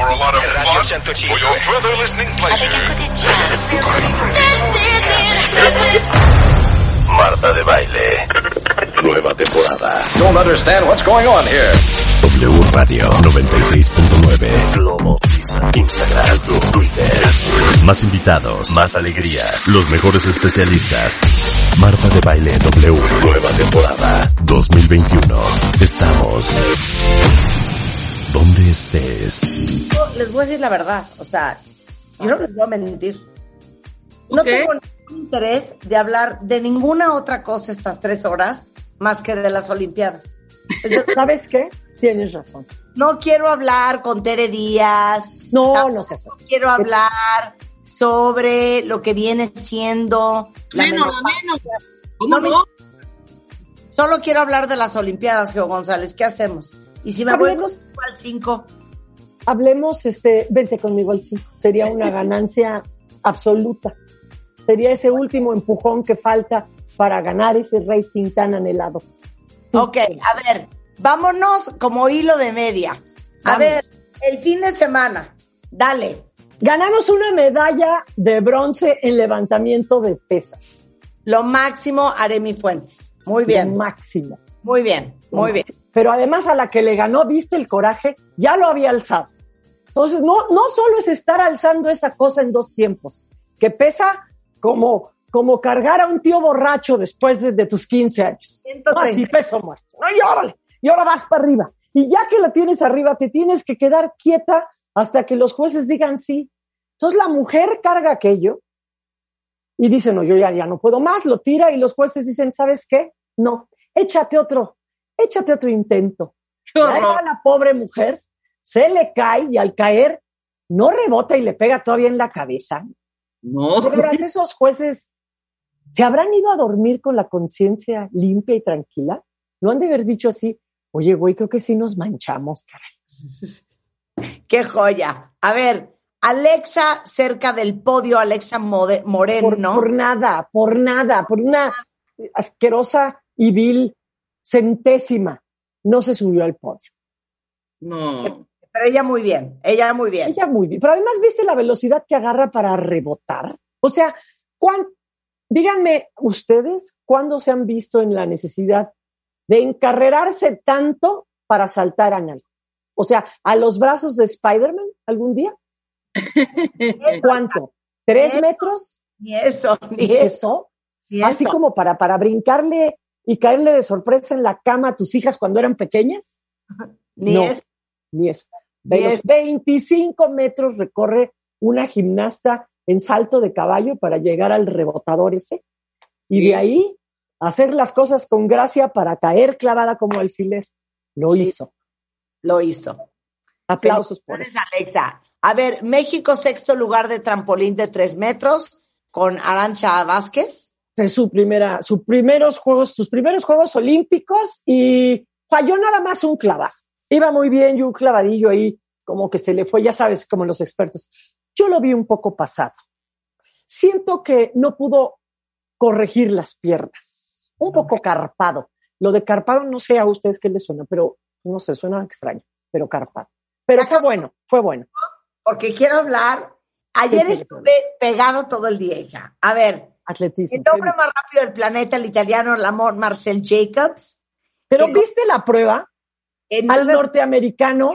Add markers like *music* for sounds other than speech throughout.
for a lot of fun, for your further listening pleasure. Marta de Baile. Nueva temporada. Don't understand what's going on here. W Radio 96.9. Globo. Instagram. Twitter. Más invitados. Más alegrías. Los mejores especialistas. Marta de Baile W. Nueva temporada 2021. Estamos donde estés. Les voy a decir la verdad, o sea, yo no les voy a mentir. No tengo ningún interés de hablar de ninguna otra cosa estas tres horas más que de las Olimpiadas. *laughs* ¿Sabes qué? Tienes razón. no quiero hablar con Tere Díaz, No, no seas así. quiero hablar sobre lo que viene siendo la Menos, menopausia. menos. ¿Cómo No me- no? Solo quiero hablar de las Olimpiadas, Geo González. ¿Qué hacemos? Y si me voy Hablemos- al 5, Hablemos, este, vente conmigo al 5. Sería una *laughs* ganancia absoluta. Sería ese último empujón que falta para ganar ese rating tan anhelado. Ok, a ver, vámonos como hilo de media. A Vamos. ver, el fin de semana, dale. Ganamos una medalla de bronce en levantamiento de pesas. Lo máximo, Aremi Fuentes. Muy Lo bien, máximo. muy bien, muy bien. Pero además a la que le ganó, viste el coraje, ya lo había alzado. Entonces, no, no solo es estar alzando esa cosa en dos tiempos, que pesa como, como cargar a un tío borracho después de, de tus 15 años. 130. Así, peso muerto. No, y órale, y ahora vas para arriba. Y ya que la tienes arriba, te tienes que quedar quieta hasta que los jueces digan sí. Entonces la mujer carga aquello y dice, no, yo ya, ya no puedo más, lo tira y los jueces dicen, ¿sabes qué? No, échate otro, échate otro intento. *laughs* Va la pobre mujer, se le cae y al caer no rebota y le pega todavía en la cabeza. No. De veras, esos jueces se habrán ido a dormir con la conciencia limpia y tranquila. No han de haber dicho así, oye, güey, creo que sí nos manchamos, caray. *laughs* Qué joya. A ver, Alexa cerca del podio, Alexa Mode- Por, Moreno. por nada, por nada, por una asquerosa y vil centésima, no se subió al podio. No. Pero ella muy bien, ella muy bien. Ella muy bien. Pero además, ¿viste la velocidad que agarra para rebotar? O sea, ¿cuán- díganme ustedes, ¿cuándo se han visto en la necesidad de encarrerarse tanto para saltar en algo? O sea, ¿a los brazos de Spider-Man algún día? *laughs* ¿Cuánto? ¿Tres metros? Ni eso, ni ¿Y eso. eso? ni Así eso. como para, para brincarle y caerle de sorpresa en la cama a tus hijas cuando eran pequeñas. *laughs* Ni no. eso. Ni eso. De los eso. 25 metros recorre una gimnasta en salto de caballo para llegar al rebotador ese. Y de ahí hacer las cosas con gracia para caer clavada como alfiler. Lo Sí. hizo. Lo hizo. Aplausos por eso. Alexa. A ver, México sexto lugar de trampolín de tres metros con Arancha Vázquez. Es su primera, sus primeros juegos, sus primeros Juegos Olímpicos y falló nada más un clavado. Iba muy bien y un clavadillo ahí, como que se le fue, ya sabes, como los expertos. Yo lo vi un poco pasado. Siento que no pudo corregir las piernas. Un poco carpado. Lo de carpado no sé a ustedes qué les suena, pero no sé, suena extraño, pero carpado. Pero fue bueno, fue bueno. Porque quiero hablar. Ayer sí. estuve pegado todo el día, hija. A ver, Atletismo. el hombre más rápido del planeta, el italiano Lamont Marcel Jacobs. Pero viste la prueba En al norteamericano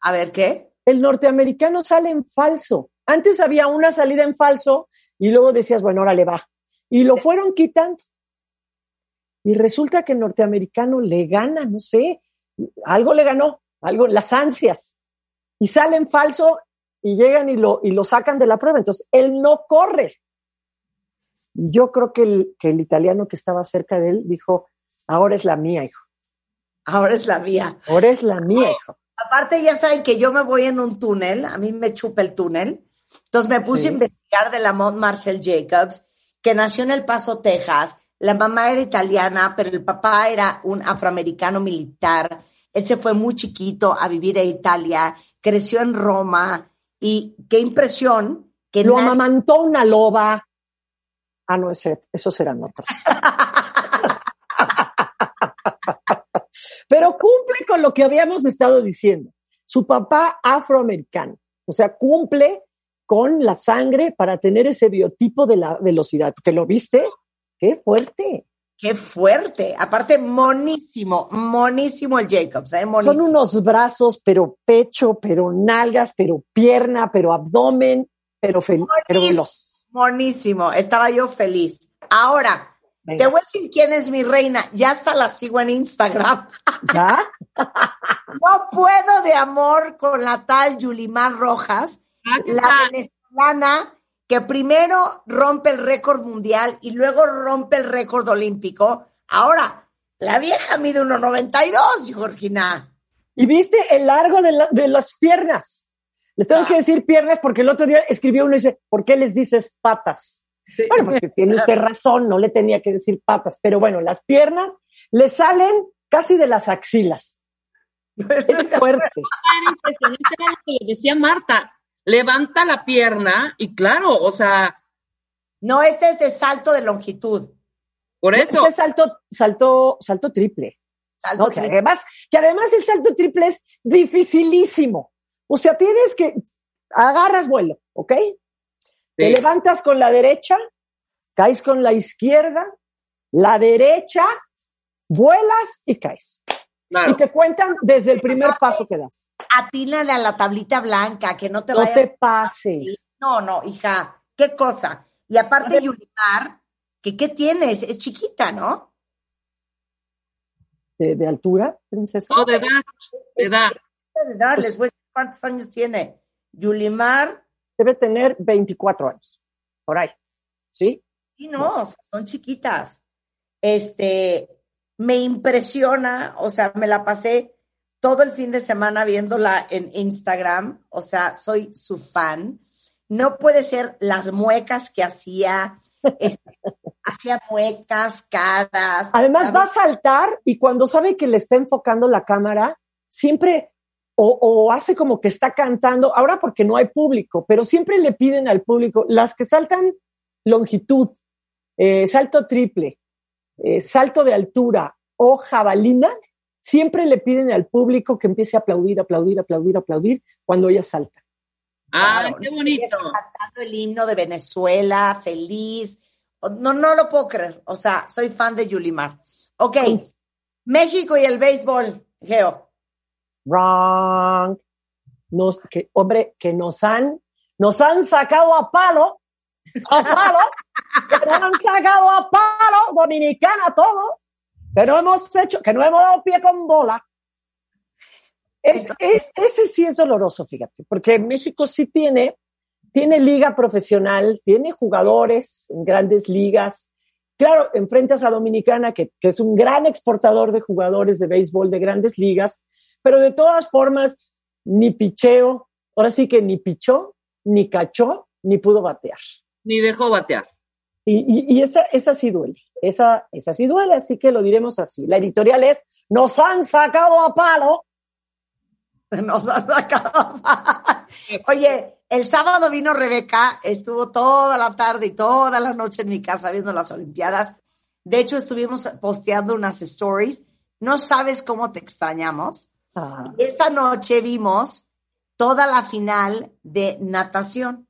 A ver, ¿qué? el norteamericano sale en falso. Antes había una salida en falso y luego decías, bueno, ahora le va. Y lo fueron quitando. Y resulta que el norteamericano le gana, no sé, algo le ganó, algo, las ansias. Y sale en falso y llegan y lo, y lo sacan de la prueba. Entonces, él no corre. Yo creo que el, que el italiano que estaba cerca de él dijo, ahora es la mía, hijo. Ahora es la mía. Ahora es la mía, hijo. Aparte, ya saben que yo me voy en un túnel, a mí me chupa el túnel. Entonces me puse Sí. a investigar de Lamont Marcel Jacobs, que nació en El Paso, Texas. La mamá era italiana, pero el papá era un afroamericano militar. Él se fue muy chiquito a vivir a Italia, creció en Roma y qué impresión que Lo nadie- amamantó una loba. Ah, no, ese, esos eran otros. Pero cumple con lo que habíamos estado diciendo. su papá afroamericano. O sea, cumple con la sangre para tener ese biotipo de la velocidad. ¿Que lo viste? ¡Qué fuerte! Qué fuerte. Aparte, monísimo, monísimo el Jacobs, ¿eh? Monísimo. Son unos brazos, pero pecho, pero nalgas, pero pierna, pero abdomen, pero, fel pero veloz. Monísimo. Estaba yo feliz. Ahora, Venga. te voy a decir quién es mi reina. Ya hasta la sigo en Instagram. ¿Ya? *laughs* No puedo de amor con la tal Yulimar Rojas, Ah, ¿qué la tal? venezolana que primero rompe el récord mundial y luego rompe el récord olímpico. Ahora, la vieja mide 1,92, Georgina. ¿Y viste el largo de, la- de las piernas? Les tengo Ah. que decir piernas porque el otro día escribió uno y dice, ¿por qué les dices patas? Bueno, porque *laughs* tiene usted razón, no le tenía que decir patas, pero bueno, las piernas le salen casi de las axilas. Es fuerte. Era impresionante, era lo que le decía Marta. Levanta la pierna y claro, o sea, No, este es de salto de longitud. por eso. Este salto, salto, salto triple. Salto ¿no? Que triple. además, que además el salto triple es dificilísimo. O sea, tienes que, agarras vuelo, ¿ok? Te levantas con la derecha, caes con la izquierda, la derecha, vuelas y caes. claro. Y te cuentan desde el primer paso que das. Atínale a la tablita blanca, que no te No vayas. te pases. No, no, hija, qué cosa. Y aparte. Yulimar, que ¿qué tienes? Es chiquita, ¿no? De, de altura, princesa. No, de edad, de edad. De edad, Pues- les voy a decir cuántos años tiene. Yulimar, Debe tener 24 años. Por ahí. ¿Sí? sí, no, o sea, son chiquitas. Este, me impresiona, o sea, me la pasé todo el fin de semana viéndola en Instagram, o sea, soy su fan. No puede ser las muecas que hacía, este, *laughs* hacía muecas, caras. Además va a saltar y cuando sabe que le está enfocando la cámara, siempre o, o hace como que está cantando, ahora porque no hay público, pero siempre le piden al público, las que saltan longitud, eh, salto triple, eh, salto de altura o jabalina, siempre le piden al público que empiece a aplaudir, aplaudir, aplaudir, aplaudir cuando ella salta. Claro, qué bonito. está cantando el himno de Venezuela, feliz. No, no lo puedo creer. O sea, soy fan de Yulimar. Ok, México y el béisbol, Geo. Wrong. Que, hombre, que nos han, nos han sacado a palo, a palo, que nos han sacado a palo, dominicana todo, que no hemos hecho, que no hemos dado pie con bola. Es- ese sí es doloroso, fíjate, porque México sí tiene, tiene liga profesional, tiene jugadores en grandes ligas. Claro, enfrentas a Dominicana, que, que es un gran exportador de jugadores de béisbol de grandes ligas, pero de todas formas, ni picheo, ahora sí que ni pichó, ni cachó, ni pudo batear. Ni dejó batear. Y, y- y esa, esa sí duele, esa, esa sí duele, así que lo diremos así. La editorial es, nos han sacado a palo. *laughs* Nos ha sacado. *laughs* Oye, el sábado vino Rebeca, estuvo toda la tarde y toda la noche en mi casa viendo las Olimpiadas. De hecho, estuvimos posteando unas stories. No sabes cómo te extrañamos. Ah, Esa noche vimos toda la final de natación.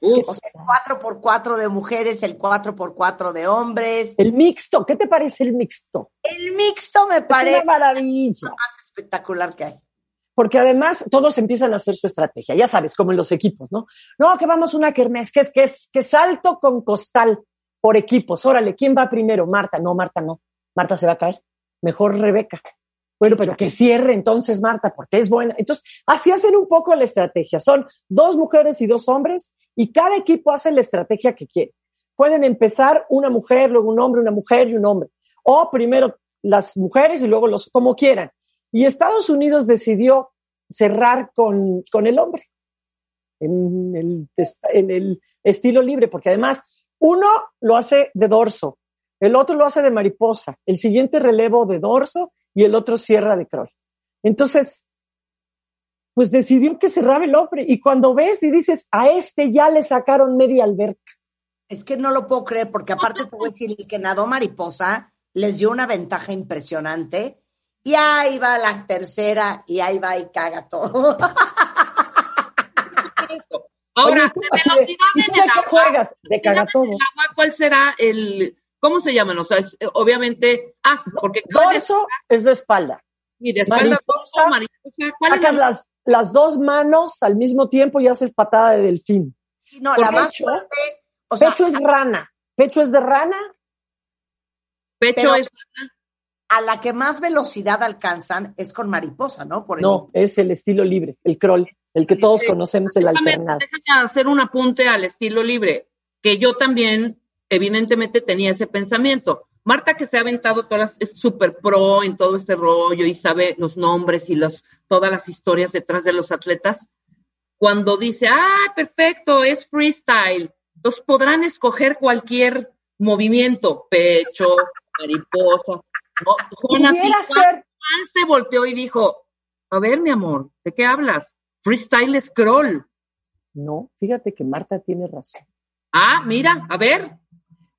Uf, O sea, el 4x4 de mujeres, el 4x4 de hombres. el mixto, ¿qué te parece el mixto? El mixto me Es parece una maravilla. más espectacular que hay. Porque además todos empiezan a hacer su estrategia, ya sabes, como en los equipos, ¿no? No, que vamos a una kermés, que es que, es, que salto con costal por equipos. Órale, ¿quién va primero? Marta. No, Marta no. Marta se va a caer. Mejor Rebeca. Bueno, pero que cierre entonces Marta, porque es buena. Entonces, así hacen un poco la estrategia. Son dos mujeres y dos hombres, y cada equipo hace la estrategia que quiere. Pueden empezar una mujer, luego un hombre, una mujer y un hombre. O primero las mujeres y luego los, como quieran. Y Estados Unidos decidió cerrar con, con el hombre en el, en el estilo libre, porque además uno lo hace de dorso, el otro lo hace de mariposa, el siguiente relevo de dorso y el otro cierra de croy. Entonces, pues decidió que cerraba el hombre y cuando ves y dices, a este ya le sacaron media alberca. Es que no lo puedo creer, porque aparte te voy a decir, el que nadó mariposa les dio una ventaja impresionante Y ahí va la tercera y ahí va y caga todo. Ahora, Oye, tú, de velocidad ¿y en tú el de agua, juegas? De caga todo. en el agua, ¿cuál será el, cómo se llaman? O sea, es, eh, obviamente, ah, porque Dorso es de espalda. y de espalda, mariposa, ¿cuál es Sacas la las, las dos manos al mismo tiempo y haces patada de delfín. No, la más pecho, fuerte, o sea, Pecho es rana. Pecho es de rana. pecho? es a la que más velocidad alcanzan es con mariposa, ¿no? Por el- No, es el estilo libre, el crawl, el que todos Sí. conocemos, el Déjame, alternado. déjame hacer un apunte al estilo libre, que yo también, evidentemente, tenía ese pensamiento. Marta, que se ha aventado todas, las- es súper pro en todo este rollo y sabe los nombres y los, todas las historias detrás de los atletas, cuando dice, ah, perfecto, es freestyle, entonces podrán escoger cualquier movimiento, pecho, mariposa. ¿no? Ser, Juan se volteó y dijo, a ver, mi amor, ¿de qué hablas? Freestyle scroll. no, fíjate que Marta tiene razón. Ah, mira, a ver.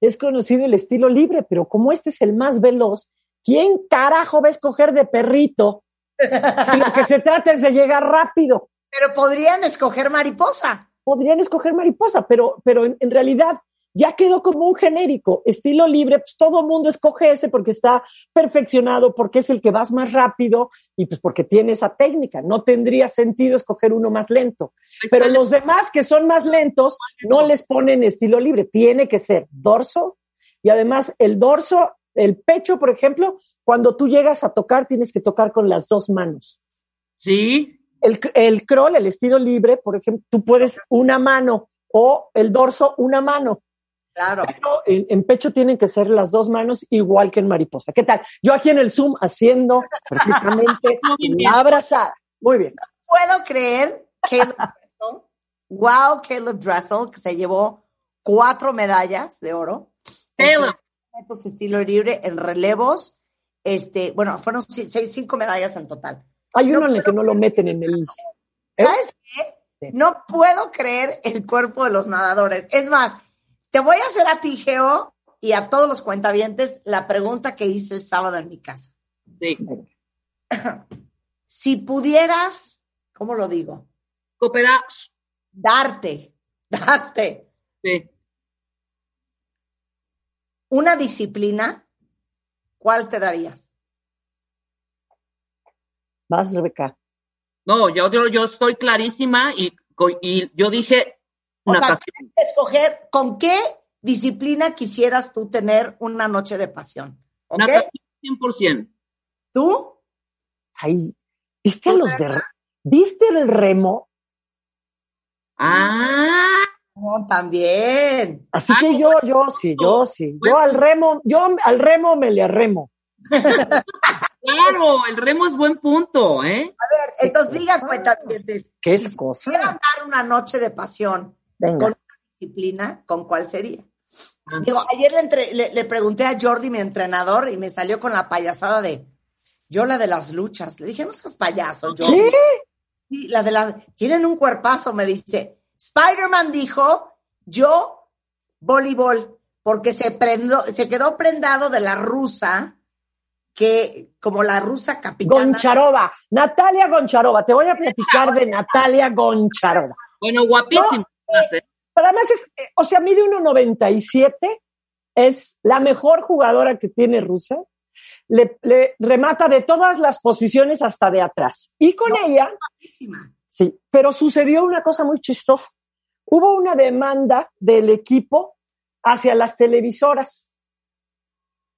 Es conocido el estilo libre, pero como este es el más veloz, ¿quién carajo va a escoger de perrito? *laughs* Si lo que se trata es de llegar rápido. Pero podrían escoger mariposa. Podrían escoger mariposa, pero, pero en, en realidad ya quedó como un genérico. Estilo libre, pues todo el mundo escoge ese porque está perfeccionado, porque es el que vas más rápido y pues porque tiene esa técnica. No tendría sentido escoger uno más lento. Pero los demás que son más lentos no les ponen estilo libre. Tiene que ser dorso y además el dorso, el pecho, por ejemplo, cuando tú llegas a tocar tienes que tocar con las dos manos. Sí, El, el crawl, el estilo libre, por ejemplo, tú puedes una mano o el dorso una mano. Claro. Pero en, en pecho tienen que ser las dos manos igual que en mariposa. ¿Qué tal? Yo aquí en el Zoom haciendo perfectamente *laughs* la abrazada. Muy bien. Puedo creer Caleb Dressel. Wow, Caleb Dressel, que se llevó cuatro medallas de oro. Caleb. estilo libre, en relevos. Este, bueno, fueron seis, cinco medallas en total. Hay uno No en el que no lo meten en el. ¿Eh? ¿Sabes qué? Sí. No puedo creer el cuerpo de los nadadores. Es más, te voy a hacer a ti, Geo, y a todos los cuentavientes la pregunta que hice el sábado en mi casa. sí. Si pudieras, ¿cómo lo digo? Cooperar. Darte, darte Sí. una disciplina, ¿cuál te darías? Vas, Rebeca. No, yo, yo, yo estoy clarísima y, y yo dije O sea, tienes que escoger con qué disciplina quisieras tú tener una noche de pasión. ¿Ok? Natación 100%. ¿Tú? Ay, ¿viste a los de. ¿Viste el remo? Ah, No, también. Así Ah, que yo, yo sí, yo sí. Yo al remo, yo al remo me le arremo. claro, el remo es buen punto, ¿eh? Entonces digan cuentavientes, ¿Qué es cosa? quisieran dar una noche de pasión Venga. con una disciplina, ¿con cuál sería? Ah. Digo, ayer le, entre- le- le pregunté a Jordi, mi entrenador, y me salió con la payasada de yo la de las luchas. Le dije, no seas payaso, Jordi. ¿Qué? Sí, la de las, tienen un cuerpazo, me dice. Spider-Man dijo, yo, voleibol, porque se prendó, se quedó prendado de la rusa, que, como la rusa capitana. Goncharova. Natalia Goncharova. Te voy a platicar de Natalia Goncharova. Bueno, guapísimo. ¿Eh? Pero además es, eh, o sea, mide 1.97, es la mejor jugadora que tiene Rusia, le, le remata de todas las posiciones hasta de atrás. Y con ella, sí, pero sucedió una cosa muy chistosa. Hubo una demanda del equipo hacia las televisoras,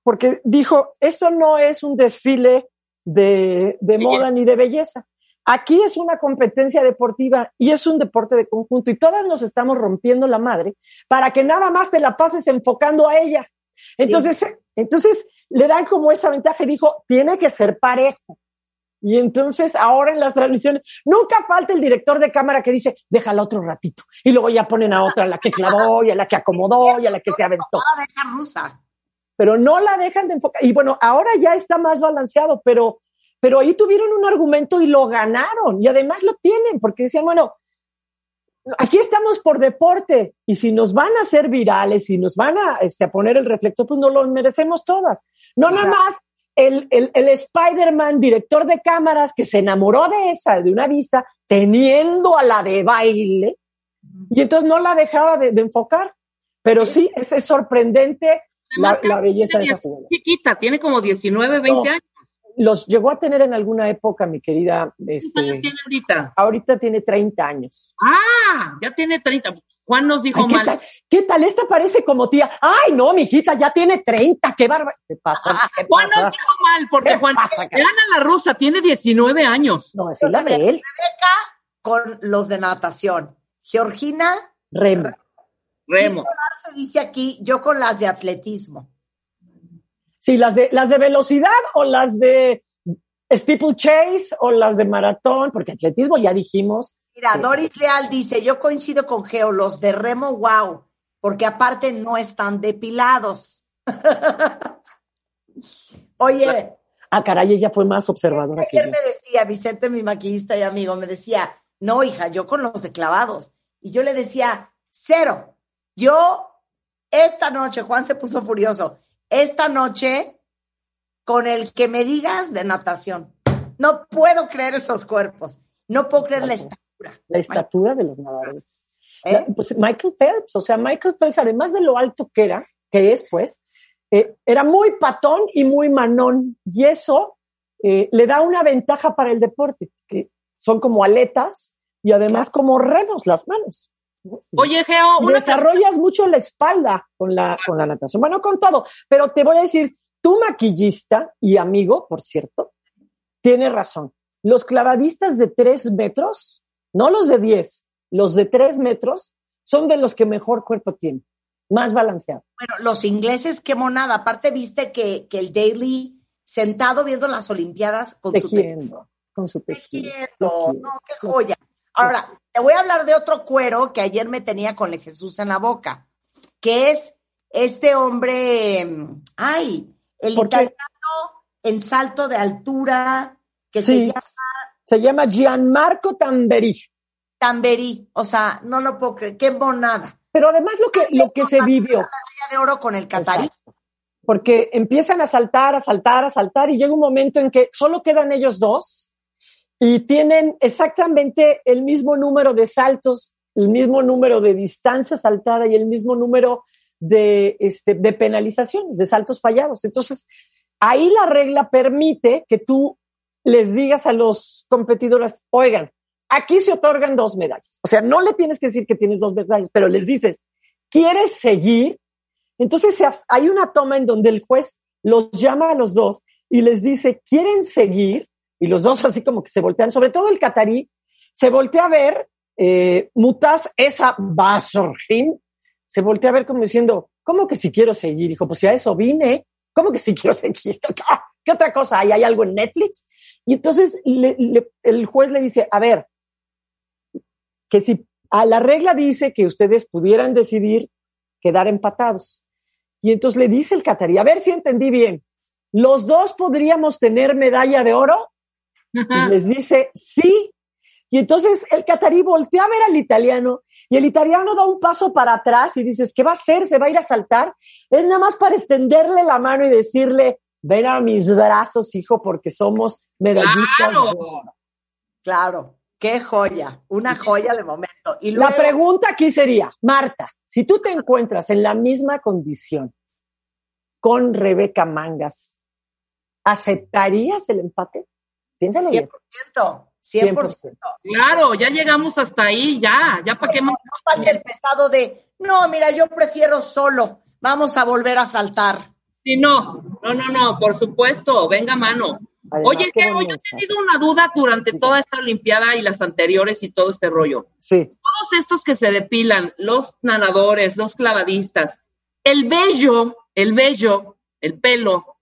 porque dijo, esto no es un desfile de, de moda ni de belleza. Aquí es una competencia deportiva y es un deporte de conjunto y todas nos estamos rompiendo la madre para que nada más te la pases enfocando a ella. Entonces, entonces le dan como esa ventaja y dijo, tiene que ser parejo. Y entonces ahora en las transmisiones nunca falta el director de cámara que dice, déjala otro ratito. Y luego ya ponen a otra, a la que clavó y a la que acomodó y a la que se aventó. Rusa. Pero no la dejan de enfocar. Y bueno, ahora ya está más balanceado, pero, pero ahí tuvieron un argumento y lo ganaron. Y además lo tienen, porque decían, bueno, aquí estamos por deporte y si nos van a hacer virales y nos van a, este, a poner el reflector, pues no lo merecemos todas. No nada más el, el, el Spider-Man, director de cámaras, que se enamoró de esa, de una vista, teniendo a la de baile, y entonces no la dejaba de, de enfocar. Pero sí, es, es sorprendente la, belleza de esa jugada. Chiquita, tiene como 19, 20 No. años. Los llegó a tener en alguna época, mi querida. ¿Cuántos años Este, tiene ahorita? ahorita tiene 30 años. Ah, ya tiene 30. Juan nos dijo Ay, ¿qué, mal. tal, ¿Qué tal? Esta parece como tía. Ay, no, mijita, ya tiene 30. Qué bárbaro. ¿Qué pasa? ¿Qué Juan pasa? nos dijo mal, porque ¿Qué Juan, pasa, cara? vean a la rusa, tiene 19 años. No, así la de él. Con los de natación. Georgina Remo. Remo. se dice aquí, yo con las de atletismo. Sí, las de, las de velocidad o las de steeplechase o las de maratón, porque atletismo ya dijimos. Mira, Sí. Doris Leal dice, yo coincido con Geo, los de remo, wow, porque aparte no están depilados. *laughs* Oye, Ah, caray, ella fue más observadora que ayer yo. me decía, Vicente, mi maquillista y amigo, me decía, no, hija, yo con los de clavados. Y yo le decía, cero. Yo, esta noche, Juan se puso furioso, esta noche, con el que me digas de natación. No puedo creer esos cuerpos. No puedo creer la estatura. La estatura de los nadadores. ¿Eh? Pues Michael Phelps, o sea, Michael Phelps, además de lo alto que era, que es, pues, eh, era muy patón y muy manón. Y eso eh, le da una ventaja para el deporte, que son como aletas y además como remos las manos. Oye, Geo, una desarrollas mucho la espalda con la, con la natación. Bueno, con todo, pero te voy a decir, tu maquillista y amigo, por cierto, tiene razón. Los clavadistas de tres metros, no los de 10, los de tres metros, son de los que mejor cuerpo tienen, más balanceado. Bueno, los ingleses, qué monada. Aparte, viste que, que el Daily, sentado viendo las Olimpiadas con su Tejiendo, con su tejido. tejiendo. Tejido. No, qué joya. Ahora, te voy a hablar de otro cuero que ayer me tenía con el Jesús en la boca, que es este hombre, mm, ay, el italiano en salto de altura, que se llama se llama Gianmarco Tamberi. Tamberi. O sea, no lo puedo creer, qué monada. Pero además lo que, lo que se vivió, de oro con el catarí. Exacto. Porque empiezan a saltar, a saltar, a saltar y llega un momento en que solo quedan ellos dos y tienen exactamente el mismo número de saltos, el mismo número de distancia saltada y el mismo número de, este, de penalizaciones, de saltos fallados. Entonces, ahí la regla permite que tú les digas a los competidores, oigan, aquí se otorgan dos medallas. O sea, no le tienes que decir que tienes dos medallas, pero les dices, ¿quieres seguir? Entonces hay una toma en donde el juez los llama a los dos y les dice, ¿quieren seguir? Y los dos así como que se voltean, sobre todo el catarí, se voltea a ver, eh, Mutaz esa Basorjin, se voltea a ver como diciendo, ¿cómo que si quiero seguir? Dijo, pues si a eso vine, ¿cómo que si quiero seguir? *laughs* ¿Qué otra cosa hay? ¿Hay algo en Netflix? Y entonces el juez le dice, a ver, que si a la regla dice que ustedes pudieran decidir quedar empatados. Y entonces le dice el catarí, a ver si entendí bien, los dos podríamos tener medalla de oro. Y les dice, sí. Y entonces el catarí voltea a ver al italiano y el italiano da un paso para atrás y dices, ¿qué va a hacer? ¿Se va a ir a saltar? Es nada más para extenderle la mano y decirle, ven a mis brazos, hijo, porque somos medallistas Claro. Claro, qué joya, una joya de momento. Y luego, La pregunta aquí sería, Marta, si tú te encuentras en la misma condición con Rebeca Mangas, ¿aceptarías el empate? Piénsalo bien. 100%, 100%. Claro, ya llegamos hasta ahí, ya, ya para qué más. No falta el pesado de, no, mira, yo prefiero solo, vamos a volver a saltar. Sí, no, no, no, no, por supuesto, venga mano. Además, Oye, buen yo he tenido una duda durante toda esta Olimpiada y las anteriores y todo este rollo. Sí, Todos estos que se depilan, los nadadores, los clavadistas, el vello, el vello, el pelo,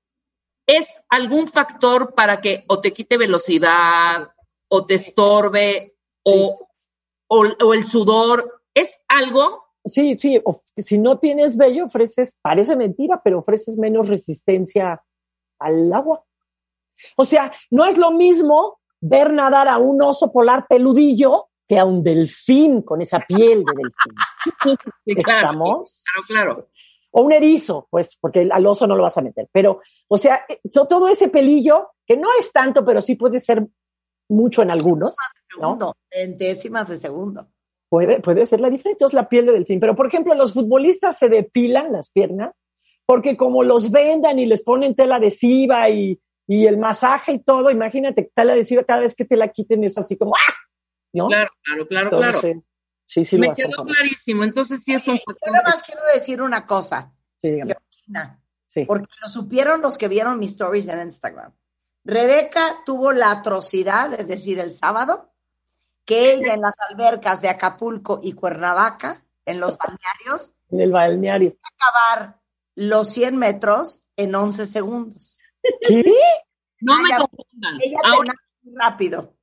¿es algún factor para que o te quite velocidad, o te estorbe, o, o, o el sudor? ¿Es algo? sí, sí. si no tienes vello, ofreces, parece mentira, pero ofreces menos resistencia al agua. O sea, no es lo mismo ver nadar a un oso polar peludillo que a un delfín con esa piel de delfín. *laughs* Sí, claro, ¿Estamos? claro, claro. O un erizo, pues, porque al oso no lo vas a meter. Pero, o sea, eh, todo ese pelillo, que no es tanto, pero sí puede ser mucho en algunos. Segundo, en décimas de segundo. Puede, puede ser la diferencia, es la piel del delfín. Pero, por ejemplo, los futbolistas se depilan las piernas porque como los vendan y les ponen tela adhesiva y, y el masaje y todo, imagínate, tela adhesiva cada vez que te la quiten es así como ¡ah! ¿no? Claro, claro, claro, claro. Sí, sí, Me quedó clarísimo. Entonces sí es un Yo nada más quiero decir una cosa. Sí, sí. Porque lo supieron los que vieron mis stories en Instagram. Rebeca tuvo la atrocidad de decir el sábado que ella en las albercas de Acapulco y Cuernavaca, en los balnearios, en el balneario, acabar los 100 metros en 11 segundos. ¿Qué? No me confundan. Ella Ahora, rápido.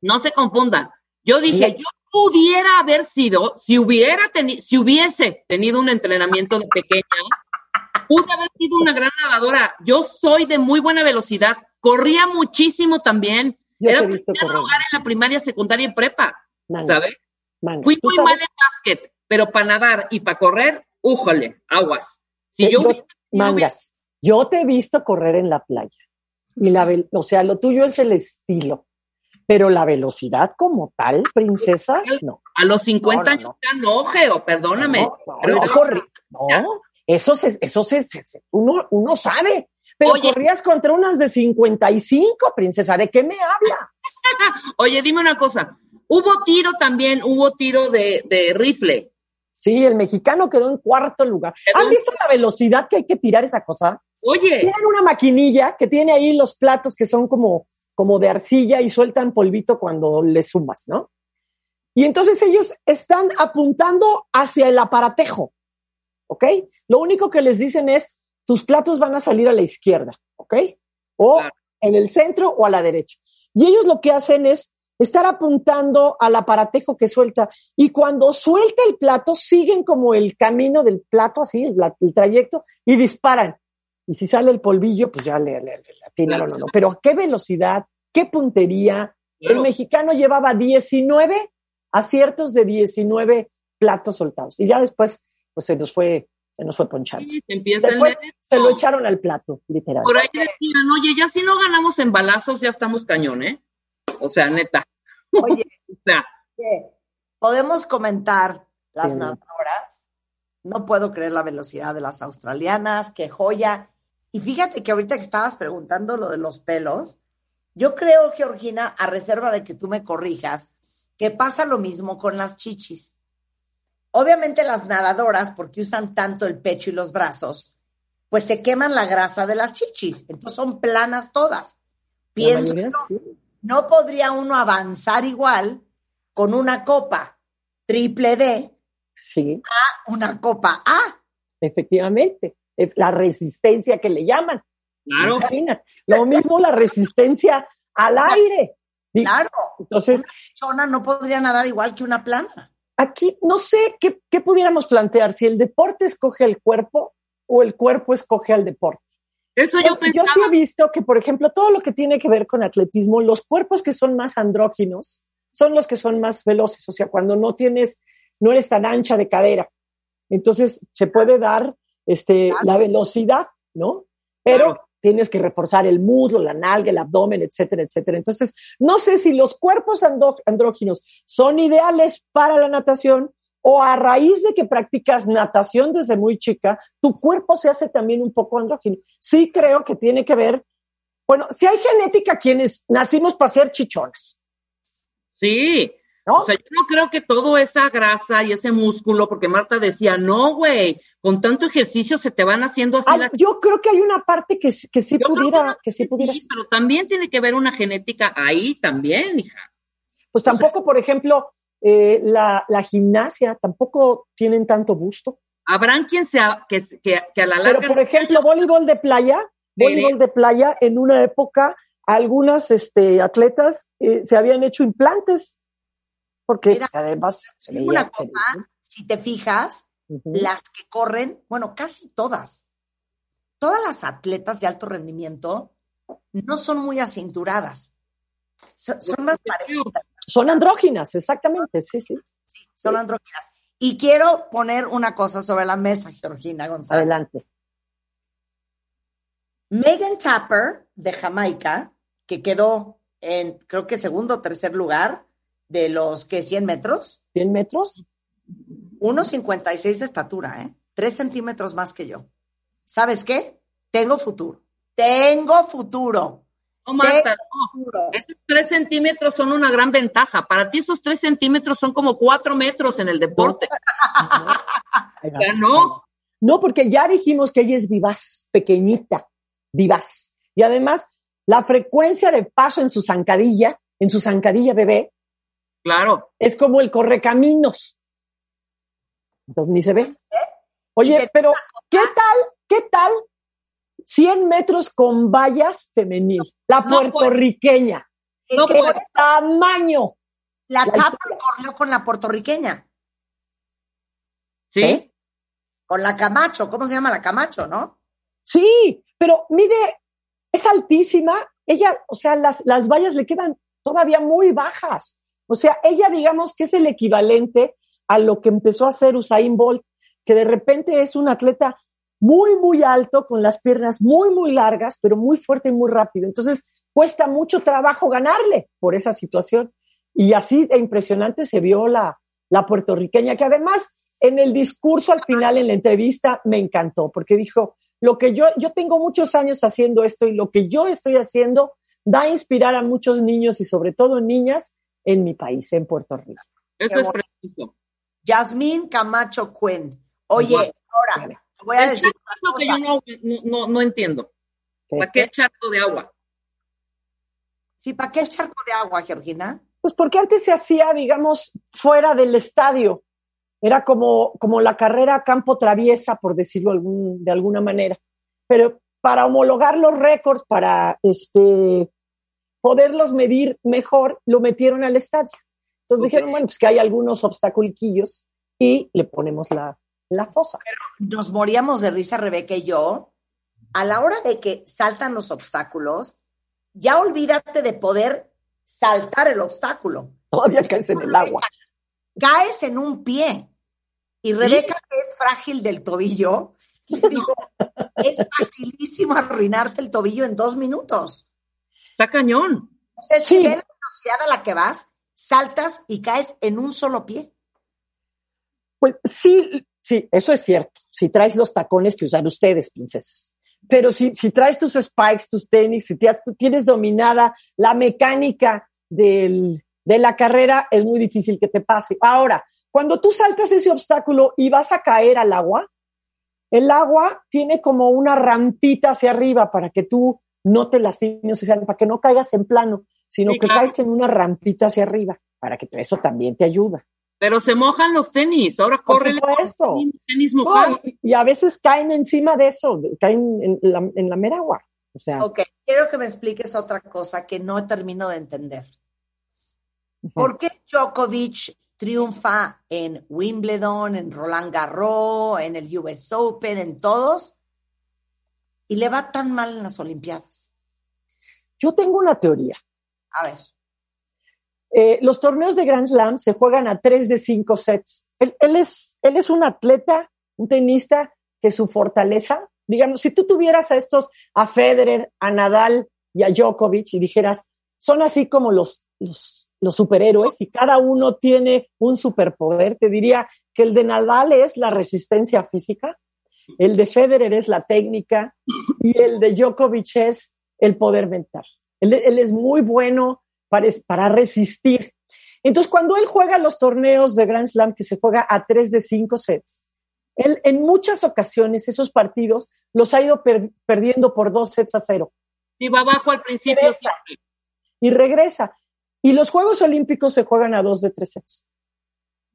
No se confundan. Yo dije, yo pudiera haber sido, si hubiera tenido, si hubiese tenido un entrenamiento de pequeña, pude haber sido una gran nadadora. Yo soy de muy buena velocidad, corría muchísimo también. Era en la primaria, secundaria y prepa, ¿sabes? Fui muy mal en básquet, pero para nadar y para correr, újole, aguas. Si yo, mangas, yo te he visto correr en la playa. Y la, o sea, lo tuyo es el estilo. Pero la velocidad como tal, princesa, no. A los 50 años ya no, Geo, perdóname. No, eso se, eso se, uno, uno sabe. Pero corrías contra unas de 55, princesa, ¿de qué me hablas? *laughs* Oye, dime una cosa. Hubo tiro también, hubo tiro de, de rifle. Sí, el mexicano quedó en cuarto lugar. ¿Han visto la velocidad que hay que tirar esa cosa? Oye. Tienen una maquinilla que tiene ahí los platos que son como, como de arcilla y sueltan polvito cuando le sumas, ¿no? Y entonces ellos están apuntando hacia el aparatejo, ¿ok? Lo único que les dicen es, tus platos van a salir a la izquierda, ¿ok? O en el centro o a la derecha. Y ellos lo que hacen es estar apuntando al aparatejo que suelta. Y cuando suelta el plato, siguen como el camino del plato, así, el, trayecto, y disparan. Y si sale el polvillo, pues ya le, le, le o no. Pero qué velocidad, qué puntería. El mexicano llevaba 19 aciertos de 19 platos soltados. Y ya después, pues se nos fue, se nos fue ponchando. después se lo echaron al plato, literal. Por ahí decían, oye, ya si no ganamos en balazos, ya estamos cañón, ¿eh? O sea, neta. *laughs* Oye, podemos comentar las nadadoras. No puedo creer la velocidad de las australianas, qué joya. Y fíjate que ahorita que estabas preguntando lo de los pelos, yo creo, Georgina, a reserva de que tú me corrijas, que pasa lo mismo con las chichis. Obviamente las nadadoras, porque usan tanto el pecho y los brazos, pues se queman la grasa de las chichis, entonces son planas todas. Pienso, no podría uno avanzar igual con una copa triple D sí. a una copa A. Efectivamente, es la resistencia que le llaman. Claro. Lo mismo la resistencia al aire. Claro. Entonces, una chona no podría nadar igual que una plana. Aquí no sé qué, qué pudiéramos plantear, si el deporte escoge el cuerpo o el cuerpo escoge al deporte. Eso yo pues, Yo sí he visto que, por ejemplo, todo lo que tiene que ver con atletismo, los cuerpos que son más andróginos son los que son más veloces. O sea, cuando no tienes, no eres tan ancha de cadera. Entonces, se puede dar este, la velocidad, ¿no? Pero tienes que reforzar el muslo, la nalga, el abdomen, etcétera, etcétera. Entonces, no sé si los cuerpos andróginos son ideales para la natación o a raíz de que practicas natación desde muy chica, tu cuerpo se hace también un poco andrógino. Sí creo que tiene que ver, bueno, si hay genética quienes nacimos para ser chichonas. Sí. ¿No? O sea, yo no creo que todo esa grasa y ese músculo, porque Marta decía, no, güey, con tanto ejercicio se te van haciendo así. Yo creo que hay una parte que, que sí pudiera, que, sí pudiera. pero también tiene que ver una genética ahí también, hija. Pues tampoco, por ejemplo, eh, la, gimnasia tampoco tienen tanto gusto. Habrán quien sea que, que, a la larga. Pero por ejemplo, voleibol de playa, voleibol de playa, en una época, algunas este, atletas eh, se habían hecho implantes. Porque además se una cosa, si te fijas, las que corren, bueno, casi todas, todas las atletas de alto rendimiento no son muy acinturadas. Son, más parejitas. Son andróginas, exactamente, sí, sí. Sí, son andróginas. Y quiero poner una cosa sobre la mesa, Georgina González. Adelante. Megan Tapper, de Jamaica, que quedó en, creo que segundo o tercer lugar de los que 100 metros. 100 metros. 1,56 de estatura, ¿eh? 3 centímetros más que yo. ¿Sabes qué? Tengo futuro. Tengo futuro. No, Marta, no. Esos tres centímetros son una gran ventaja. Para ti esos tres centímetros son como cuatro metros en el deporte. Ya *laughs* no. No, porque ya dijimos que ella es vivaz, pequeñita, vivaz. Y además, la frecuencia de paso en su zancadilla, en su zancadilla bebé, Claro. es como el correcaminos. Entonces ni se ve. Oye, pero ¿qué tal? ¿Qué tal? 100 metros con vallas femenil. La puertorriqueña. No. ¡Qué tamaño! la La tapa corrió con la puertorriqueña, Sí. ¿Eh? con la Camacho. ¿Cómo se llama la Camacho, no? Sí, pero mide, es altísima. Ella, o sea, las, las vallas le quedan todavía muy bajas. O sea, ella digamos que es el equivalente a lo que empezó a hacer Usain Bolt, que de repente es un atleta muy, muy alto, con las piernas muy, muy largas, pero muy fuerte y muy rápido. Entonces, cuesta mucho trabajo ganarle por esa situación. Y así de impresionante se vio la, la puertorriqueña, que además en el discurso al final, en la entrevista, me encantó, porque dijo, lo que yo, yo tengo muchos años haciendo esto y lo que yo estoy haciendo va a inspirar a muchos niños y sobre todo niñas en mi país, en Puerto Rico. Eso es preciso. Yasmín Camacho Quinn. Oye, ahora, Vale. voy a El decir que yo no, no, entiendo. ¿Para qué charco de agua? Sí, ¿para qué el charco de agua, Georgina? Pues porque antes se hacía, digamos, fuera del estadio. Era como, como la carrera campo traviesa, por decirlo algún- de alguna manera. Pero para homologar los récords, para este, poderlos medir mejor, lo metieron al estadio. Entonces dijeron, bueno, pues que hay algunos obstaculiquillos y le ponemos la, la fosa. Nos moríamos de risa, Rebeca y yo. A la hora de que saltan los obstáculos, ya olvídate de poder saltar el obstáculo. Todavía caes en el agua. Caes en un pie. Y Rebeca, que es frágil del tobillo, le *laughs* digo, es facilísimo arruinarte el tobillo en dos minutos. Está cañón. O sea, si Sí. ve la velocidad a la que vas, saltas y caes en un solo pie. Pues sí, sí, eso es cierto. Si traes los tacones que usan ustedes, princesas. Pero si, si traes tus spikes, tus tenis, si te has- tú tienes dominada la mecánica del- de la carrera, es muy difícil que te pase. Ahora, cuando tú saltas ese obstáculo y vas a caer al agua, el agua tiene como una rampita hacia arriba para que tú no te lastimes, o sea, para que no caigas en plano, sino Sí, que claro. caes en una rampita hacia arriba, para que eso también te ayuda. Pero se mojan los tenis. Ahora corre supuesto. tenis mojado. y, y a veces caen encima de eso, caen en la, en la mera agua. O sea, Ok, quiero que me expliques otra cosa que no termino de entender. ¿Por qué Djokovic triunfa en Wimbledon, en Roland Garros, en el US Open, en todos, y le va tan mal en las Olimpiadas? yo tengo una teoría. A ver, Eh, los torneos de Grand Slam se juegan a tres de cinco sets. Él, él es, él es un atleta, un tenista que su fortaleza, digamos, si tú tuvieras a estos, a Federer, a Nadal y a Djokovic y dijeras, son así como los, los, los superhéroes y cada uno tiene un superpoder, te diría que el de Nadal es la resistencia física, el de Federer es la técnica y el de Djokovic es el poder mental. Él, él es muy bueno para, para resistir. Entonces, cuando él juega los torneos de Grand Slam, que se juega a tres de cinco sets, él en muchas ocasiones esos partidos los ha ido per- perdiendo por dos sets a cero Y va abajo al principio Regresa. y regresa. Y los Juegos Olímpicos se juegan a dos de tres sets.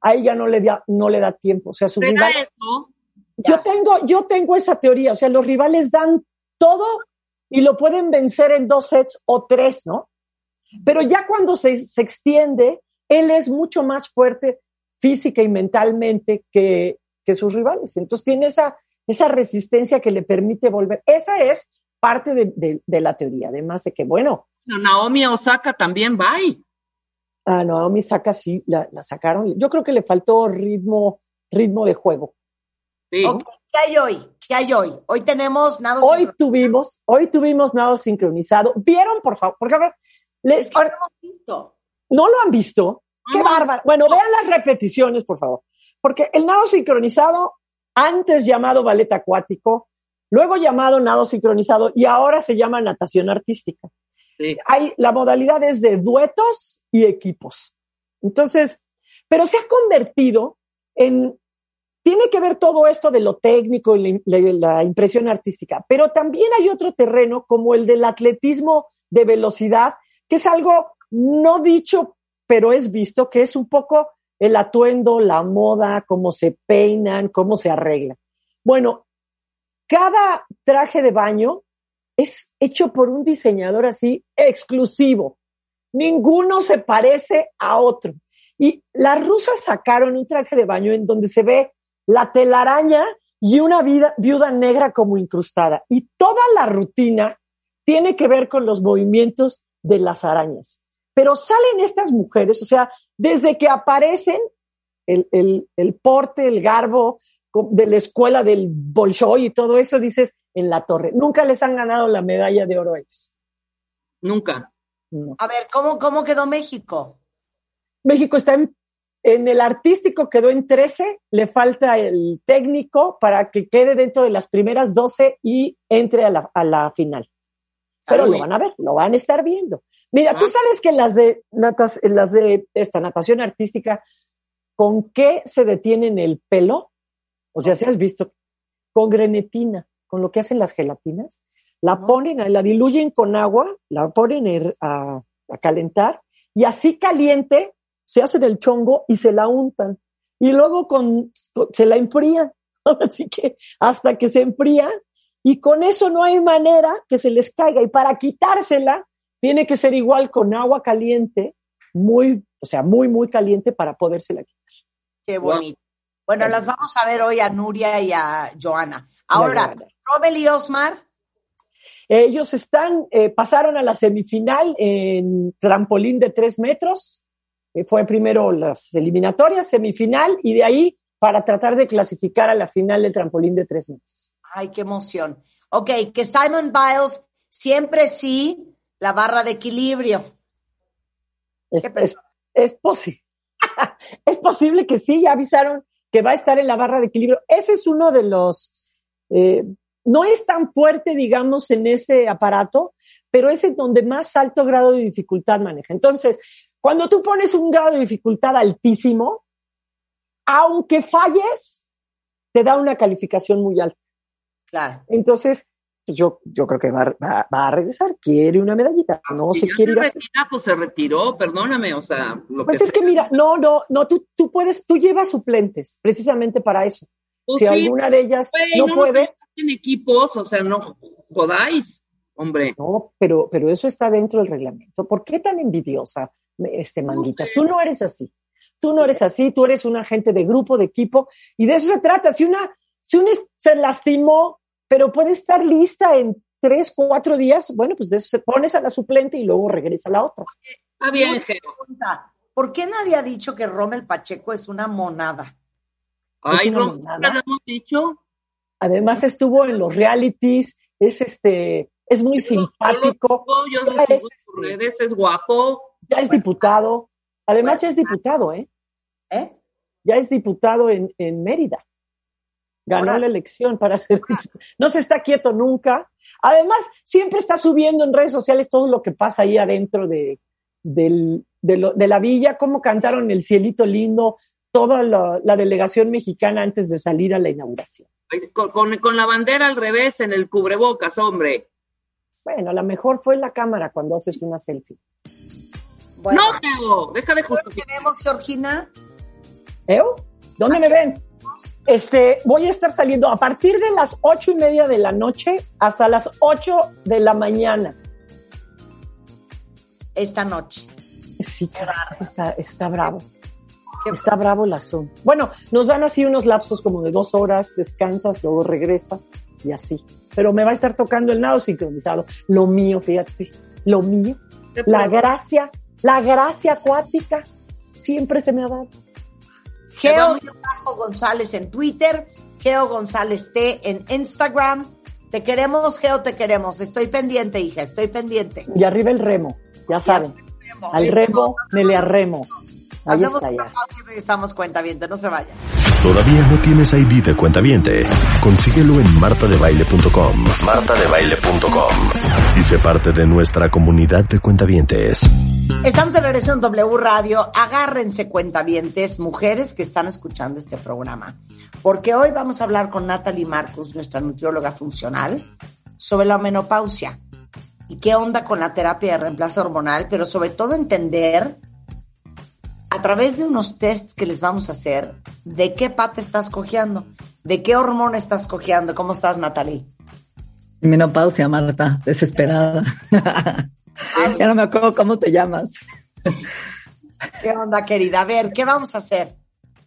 A ella no le da, no le da tiempo. O sea, su ¿Será rival eso? Yo tengo, yo tengo esa teoría, o sea, los rivales dan todo y lo pueden vencer en dos sets o tres, ¿no? Pero ya cuando se, se extiende, él es mucho más fuerte física y mentalmente que, que sus rivales. Entonces tiene esa, esa resistencia que le permite volver. Esa es parte de, de- de la teoría, además de que, bueno, Naomi Osaka también va. ahí. a Naomi Saka sí, la, la sacaron. Yo creo que le faltó ritmo ritmo de juego. Sí. ¿Qué hay hoy? ¿Qué hay hoy? Hoy tenemos nada Hoy tuvimos, hoy tuvimos nado sincronizado. ¿Vieron, por favor? Porque ahora, les- Es que no visto. ¿no lo han visto? ¡Qué bárbaro! Bueno, vean las repeticiones, por favor. Porque el nado sincronizado, antes llamado ballet acuático, luego llamado nado sincronizado y ahora se llama natación artística. Sí. hay, la modalidad es de duetos y equipos. Entonces, pero se ha convertido en, tiene que ver todo esto de lo técnico y la, impresión artística, pero también hay otro terreno como el del atletismo de velocidad, que es algo no dicho, pero es visto, que es un poco el atuendo, la moda, cómo se peinan, cómo se arreglan. Bueno, cada traje de baño es hecho por un diseñador así exclusivo. Ninguno se parece a otro. Y las rusas sacaron un traje de baño en donde se ve la telaraña y una vida- viuda negra como incrustada. Y toda la rutina tiene que ver con los movimientos de las arañas. Pero salen estas mujeres, o sea, desde que aparecen el, el- el porte, el garbo de la escuela del Bolshoi y todo eso, dices, en la torre. Nunca les han ganado la medalla de oro a ellos. Nunca. No. A ver, ¿cómo, cómo quedó México? México está en, en el artístico, quedó en 13, le falta el técnico para que quede dentro de las primeras 12 y entre a la, a la final. Pero lo van a ver, lo van a estar viendo. Mira, Ah. tú sabes que las de, natas, las de esta natación artística, ¿con qué se detienen el pelo? O sea, si has visto, con grenetina, con lo que hacen las gelatinas, la No. ponen, la diluyen con agua, la ponen er- a, a calentar y así caliente se hacen el chongo y se la untan. Y luego con, con- se la enfrían. *laughs* Así que hasta que se enfría y con eso no hay manera que se les caiga. Y para quitársela, tiene que ser igual con agua caliente, muy, o sea, muy, muy caliente para podérsela quitar. Qué Wow. bonito. Bueno, las vamos a ver hoy a Nuria y a Joana. Ahora, Robel y Osmar, Ellos están, eh, pasaron a la semifinal en trampolín de tres metros. Eh, fue primero las eliminatorias, semifinal, y de ahí para tratar de clasificar a la final del trampolín de tres metros. ay, qué emoción. Ok, que Simon Biles siempre sí la barra de equilibrio. Es, ¿Qué es, *laughs* es posible que sí, ya avisaron que va a estar en la barra de equilibrio. Ese es uno de los, eh, no es tan fuerte, digamos, en ese aparato, pero es en donde más alto grado de dificultad maneja. Entonces, cuando tú pones un grado de dificultad altísimo, aunque falles, te da una calificación muy alta. Claro. Entonces, yo, yo creo que va, va- va a regresar, quiere una medallita, no Si se ya quiere ir se a hacer- retira, pues se retiró, perdóname, o sea, lo Pues que es que mira, no, no, no, tú, tú puedes, tú llevas suplentes, precisamente para eso. Pues si sí, alguna de ellas no nos puede, metamos en equipos, o sea, no jodáis, hombre. no, pero, pero eso está dentro del reglamento. ¿Por qué tan envidiosa, este manguitas? Tú no eres así. Tú no eres así, tú eres un agente de grupo, de equipo, y de eso se trata. Si una, si una se lastimó, pero puede estar lista en tres, cuatro días, bueno, pues de eso se pones a la suplente y luego regresa a la otra. Está bien, pregunta, ¿Por qué nadie ha dicho que Rommel Pacheco es una monada? Ay, una no, monada. lo hemos dicho. Además estuvo en los realities, es este, es muy simpático, Yo lo Ya sigo es, en sus redes, es guapo. Ya es diputado. Además ya es diputado, ¿eh? ¿Eh? Ya es diputado en, en Mérida. Ganó la elección para ser diputado. No se está quieto nunca. Además, siempre está subiendo en redes sociales todo lo que pasa ahí adentro de, del- de, lo- de la villa, cómo cantaron el cielito lindo, toda la, la delegación mexicana antes de salir a la inauguración. Con, con- con la bandera al revés en el cubrebocas, hombre. Bueno, a lo mejor fue la cámara cuando haces una selfie. Bueno, No, Geo, deja de ¿qué justificar. tenemos, Georgina? ¿Eh? ¿Dónde me ven? Este, voy a estar saliendo a partir de las ocho y media de la noche hasta las ocho de la mañana. Esta noche. Sí, caray, sí está, está bravo. Está bravo el asunto. Bueno, nos dan así unos lapsos como de dos horas, descansas, luego regresas y así. Pero me va a estar tocando el nado sincronizado. Lo mío, fíjate, lo mío. La gracia, la gracia acuática siempre se me ha dado. Geo González en Twitter, Geo González T en Instagram. Te queremos, Geo, te queremos. Estoy pendiente, hija, estoy pendiente. Y arriba el remo, ya saben. Al remo, me le arremo. Hacemos una pausa y regresamos cuentaviente, no se vayan. ¿Todavía no tienes ID de cuentaviente? Consíguelo en martadebaile.com. martadebaile.com. Y sé parte de nuestra comunidad de cuentavientes. Estamos de regreso en W Radio. Agárrense cuentavientes, mujeres que están escuchando este programa. Porque hoy vamos a hablar con Natalie Marcus, nuestra nutrióloga funcional, sobre la menopausia. Y qué onda con la terapia de reemplazo hormonal, pero sobre todo entender a través de unos tests que les vamos a hacer, de qué pata estás cojeando, de qué hormona estás cojeando. ¿Cómo estás, Natalie? Menopausia, Marta, desesperada. *laughs* ya no me acuerdo cómo te llamas. *laughs* ¿Qué onda, querida? A ver, ¿qué vamos a hacer?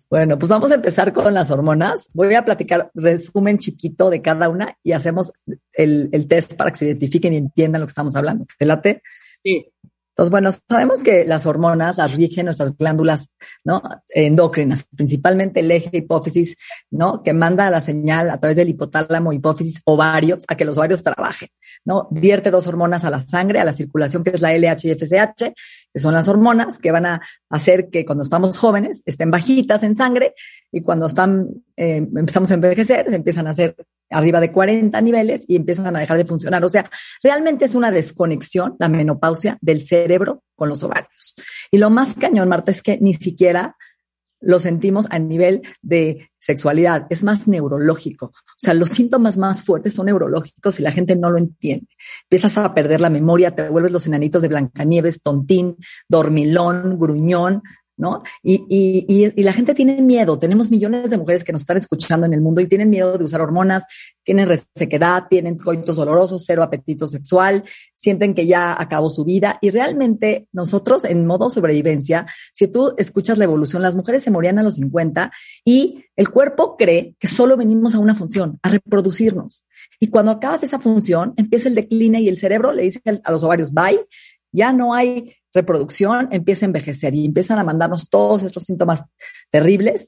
Bueno, pues vamos a empezar con las hormonas. Voy a platicar resumen chiquito de cada una y hacemos el, el test para que se identifiquen y entiendan lo que estamos hablando. ¿Te late? Sí. Entonces, bueno, sabemos que las hormonas las rigen nuestras glándulas, ¿no? Endocrinas, principalmente el eje hipófisis, ¿no? Que manda la señal a través del hipotálamo, hipófisis, ovarios, a que los ovarios trabajen, ¿no? Vierte dos hormonas a la sangre, a la circulación, que es la LH y FSH, que son las hormonas que van a hacer que cuando estamos jóvenes estén bajitas en sangre y cuando están, eh, empezamos a envejecer, empiezan a hacer arriba de 40 niveles y empiezan a dejar de funcionar. O sea, realmente es una desconexión, la menopausia, del cerebro con los ovarios. Y lo más cañón, Marta, es que ni siquiera lo sentimos a nivel de sexualidad, es más neurológico. O sea, los síntomas más fuertes son neurológicos y la gente no lo entiende. Empiezas a perder la memoria, te vuelves los enanitos de Blancanieves, tontín, dormilón, gruñón, ¿no? Y, y, la gente tiene miedo. Tenemos millones de mujeres que nos están escuchando en el mundo y tienen miedo de usar hormonas, tienen resequedad, tienen coitos dolorosos, cero apetito sexual, sienten que ya acabó su vida. Y realmente nosotros en modo sobrevivencia, si tú escuchas la evolución, las mujeres se morían a los 50 y el cuerpo cree que solo venimos a una función, a reproducirnos. Y cuando acabas esa función, empieza el decline y el cerebro le dice a los ovarios, bye, ya no hay reproducción, empieza a envejecer y empiezan a mandarnos todos estos síntomas terribles,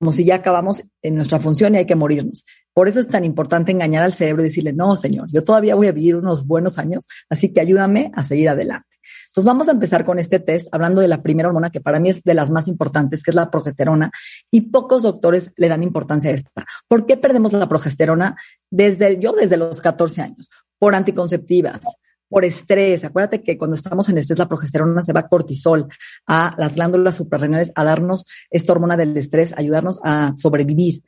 como si ya acabamos en nuestra función y hay que morirnos. Por eso es tan importante engañar al cerebro y decirle, no, señor, yo todavía voy a vivir unos buenos años, así que ayúdame a seguir adelante. Entonces vamos a empezar con este test hablando de la primera hormona que para mí es de las más importantes, que es la progesterona, y pocos doctores le dan importancia a esta. ¿Por qué perdemos la progesterona? Desde yo, desde los 14 años, por anticonceptivas, por estrés. Acuérdate que cuando estamos en estrés, la progesterona se va a cortisol, a las glándulas suprarrenales, a darnos esta hormona del estrés, ayudarnos a sobrevivir,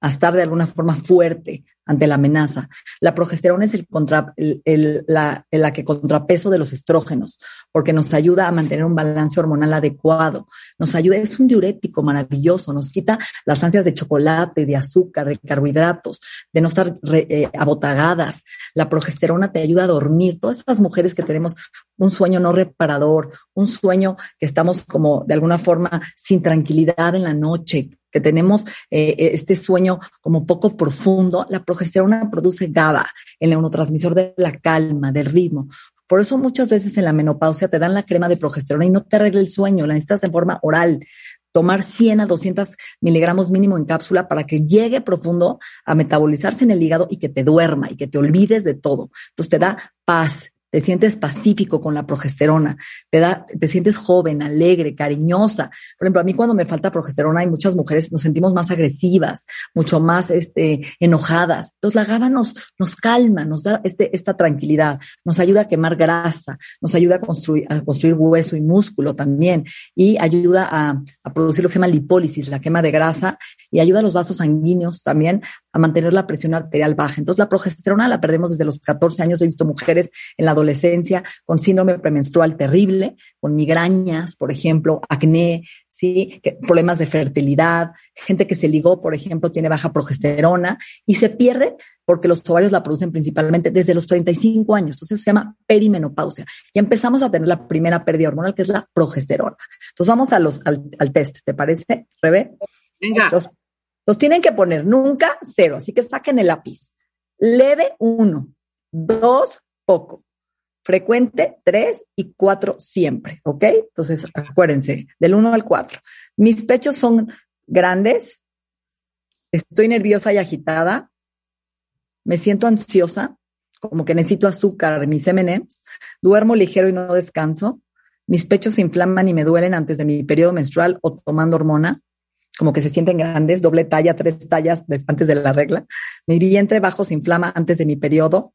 a estar de alguna forma fuerte, ante la amenaza. La progesterona es el contra, el, la, que contrapeso de los estrógenos, porque nos ayuda a mantener un balance hormonal adecuado. Nos ayuda, es un diurético maravilloso, nos quita las ansias de chocolate, de azúcar, de carbohidratos, de no estar eh, abotagadas. La progesterona te ayuda a dormir. Todas estas mujeres que tenemos un sueño no reparador, un sueño que estamos como de alguna forma sin tranquilidad en la noche, que tenemos eh, este sueño como poco profundo, la progesterona produce GABA, el neurotransmisor de la calma, del ritmo. Por eso muchas veces en la menopausia te dan la crema de progesterona y no te arregla el sueño, la necesitas en forma oral. Tomar 100 a 200 miligramos mínimo en cápsula para que llegue profundo a metabolizarse en el hígado y que te duerma y que te olvides de todo. Entonces te da paz, te sientes pacífico con la progesterona, te da, te sientes joven, alegre, cariñosa. Por ejemplo, a mí cuando me falta progesterona hay muchas mujeres nos sentimos más agresivas, mucho más este, enojadas. Entonces la GABA nos, nos calma, nos da este, esta tranquilidad, nos ayuda a quemar grasa, nos ayuda a construir, a construir hueso y músculo también y ayuda a, a producir lo que se llama lipólisis, la quema de grasa y ayuda a los vasos sanguíneos también a mantener la presión arterial baja. Entonces la progesterona la perdemos desde los 14 años. He visto mujeres en la adolescencia con síndrome premenstrual terrible, con migrañas, por ejemplo, acné, sí, problemas de fertilidad, gente que se ligó, por ejemplo, tiene baja progesterona y se pierde porque los ovarios la producen principalmente desde los 35 años. Entonces se llama perimenopausia. Y empezamos a tener la primera pérdida hormonal, que es la progesterona. Entonces vamos a los, al, test, ¿te parece, Rebe? Venga. los tienen que poner nunca cero, así que saquen el lápiz. Leve uno, dos poco, frecuente, tres y cuatro siempre, ¿ok? Entonces, acuérdense, del uno al cuatro. Mis pechos son grandes, estoy nerviosa y agitada, me siento ansiosa, como que necesito azúcar mis M&M's, duermo ligero y no descanso, mis pechos se inflaman y me duelen antes de mi periodo menstrual o tomando hormona, como que se sienten grandes, doble talla, tres tallas antes de la regla. Mi vientre bajo se inflama antes de mi periodo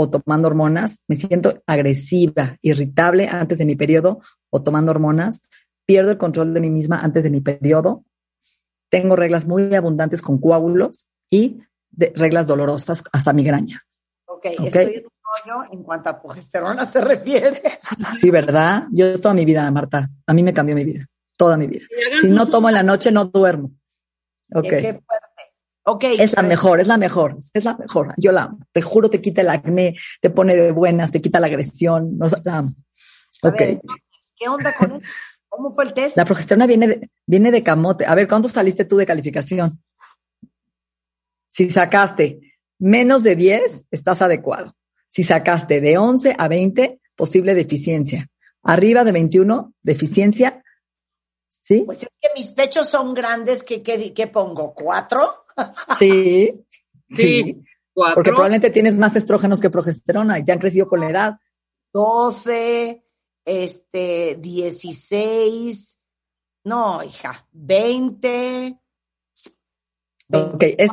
o tomando hormonas. Me siento agresiva, irritable antes de mi periodo o tomando hormonas. Pierdo el control de mí misma antes de mi periodo. Tengo reglas muy abundantes con coágulos y reglas dolorosas hasta migraña. Ok, estoy en un hoyo en cuanto a progesterona se refiere. Sí, ¿verdad? Yo toda mi vida, Marta, a mí me cambió mi vida, toda mi vida. Si no tomo en la noche, no duermo. Ok. Qué fuerte. Es la mejor, es la mejor, es la mejor. Yo la amo. Te juro, te quita el acné, te pone de buenas, te quita la agresión. No, la amo. ok. ¿Qué onda con eso? ¿Cómo fue el test? La progesterona viene de, viene de camote. A ver, ¿cuánto saliste tú de calificación? Si sacaste menos de 10, estás adecuado. Si sacaste de 11 a 20, posible deficiencia. Arriba de 21, deficiencia. ¿Sí? Pues es que mis pechos son grandes, ¿qué, qué, pongo? ¿Cuatro? *laughs* Sí. sí. ¿Cuatro? Porque probablemente tienes más estrógenos que progesterona y te han crecido con la edad. 12, este, 16, no, hija, 20. ok, es,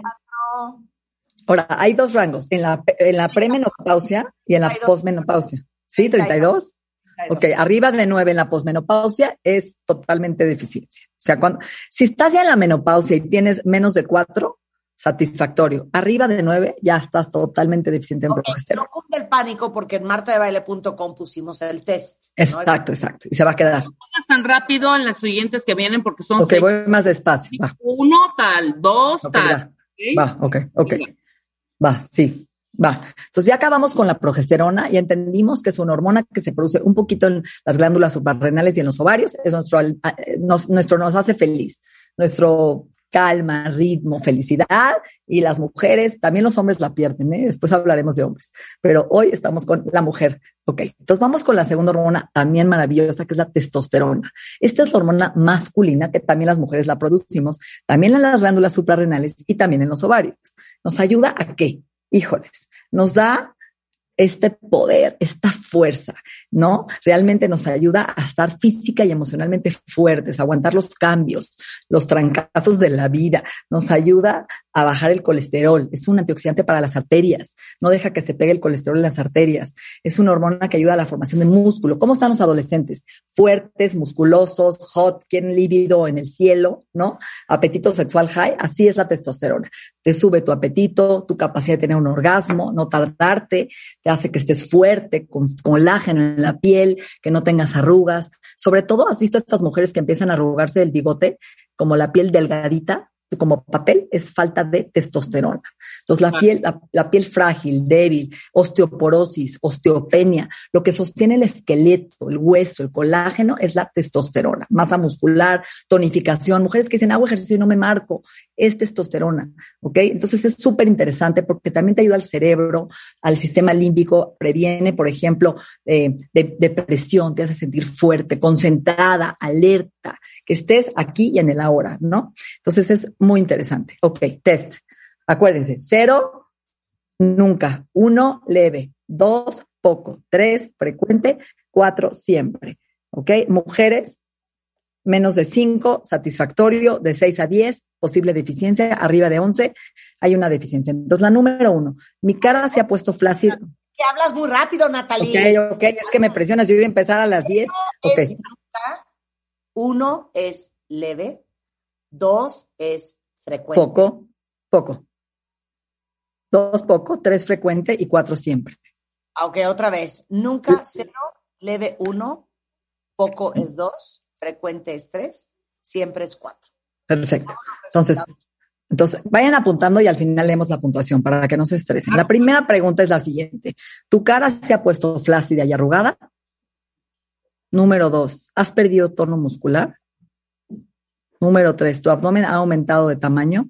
Ahora, hay dos rangos, en la, en la premenopausia y en la posmenopausia. ¿Sí? ¿32? Ok, arriba de 9 en la posmenopausia es totalmente deficiencia. O sea, cuando, si estás ya en la menopausia y tienes menos de 4, satisfactorio. Arriba de 9 ya estás totalmente deficiente en okay, progesterona. No cunde el pánico porque en martadebaile.com pusimos el test. Exacto, exacto. Y se va a quedar. No tan rápido en las siguientes que vienen porque son Ok, voy más despacio. Uno tal, dos tal. Va, ok, ok. Va, sí, va. Entonces ya acabamos con la progesterona y entendimos que es una hormona que se produce un poquito en las glándulas suprarrenales y en los ovarios. Es nuestro, eh, nos, nuestro nos hace feliz. Nuestro calma, ritmo, felicidad y las mujeres, también los hombres la pierden, ¿eh? después hablaremos de hombres, pero hoy estamos con la mujer. Ok, entonces vamos con la segunda hormona también maravillosa, que es la testosterona. Esta es la hormona masculina que también las mujeres la producimos, también en las glándulas suprarrenales y también en los ovarios. ¿Nos ayuda a qué? Híjoles, nos da este poder, esta fuerza, ¿no? Realmente nos ayuda a estar física y emocionalmente fuertes, a aguantar los cambios, los trancazos de la vida, nos ayuda a bajar el colesterol, es un antioxidante para las arterias, no deja que se pegue el colesterol en las arterias, es una hormona que ayuda a la formación de músculo. ¿Cómo están los adolescentes? Fuertes, musculosos, hot, quieren líbido en el cielo, ¿no? Apetito sexual high, así es la testosterona. Te sube tu apetito, tu capacidad de tener un orgasmo, no tardarte, te hace que estés fuerte, con colágeno en la piel, que no tengas arrugas. Sobre todo, ¿has visto a estas mujeres que empiezan a arrugarse del bigote, como la piel delgadita? Como papel es falta de testosterona. Entonces, la piel, la, piel frágil, débil, osteoporosis, osteopenia, lo que sostiene el esqueleto, el hueso, el colágeno es la testosterona. Masa muscular, tonificación. Mujeres que dicen, hago ejercicio y no me marco, es testosterona. ¿Ok? Entonces, es súper interesante porque también te ayuda al cerebro, al sistema límbico, previene, por ejemplo, eh, de depresión, te hace sentir fuerte, concentrada, alerta que estés aquí y en el ahora, ¿no? Entonces es muy interesante. Ok, test. Acuérdense, cero, nunca. Uno, leve. Dos, poco. Tres, frecuente. Cuatro, siempre. ¿Ok? Mujeres, menos de cinco, satisfactorio. De seis a diez, posible deficiencia. Arriba de once, hay una deficiencia. Entonces, la número uno, mi cara se ha puesto flácida. Que hablas muy rápido, Natalie. Ok, ok, es que me presionas. Yo iba a empezar a las diez. Ok. Uno es leve, dos es frecuente. Poco, poco. Dos poco, tres frecuente y cuatro siempre. Aunque otra vez, nunca cero, leve uno, poco es dos, frecuente es tres, siempre es cuatro. Perfecto. Entonces, entonces, vayan apuntando y al final leemos la puntuación para que no se estresen. La primera pregunta es la siguiente. ¿Tu cara se ha puesto flácida y arrugada? Número dos, ¿has perdido tono muscular? Número tres, ¿tu abdomen ha aumentado de tamaño?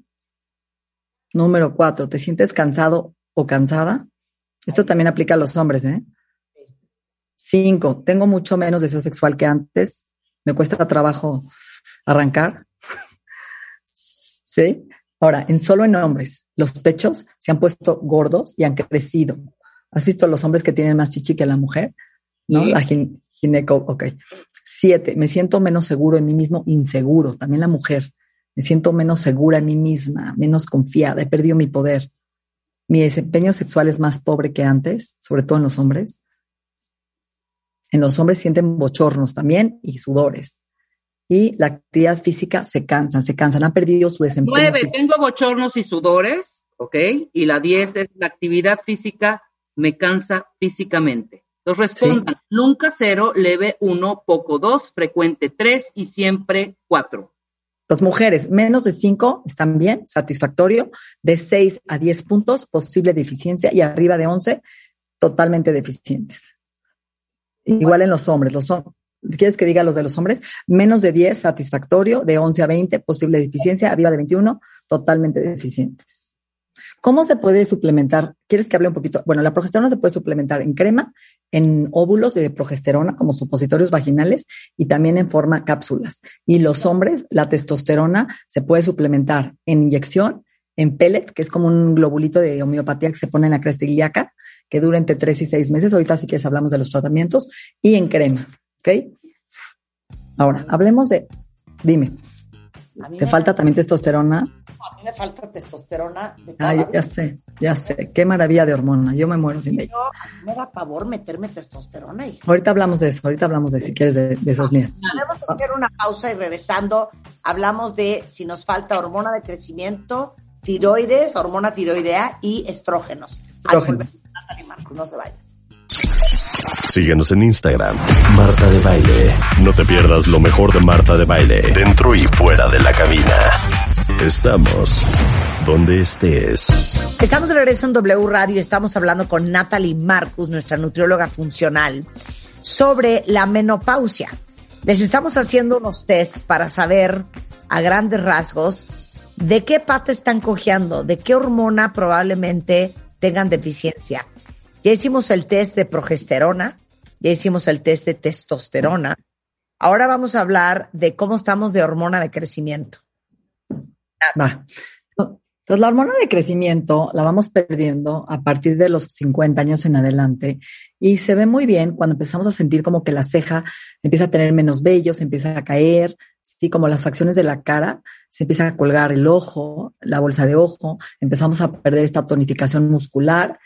Número cuatro, ¿te sientes cansado o cansada? Esto también aplica a los hombres, ¿eh? Cinco, tengo mucho menos deseo sexual que antes. Me cuesta trabajo arrancar. ¿Sí? Ahora, en solo en hombres, los pechos se han puesto gordos y han crecido. ¿Has visto los hombres que tienen más chichi que la mujer? ¿No? La gineco, ok. Siete, me siento menos seguro en mí mismo, inseguro. También la mujer. Me siento menos segura en mí misma, menos confiada, he perdido mi poder. Mi desempeño sexual es más pobre que antes, sobre todo en los hombres. En los hombres sienten bochornos también y sudores. Y la actividad física se cansan, se cansan, han perdido su desempeño. Nueve, tengo bochornos y sudores, ¿ok? Y la diez es la actividad física me cansa físicamente. Entonces respondan, nunca cero, leve uno, poco dos, frecuente tres y siempre cuatro. Las mujeres, menos de 5 están bien, satisfactorio. De 6 a 10 puntos, posible deficiencia. Y arriba de 11, totalmente deficientes. Igual en los hombres. Los ¿Quieres que diga los de los hombres? Menos de 10, satisfactorio. De 11 a 20, posible deficiencia. Arriba de 21, totalmente deficientes. ¿Cómo se puede suplementar? ¿Quieres que hable un poquito? Bueno, la progesterona se puede suplementar en crema, en óvulos de progesterona como supositorios vaginales y también en forma cápsulas. Y los hombres, la testosterona se puede suplementar en inyección, en pellet, que es como un globulito de homeopatía que se pone en la cresta ilíaca, que dura entre tres y seis meses. Ahorita sí que hablamos de los tratamientos y en crema. ¿Ok? Ahora, hablemos de, dime, ¿te falta también testosterona? a mí me falta testosterona. De ah, ya sé, ya sé. Qué maravilla de hormona. Yo me muero sin ella. me da pavor meterme testosterona. Ahorita hablamos de eso, ahorita hablamos de si quieres de, esos miedos. Podemos hacer una pausa y regresando hablamos de si nos falta hormona de crecimiento, tiroides, hormona tiroidea y estrógenos. Estrógenos. No se vaya. Síguenos en Instagram, Marta de Baile. No te pierdas lo mejor de Marta de Baile, dentro y fuera de la cabina. Estamos donde estés. Estamos de regreso en W Radio estamos hablando con Natalie Marcus, nuestra nutrióloga funcional, sobre la menopausia. Les estamos haciendo unos tests para saber a grandes rasgos de qué pata están cojeando, de qué hormona probablemente tengan deficiencia. Ya hicimos el test de progesterona, ya hicimos el test de testosterona. Ahora vamos a hablar de cómo estamos de hormona de crecimiento. Va. Entonces, la hormona de crecimiento la vamos perdiendo a partir de los 50 años en adelante y se ve muy bien cuando empezamos a sentir como que la ceja empieza a tener menos vello, se empieza a caer, sí, como las facciones de la cara, se empieza a colgar el ojo, la bolsa de ojo, empezamos a perder esta tonificación muscular,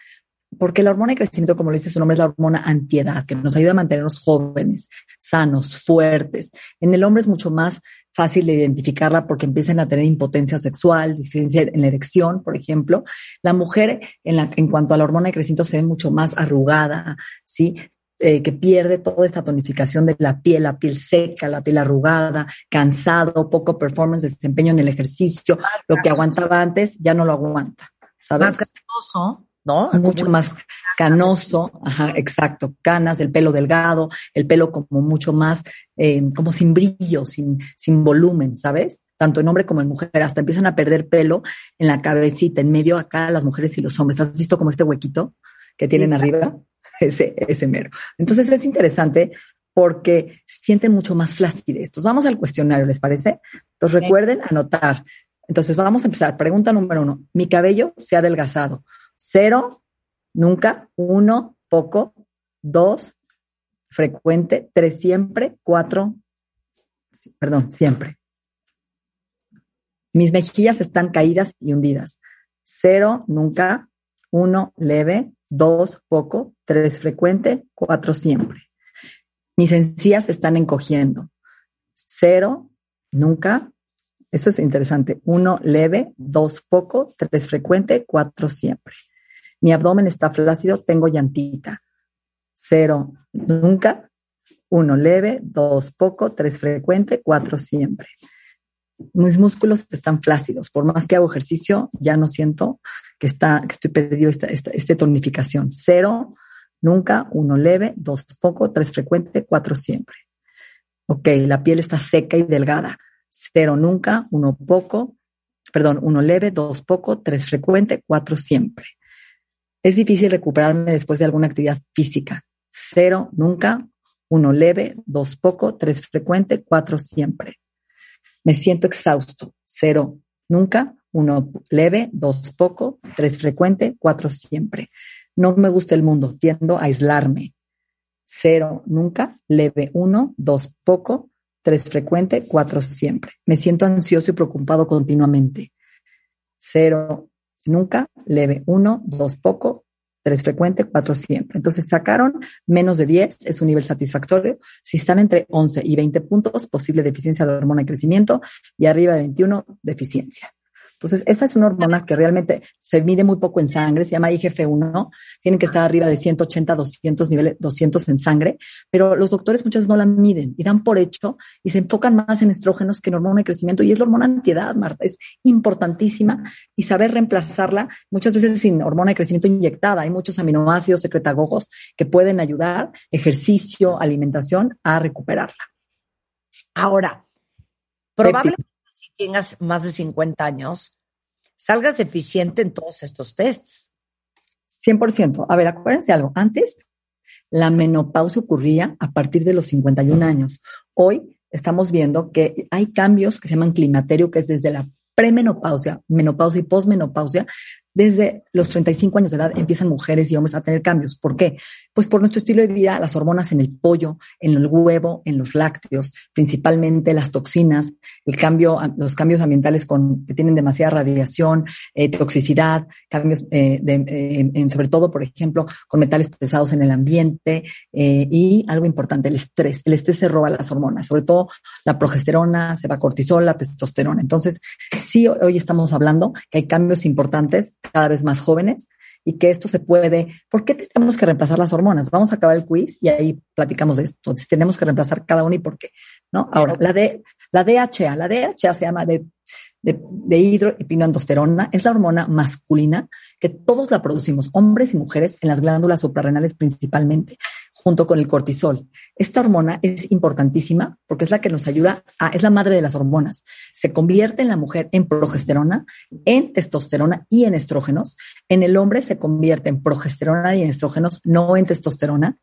porque la hormona de crecimiento, como le dice su nombre, es la hormona antiedad, que nos ayuda a mantenernos jóvenes, sanos, fuertes. En el hombre es mucho más fácil de identificarla porque empiezan a tener impotencia sexual, deficiencia en la erección, por ejemplo. La mujer, en, la, en cuanto a la hormona de crecimiento, se ve mucho más arrugada, ¿sí? Eh, que pierde toda esta tonificación de la piel, la piel seca, la piel arrugada, cansado, poco performance, desempeño en el ejercicio, lo que aguantaba antes ya no lo aguanta, ¿sabes? ¿No? Mucho más canoso, ajá, exacto, canas, del pelo delgado, el pelo como mucho más, eh, como sin brillo, sin, sin volumen, ¿sabes? Tanto en hombre como en mujer, hasta empiezan a perder pelo en la cabecita, en medio acá las mujeres y los hombres. ¿Has visto como este huequito que tienen arriba? *laughs* Ese, ese mero. Entonces es interesante porque sienten mucho más flacidez. Entonces vamos al cuestionario, ¿les parece? Entonces recuerden anotar. Entonces vamos a empezar. Pregunta número uno. Mi cabello se ha adelgazado. Cero, nunca. Uno, poco. Dos, frecuente. Tres, siempre. Cuatro, perdón, siempre. Mis mejillas están caídas y hundidas. Cero, nunca. Uno, leve. Dos, poco. Tres, frecuente. Cuatro, siempre. Mis encías están encogiendo. Cero, nunca. Eso es interesante. Uno, leve. Dos, poco. Tres, frecuente. Cuatro, siempre. Mi abdomen está flácido, tengo llantita. Cero, nunca. Uno, leve. Dos, poco. Tres, frecuente. Cuatro, siempre. Mis músculos están flácidos. Por más que hago ejercicio, ya no siento que, está, que estoy perdido esta, esta, tonificación. Cero, nunca. Uno, leve. Dos, poco. Tres, frecuente. Cuatro, siempre. Ok, la piel está seca y delgada. Cero, nunca. Uno, poco. Perdón, uno leve, dos poco, tres frecuente, cuatro siempre. Es difícil recuperarme después de alguna actividad física. Cero, nunca. Uno, leve. Dos, poco. Tres, frecuente. Cuatro, siempre. Me siento exhausto. Cero, nunca, uno leve, dos poco, tres frecuente, cuatro siempre. No me gusta el mundo, tiendo a aislarme. Cero, nunca, leve, uno, dos poco, tres frecuente, cuatro siempre. Me siento ansioso y preocupado continuamente. Cero, nunca, leve, uno, dos poco, tres frecuente, cuatro siempre. Entonces sacaron menos de 10, es un nivel satisfactorio. Si están entre 11 y 20 puntos, posible deficiencia de hormona de crecimiento y arriba de 21, deficiencia. Entonces, esta es una hormona que realmente se mide muy poco en sangre, se llama IGF-1, tienen que estar arriba de 180, 200 niveles, 200 en sangre, pero los doctores muchas veces no la miden y dan por hecho y se enfocan más en estrógenos que en hormona de crecimiento y es la hormona antiedad, Marta, es importantísima y saber reemplazarla muchas veces sin hormona de crecimiento inyectada. Hay muchos aminoácidos secretagogos que pueden ayudar, ejercicio, alimentación, a recuperarla. Ahora, probablemente tengas más de 50 años, salgas deficiente en todos estos tests. 100%. A ver, acuérdense algo. Antes, la menopausia ocurría a partir de los 51 años. Hoy estamos viendo que hay cambios que se llaman climaterio, que es desde la premenopausia, menopausia y posmenopausia, desde los 35 años de edad empiezan mujeres y hombres a tener cambios. ¿Por qué? Pues por nuestro estilo de vida, las hormonas en el pollo, en el huevo, en los lácteos, principalmente las toxinas, el cambio, los cambios ambientales con, que tienen demasiada radiación, eh, toxicidad, cambios eh, eh, en, sobre todo, por ejemplo, con metales pesados en el ambiente y algo importante, el estrés. El estrés se roba las hormonas, sobre todo la progesterona, se va cortisol, la testosterona. Entonces, sí, hoy estamos hablando que hay cambios importantes cada vez más jóvenes y que esto se puede. ¿Por qué tenemos que reemplazar las hormonas? Vamos a acabar el quiz y ahí platicamos de esto. Entonces, tenemos que reemplazar cada una y por qué. ¿no? Ahora, la, de, la DHA, la DHA se llama de de, de es la hormona masculina que todos la producimos, hombres y mujeres, en las glándulas suprarrenales principalmente, junto con el cortisol. Esta hormona es importantísima porque es la que nos ayuda a, es la madre de las hormonas. Se convierte en la mujer en progesterona, en testosterona y en estrógenos. En el hombre se convierte en progesterona y en estrógenos, no en testosterona.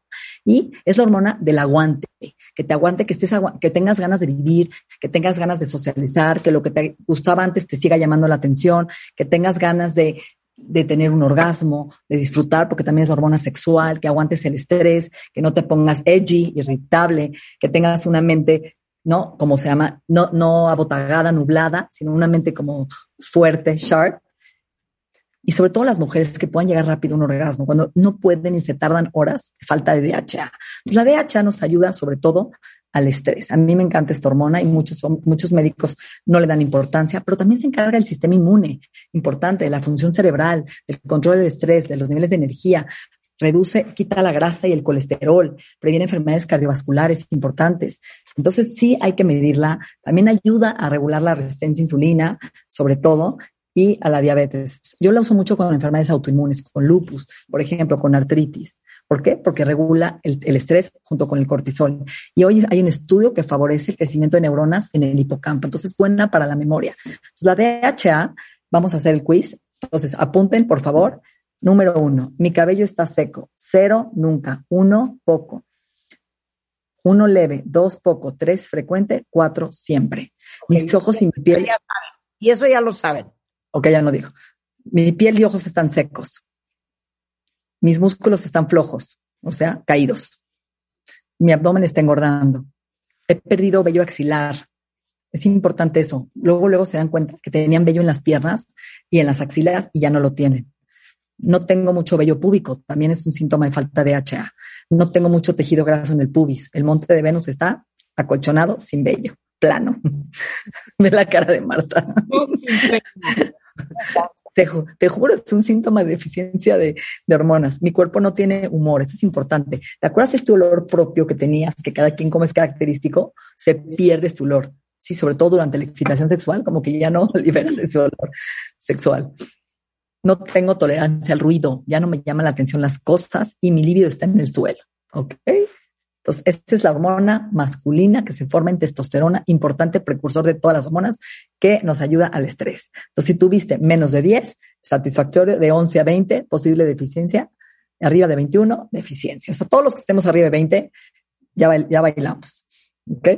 Y es la hormona del aguante, que te aguante, que estés, que tengas ganas de vivir, que tengas ganas de socializar, que lo que te gustaba antes te siga llamando la atención, que tengas ganas de, de tener un orgasmo, de disfrutar, porque también es hormona sexual, que aguantes el estrés, que no te pongas edgy, irritable, que tengas una mente, ¿no? Como se llama, no, no abotagada, nublada, sino una mente como fuerte, sharp. Y sobre todo las mujeres que puedan llegar rápido a un orgasmo, cuando no pueden y se tardan horas, falta de DHA. Entonces la DHA nos ayuda sobre todo al estrés. A mí me encanta esta hormona y muchos, muchos médicos no le dan importancia, pero también se encarga del sistema inmune, importante, de la función cerebral, del control del estrés, de los niveles de energía, reduce, quita la grasa y el colesterol, previene enfermedades cardiovasculares importantes. Entonces sí hay que medirla. También ayuda a regular la resistencia a insulina, sobre todo, y a la diabetes. Yo la uso mucho con enfermedades autoinmunes, con lupus, por ejemplo, con artritis. ¿Por qué? Porque regula el, estrés junto con el cortisol. Y hoy hay un estudio que favorece el crecimiento de neuronas en el hipocampo. Entonces, es buena para la memoria. la DHA, vamos a hacer el quiz. Entonces, apunten, por favor. Número uno, mi cabello está seco. Cero, nunca. Uno, poco. Uno, leve. Dos, poco. Tres, frecuente. Cuatro, siempre. Mis ojos y mi piel. Y eso ya lo saben. Ok, ya no dijo. Mi piel y ojos están secos. Mis músculos están flojos, o sea, caídos. Mi abdomen está engordando. He perdido vello axilar. Es importante eso. Luego, luego se dan cuenta que tenían vello en las piernas y en las axilas y ya no lo tienen. No tengo mucho vello púbico, también es un síntoma de falta de HA. No tengo mucho tejido graso en el pubis. El monte de Venus está acolchonado, sin vello, plano. *laughs* Ve la cara de Marta. *laughs* Te, juro, es un síntoma de deficiencia de, hormonas. Mi cuerpo no tiene humor, eso es importante. ¿Te acuerdas de este olor propio que tenías, que cada quien come es característico? Se pierde este olor. Sí, sobre todo durante la excitación sexual, como que ya no *laughs* liberas ese olor sexual. No tengo tolerancia al ruido, ya no me llaman la atención las cosas y mi libido está en el suelo. ¿Ok? Entonces, esta es la hormona masculina que se forma en testosterona, importante precursor de todas las hormonas que nos ayuda al estrés. Entonces, si tuviste menos de 10, satisfactorio, de 11 a 20, posible deficiencia, arriba de 21, deficiencia. O sea, todos los que estemos arriba de 20, ya, ya bailamos. ¿Ok?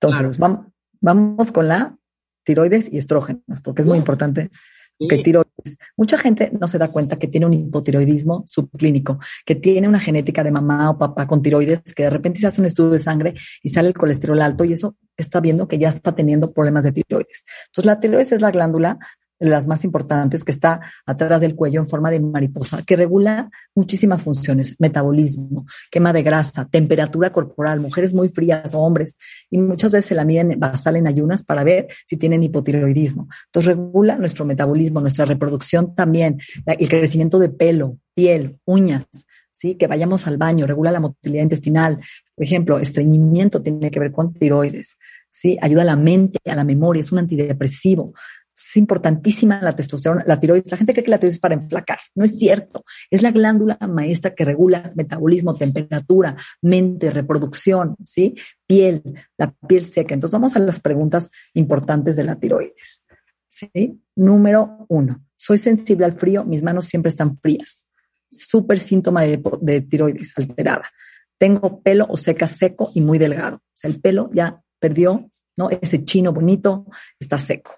Entonces, vamos, vamos con la tiroides y estrógenos, porque es muy importante que tiroides. Mucha gente no se da cuenta que tiene un hipotiroidismo subclínico, que tiene una genética de mamá o papá con tiroides, que de repente se hace un estudio de sangre y sale el colesterol alto y eso está viendo que ya está teniendo problemas de tiroides. Entonces, la tiroides es la glándula las más importantes, que está atrás del cuello en forma de mariposa, que regula muchísimas funciones, metabolismo, quema de grasa, temperatura corporal, mujeres muy frías o hombres, y muchas veces se la miden basal en ayunas para ver si tienen hipotiroidismo. Entonces regula nuestro metabolismo, nuestra reproducción también, el crecimiento de pelo, piel, uñas, ¿sí? Que vayamos al baño, regula la motilidad intestinal. Por ejemplo, estreñimiento tiene que ver con tiroides, ¿sí? Ayuda a la mente, a la memoria, es un antidepresivo, es importantísima la testosterona, la tiroides. La gente cree que la tiroides es para enflacar. No es cierto. Es la glándula maestra que regula metabolismo, temperatura, mente, reproducción, ¿sí? Piel, la piel seca. Entonces vamos a las preguntas importantes de la tiroides. ¿Sí? Número uno. Soy sensible al frío, mis manos siempre están frías. Súper síntoma de, de tiroides alterada. Tengo pelo o seca seco y muy delgado. O sea, el pelo ya perdió, ¿no? Ese chino bonito está seco.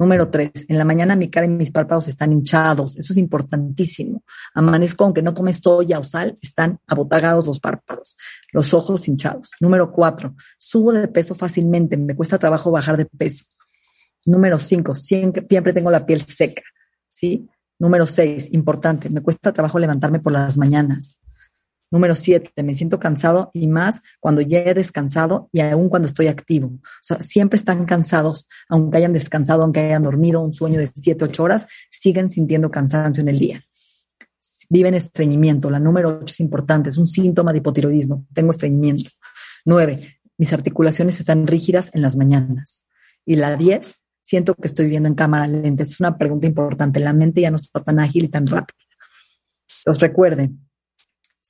Número tres, en la mañana mi cara y mis párpados están hinchados. Eso es importantísimo. Amanezco, aunque no tome soya o sal, están abotagados los párpados, los ojos hinchados. Número cuatro, subo de peso fácilmente. Me cuesta trabajo bajar de peso. Número cinco, siempre, tengo la piel seca. ¿Sí? Número seis, importante, me cuesta trabajo levantarme por las mañanas. Número siete, me siento cansado y más cuando ya he descansado y aún cuando estoy activo. O sea, siempre están cansados, aunque hayan descansado, aunque hayan dormido un sueño de siete, ocho horas, siguen sintiendo cansancio en el día. Viven estreñimiento. La número ocho es importante, es un síntoma de hipotiroidismo. Tengo estreñimiento. Nueve, mis articulaciones están rígidas en las mañanas. Y la diez, siento que estoy viendo en cámara lenta. Es una pregunta importante. La mente ya no está tan ágil y tan rápida. Os recuerden,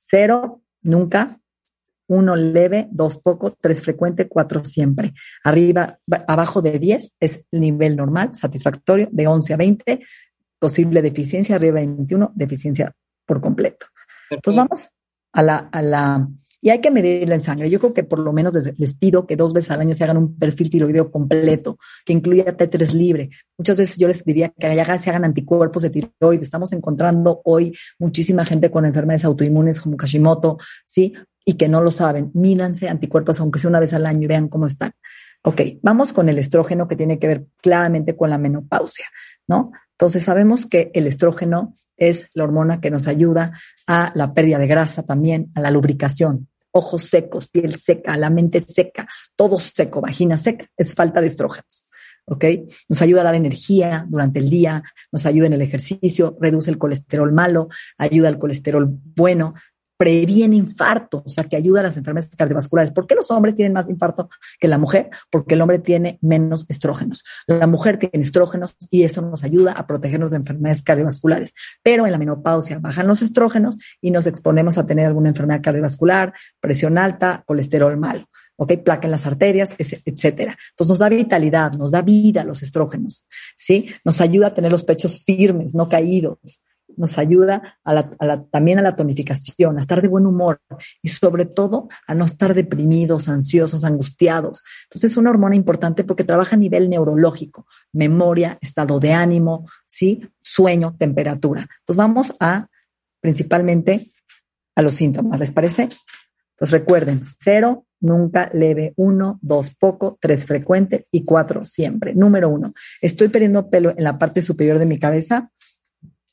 Cero, nunca. Uno leve, dos poco, tres frecuente, cuatro siempre. Arriba, abajo de 10 es el nivel normal, satisfactorio, de 11 a 20, posible deficiencia, arriba de 21, deficiencia por completo. Entonces vamos a la, a la y hay que medirla en sangre. Yo creo que por lo menos les, pido que dos veces al año se hagan un perfil tiroideo completo, que incluya T3 libre. Muchas veces yo les diría que se hagan anticuerpos de tiroides. Estamos encontrando hoy muchísima gente con enfermedades autoinmunes como Kashimoto, ¿sí? Y que no lo saben. Mídanse anticuerpos, aunque sea una vez al año, y vean cómo están. Ok, vamos con el estrógeno que tiene que ver claramente con la menopausia, ¿no? Entonces sabemos que el estrógeno es la hormona que nos ayuda a la pérdida de grasa también, a la lubricación. Ojos secos, piel seca, la mente seca, todo seco, vagina seca, es falta de estrógenos. ¿ok? Nos ayuda a dar energía durante el día, nos ayuda en el ejercicio, reduce el colesterol malo, ayuda al colesterol bueno, previene infarto, o sea, que ayuda a las enfermedades cardiovasculares. ¿Por qué los hombres tienen más infarto que la mujer? Porque el hombre tiene menos estrógenos. La mujer tiene estrógenos y eso nos ayuda a protegernos de enfermedades cardiovasculares. Pero en la menopausia bajan los estrógenos y nos exponemos a tener alguna enfermedad cardiovascular, presión alta, colesterol malo. ¿ok? Placa en las arterias, etcétera. Entonces nos da vitalidad, nos da vida los estrógenos, ¿sí? Nos ayuda a tener los pechos firmes, no caídos, nos ayuda también a la tonificación, a estar de buen humor y sobre todo a no estar deprimidos, ansiosos, angustiados. Entonces es una hormona importante porque trabaja a nivel neurológico, memoria, estado de ánimo, ¿sí? sueño, temperatura. Entonces vamos a principalmente a los síntomas, ¿les parece? Pues recuerden, cero, nunca, leve, uno, dos, poco, tres, frecuente y cuatro, siempre. Número uno, estoy perdiendo pelo en la parte superior de mi cabeza,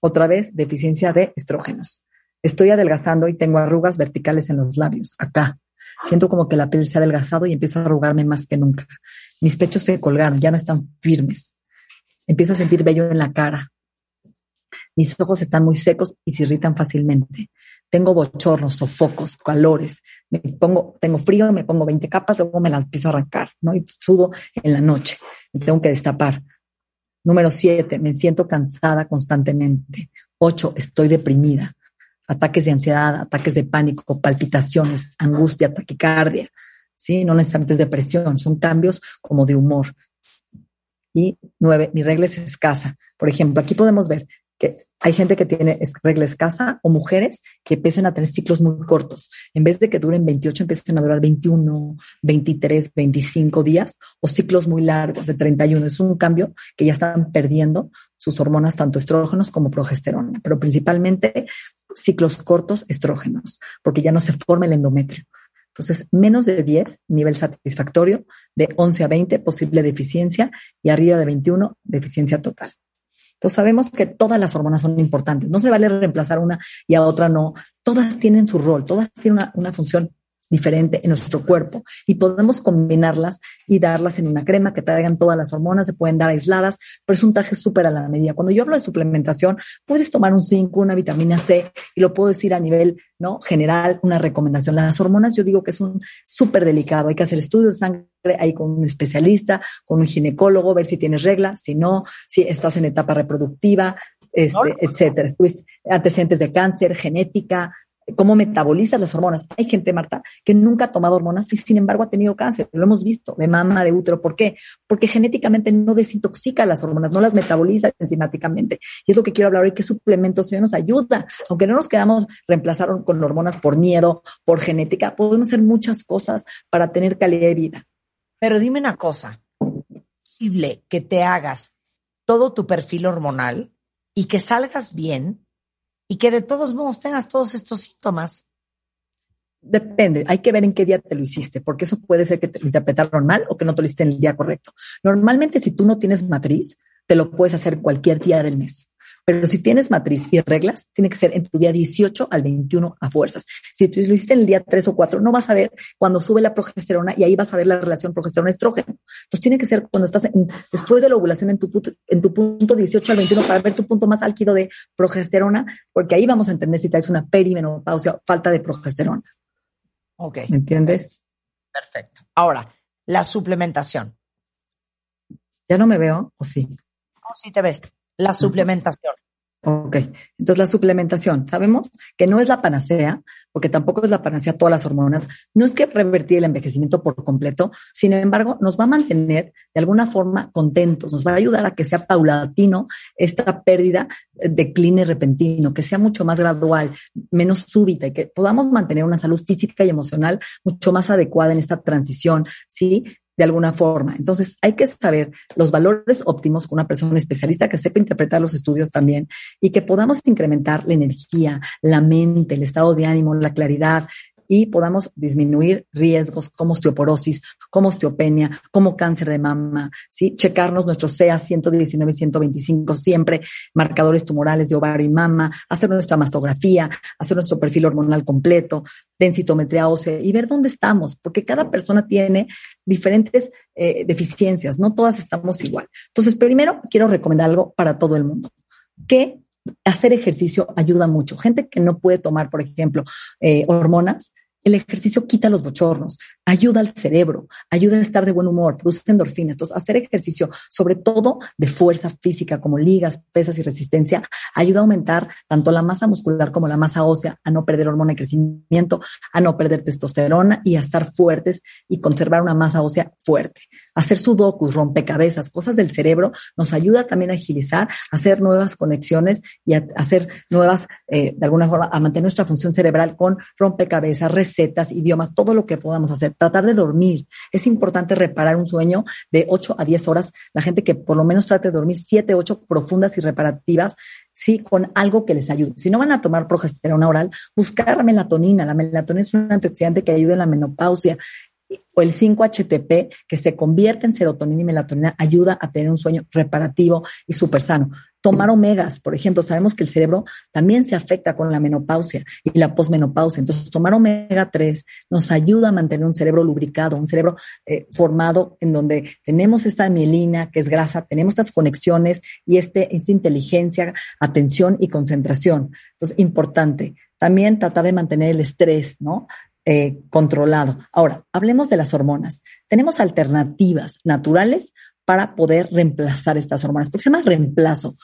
otra vez, deficiencia de estrógenos. Estoy adelgazando y tengo arrugas verticales en los labios, acá. Siento como que la piel se ha adelgazado y empiezo a arrugarme más que nunca. Mis pechos se colgaron, ya no están firmes. Empiezo a sentir vello en la cara. Mis ojos están muy secos y se irritan fácilmente. Tengo bochornos, sofocos, calores. Me pongo, tengo frío, me pongo 20 capas, luego me las empiezo a arrancar, ¿no? Y sudo en la noche. Me tengo que destapar. Número siete, me siento cansada constantemente. Ocho, estoy deprimida. Ataques de ansiedad, ataques de pánico, palpitaciones, angustia, taquicardia. ¿Sí? No necesariamente es depresión, son cambios como de humor. Y nueve, mi regla es escasa. Por ejemplo, aquí podemos ver que Hay gente que tiene regla escasa o mujeres que empiezan a tener ciclos muy cortos. En vez de que duren 28, empiezan a durar 21, 23, 25 días o ciclos muy largos de 31. Es un cambio que ya están perdiendo sus hormonas, tanto estrógenos como progesterona, pero principalmente ciclos cortos estrógenos, porque ya no se forma el endometrio. Entonces, menos de 10, nivel satisfactorio, de 11 a 20, posible deficiencia, y arriba de 21, deficiencia total. Entonces sabemos que todas las hormonas son importantes. No se vale reemplazar una y a otra no. Todas tienen su rol, todas tienen una, una función diferente en nuestro cuerpo y podemos combinarlas y darlas en una crema que traigan todas las hormonas, se pueden dar aisladas, pero es un traje súper a la medida. Cuando yo hablo de suplementación, puedes tomar un zinc, una vitamina C y lo puedo decir a nivel no general, una recomendación. Las hormonas yo digo que es un súper delicado, hay que hacer estudios de sangre ahí con un especialista, con un ginecólogo, ver si tienes regla, si no, si estás en etapa reproductiva, este, etcétera. Antecedentes de cáncer, genética, cómo metabolizas las hormonas. Hay gente, Marta, que nunca ha tomado hormonas y sin embargo ha tenido cáncer. Lo hemos visto, de mama, de útero. ¿Por qué? Porque genéticamente no desintoxica las hormonas, no las metaboliza enzimáticamente. Y es lo que quiero hablar hoy, que suplementos nos ayuda. Aunque no nos quedamos reemplazar con hormonas por miedo, por genética, podemos hacer muchas cosas para tener calidad de vida. Pero dime una cosa, ¿es posible que te hagas todo tu perfil hormonal y que salgas bien y que de todos modos tengas todos estos síntomas. Depende, hay que ver en qué día te lo hiciste, porque eso puede ser que te lo interpretaron mal o que no te lo hiciste en el día correcto. Normalmente, si tú no tienes matriz, te lo puedes hacer cualquier día del mes. Pero si tienes matriz y reglas, tiene que ser en tu día 18 al 21 a fuerzas. Si tú lo hiciste en el día 3 o 4, no vas a ver cuando sube la progesterona y ahí vas a ver la relación progesterona-estrógeno. Entonces tiene que ser cuando estás después de la ovulación en tu, en tu punto 18 al 21 para ver tu punto más álgido de progesterona, porque ahí vamos a entender si traes una perimenopausia o falta de progesterona. Ok. ¿Me entiendes? Perfecto. Ahora, la suplementación. ¿Ya no me veo o sí? No, sí te ves. La suplementación. Ok, entonces la suplementación, sabemos que no es la panacea, porque tampoco es la panacea todas las hormonas, no es que revertir el envejecimiento por completo, sin embargo, nos va a mantener de alguna forma contentos, nos va a ayudar a que sea paulatino esta pérdida, decline repentino, que sea mucho más gradual, menos súbita y que podamos mantener una salud física y emocional mucho más adecuada en esta transición, ¿sí? De alguna forma. Entonces, hay que saber los valores óptimos con una persona especialista que sepa interpretar los estudios también y que podamos incrementar la energía, la mente, el estado de ánimo, la claridad, y podamos disminuir riesgos como osteoporosis, como osteopenia, como cáncer de mama, ¿sí? Checarnos nuestros CA 119 y 125 siempre, marcadores tumorales de ovario y mama, hacer nuestra mastografía, hacer nuestro perfil hormonal completo, densitometría ósea y ver dónde estamos, porque cada persona tiene diferentes eh, deficiencias, no todas estamos igual. Entonces, primero quiero recomendar algo para todo el mundo, que hacer ejercicio ayuda mucho. Gente que no puede tomar, por ejemplo, eh, hormonas, el ejercicio quita los bochornos, ayuda al cerebro, ayuda a estar de buen humor, produce endorfinas. Entonces, hacer ejercicio, sobre todo de fuerza física, como ligas, pesas y resistencia, ayuda a aumentar tanto la masa muscular como la masa ósea, a no perder hormona de crecimiento, a no perder testosterona y a estar fuertes y conservar una masa ósea fuerte. Hacer sudokus, rompecabezas, cosas del cerebro, nos ayuda también a agilizar, a hacer nuevas conexiones y a hacer nuevas, eh, de alguna forma, a mantener nuestra función cerebral con rompecabezas, recetas, idiomas, todo lo que podamos hacer. Tratar de dormir. Es importante reparar un sueño de 8 a 10 horas. La gente que por lo menos trate de dormir 7, 8 profundas y reparativas, sí, con algo que les ayude. Si no van a tomar progesterona oral, buscar melatonina. La melatonina es un antioxidante que ayuda en la menopausia o el 5-HTP, que se convierte en serotonina y melatonina, ayuda a tener un sueño reparativo y súper sano. Tomar omegas, por ejemplo, sabemos que el cerebro también se afecta con la menopausia y la posmenopausia. Entonces, tomar omega 3 nos ayuda a mantener un cerebro lubricado, un cerebro eh, formado en donde tenemos esta mielina, que es grasa, tenemos estas conexiones y este, esta inteligencia, atención y concentración. Entonces, importante. También tratar de mantener el estrés, ¿no? Eh, controlado. Ahora, hablemos de las hormonas. Tenemos alternativas naturales para poder reemplazar estas hormonas, porque se llama reemplazo.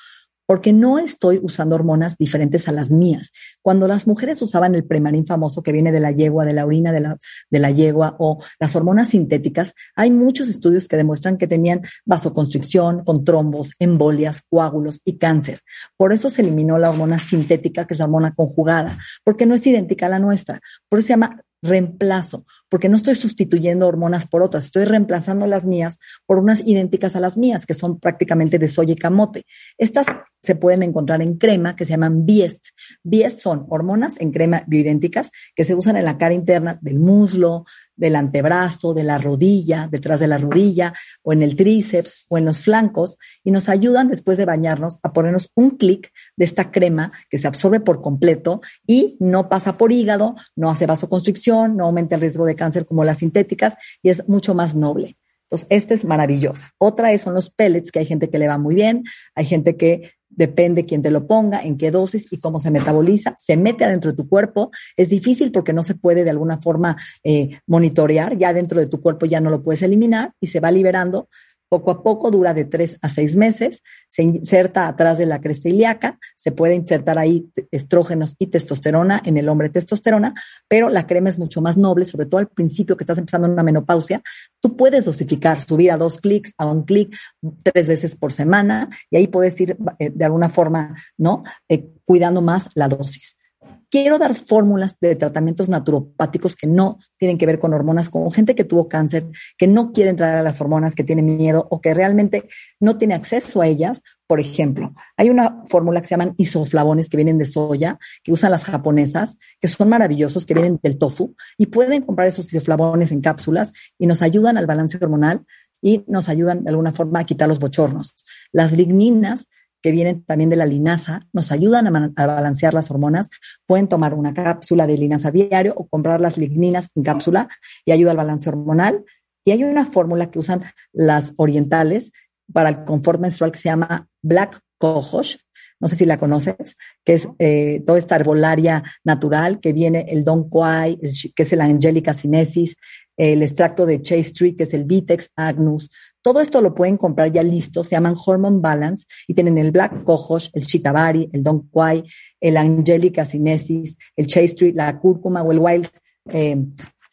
porque no estoy usando hormonas diferentes a las mías. Cuando las mujeres usaban el premarín famoso que viene de la yegua, de la orina de la, de la yegua o las hormonas sintéticas, hay muchos estudios que demuestran que tenían vasoconstricción con trombos, embolias, coágulos y cáncer. Por eso se eliminó la hormona sintética, que es la hormona conjugada, porque no es idéntica a la nuestra. Por eso se llama reemplazo, porque no estoy sustituyendo hormonas por otras, estoy reemplazando las mías por unas idénticas a las mías, que son prácticamente de soya y camote. Estas se pueden encontrar en crema que se llaman Biest. Biest son hormonas en crema bioidénticas que se usan en la cara interna del muslo, del antebrazo, de la rodilla, detrás de la rodilla, o en el tríceps, o en los flancos, y nos ayudan después de bañarnos a ponernos un clic de esta crema que se absorbe por completo y no pasa por hígado, no hace vasoconstricción, no aumenta el riesgo de cáncer como las sintéticas y es mucho más noble. Entonces, esta es maravillosa. Otra es, son los pellets, que hay gente que le va muy bien, hay gente que depende quién te lo ponga, en qué dosis y cómo se metaboliza, se mete adentro de tu cuerpo. Es difícil porque no se puede de alguna forma eh, monitorear, ya dentro de tu cuerpo ya no lo puedes eliminar y se va liberando poco a poco dura de tres a seis meses, se inserta atrás de la cresta ilíaca, se puede insertar ahí estrógenos y testosterona, en el hombre testosterona, pero la crema es mucho más noble, sobre todo al principio que estás empezando una menopausia. Tú puedes dosificar, subir a dos clics, a un clic, tres veces por semana, y ahí puedes ir eh, de alguna forma, ¿no? Eh, cuidando más la dosis quiero dar fórmulas de tratamientos naturopáticos que no tienen que ver con hormonas, como gente que tuvo cáncer, que no quiere entrar a las hormonas, que tiene miedo o que realmente no tiene acceso a ellas. Por ejemplo, hay una fórmula que se llaman isoflavones que vienen de soya, que usan las japonesas, que son maravillosos, que vienen del tofu y pueden comprar esos isoflavones en cápsulas y nos ayudan al balance hormonal y nos ayudan de alguna forma a quitar los bochornos. Las ligninas que vienen también de la linaza, nos ayudan a, balancear las hormonas. Pueden tomar una cápsula de linaza diario o comprar las ligninas en cápsula y ayuda al balance hormonal. Y hay una fórmula que usan las orientales para el confort menstrual que se llama Black Cohosh. No sé si la conoces, que es eh, toda esta herbolaria natural que viene el Don Quai, que es el Angelica sinensis, el extracto de Chase Tree, que es el Vitex agnus, todo esto lo pueden comprar ya listo, se llaman Hormone Balance y tienen el Black Cohosh, el Chitabari, el Don Quai, el Angelica Sinensis, el Chase Street, la cúrcuma o el Wild eh,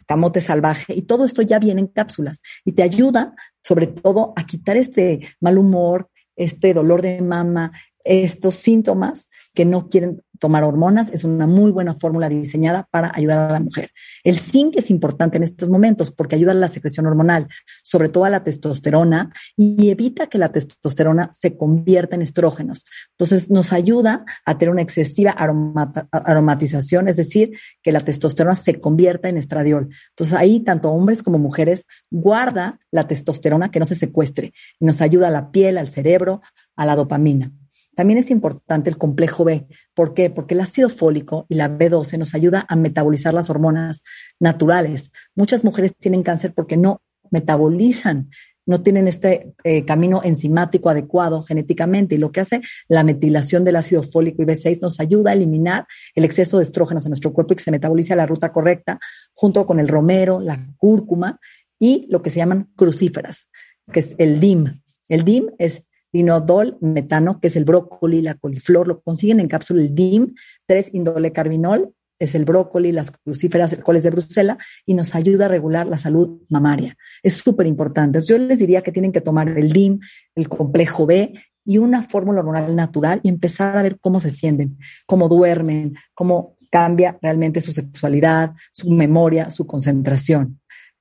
camote salvaje. Y todo esto ya viene en cápsulas y te ayuda sobre todo a quitar este mal humor, este dolor de mama, estos síntomas que no quieren tomar hormonas, es una muy buena fórmula diseñada para ayudar a la mujer. El zinc es importante en estos momentos porque ayuda a la secreción hormonal, sobre todo a la testosterona, y evita que la testosterona se convierta en estrógenos. Entonces, nos ayuda a tener una excesiva aromatización, es decir, que la testosterona se convierta en estradiol. Entonces, ahí tanto hombres como mujeres guarda la testosterona que no se secuestre nos ayuda a la piel, al cerebro, a la dopamina. También es importante el complejo B. ¿Por qué? Porque el ácido fólico y la B12 nos ayuda a metabolizar las hormonas naturales. Muchas mujeres tienen cáncer porque no metabolizan no tienen este eh, camino enzimático adecuado genéticamente y lo que hace la metilación del ácido fólico y B6 nos ayuda a eliminar el exceso de estrógenos en nuestro cuerpo y que se metabolice a la ruta correcta junto con el romero, la cúrcuma y lo que se llaman crucíferas, que es el DIM. El DIM es dinodol metano, que es el brócoli, la coliflor, lo consiguen en cápsula el DIM, 3 carbinol es el brócoli, las crucíferas, el coles de Bruselas, y nos ayuda a regular la salud mamaria. Es súper importante. Yo les diría que tienen que tomar el DIM, el complejo B y una fórmula hormonal natural y empezar a ver cómo se sienten, cómo duermen, cómo cambia realmente su sexualidad, su memoria, su concentración.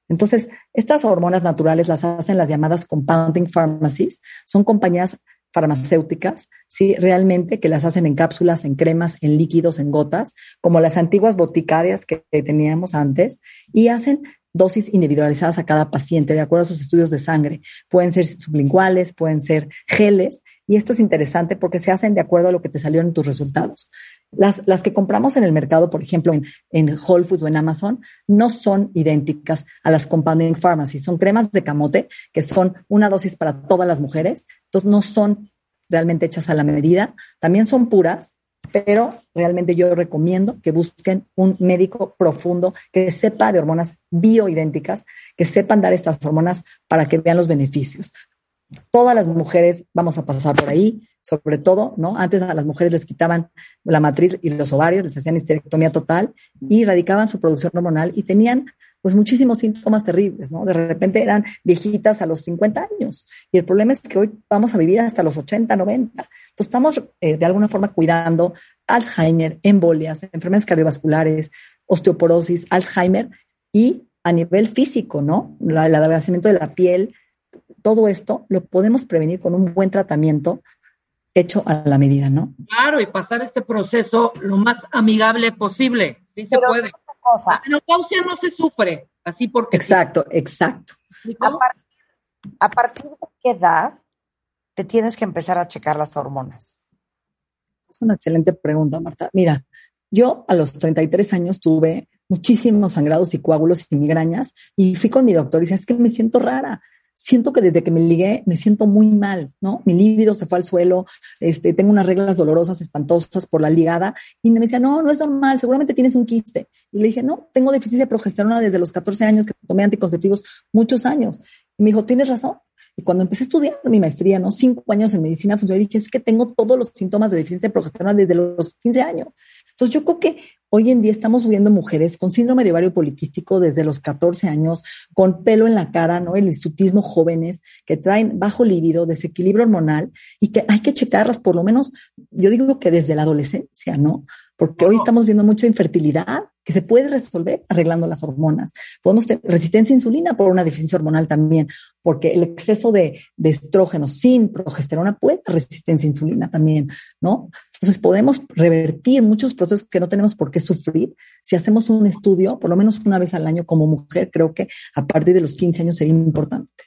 Entonces, estas hormonas naturales las hacen las llamadas compounding pharmacies, son compañías farmacéuticas, sí, realmente que las hacen en cápsulas, en cremas, en líquidos, en gotas, como las antiguas boticarias que teníamos antes, y hacen dosis individualizadas a cada paciente de acuerdo a sus estudios de sangre. Pueden ser sublinguales, pueden ser geles, y esto es interesante porque se hacen de acuerdo a lo que te salió en tus resultados. Las, las que compramos en el mercado, por ejemplo, en, en Whole Foods o en Amazon, no son idénticas a las compounding pharmacy. Son cremas de camote que son una dosis para todas las mujeres. Entonces, no son realmente hechas a la medida. También son puras, pero realmente yo recomiendo que busquen un médico profundo que sepa de hormonas bioidénticas, que sepan dar estas hormonas para que vean los beneficios. Todas las mujeres vamos a pasar por ahí, sobre todo, ¿no? Antes a las mujeres les quitaban la matriz y los ovarios, les hacían histerectomía total y erradicaban su producción hormonal y tenían pues muchísimos síntomas terribles, ¿no? De repente eran viejitas a los 50 años y el problema es que hoy vamos a vivir hasta los 80, 90. Entonces estamos eh, de alguna forma cuidando Alzheimer, embolias, enfermedades cardiovasculares, osteoporosis, Alzheimer y a nivel físico, ¿no? el adelgazamiento de la piel, todo esto lo podemos prevenir con un buen tratamiento hecho a la medida, ¿no? Claro, y pasar este proceso lo más amigable posible. Sí se puede. La menopausia no se sufre, así porque. Exacto, exacto. ¿A partir, de qué edad te tienes que empezar a checar las hormonas? Es una excelente pregunta, Marta. Mira, yo a los 33 años tuve muchísimos sangrados y coágulos y migrañas y fui con mi doctor y dice, es que me siento rara siento que desde que me ligué me siento muy mal, ¿no? Mi líbido se fue al suelo, este, tengo unas reglas dolorosas, espantosas por la ligada, y me decía, no, no es normal, seguramente tienes un quiste. Y le dije, no, tengo deficiencia de progesterona desde los 14 años que tomé anticonceptivos muchos años. Y me dijo, tienes razón. Y cuando empecé a estudiar mi maestría, ¿no? Cinco años en medicina funcional, dije, es que tengo todos los síntomas de deficiencia de progesterona desde los 15 años. Entonces yo creo que Hoy en día estamos viendo mujeres con síndrome de ovario poliquístico desde los 14 años, con pelo en la cara, ¿no? El insutismo jóvenes que traen bajo líbido, desequilibrio hormonal y que hay que checarlas por lo menos, yo digo que desde la adolescencia, ¿no? Porque hoy estamos viendo mucha infertilidad que se puede resolver arreglando las hormonas. Podemos tener resistencia a insulina por una deficiencia hormonal también, porque el exceso de, de estrógeno sin progesterona puede resistencia a insulina también, ¿no? Entonces podemos revertir muchos procesos que no tenemos por qué sufrir si hacemos un estudio, por lo menos una vez al año como mujer, creo que a partir de los 15 años sería importante.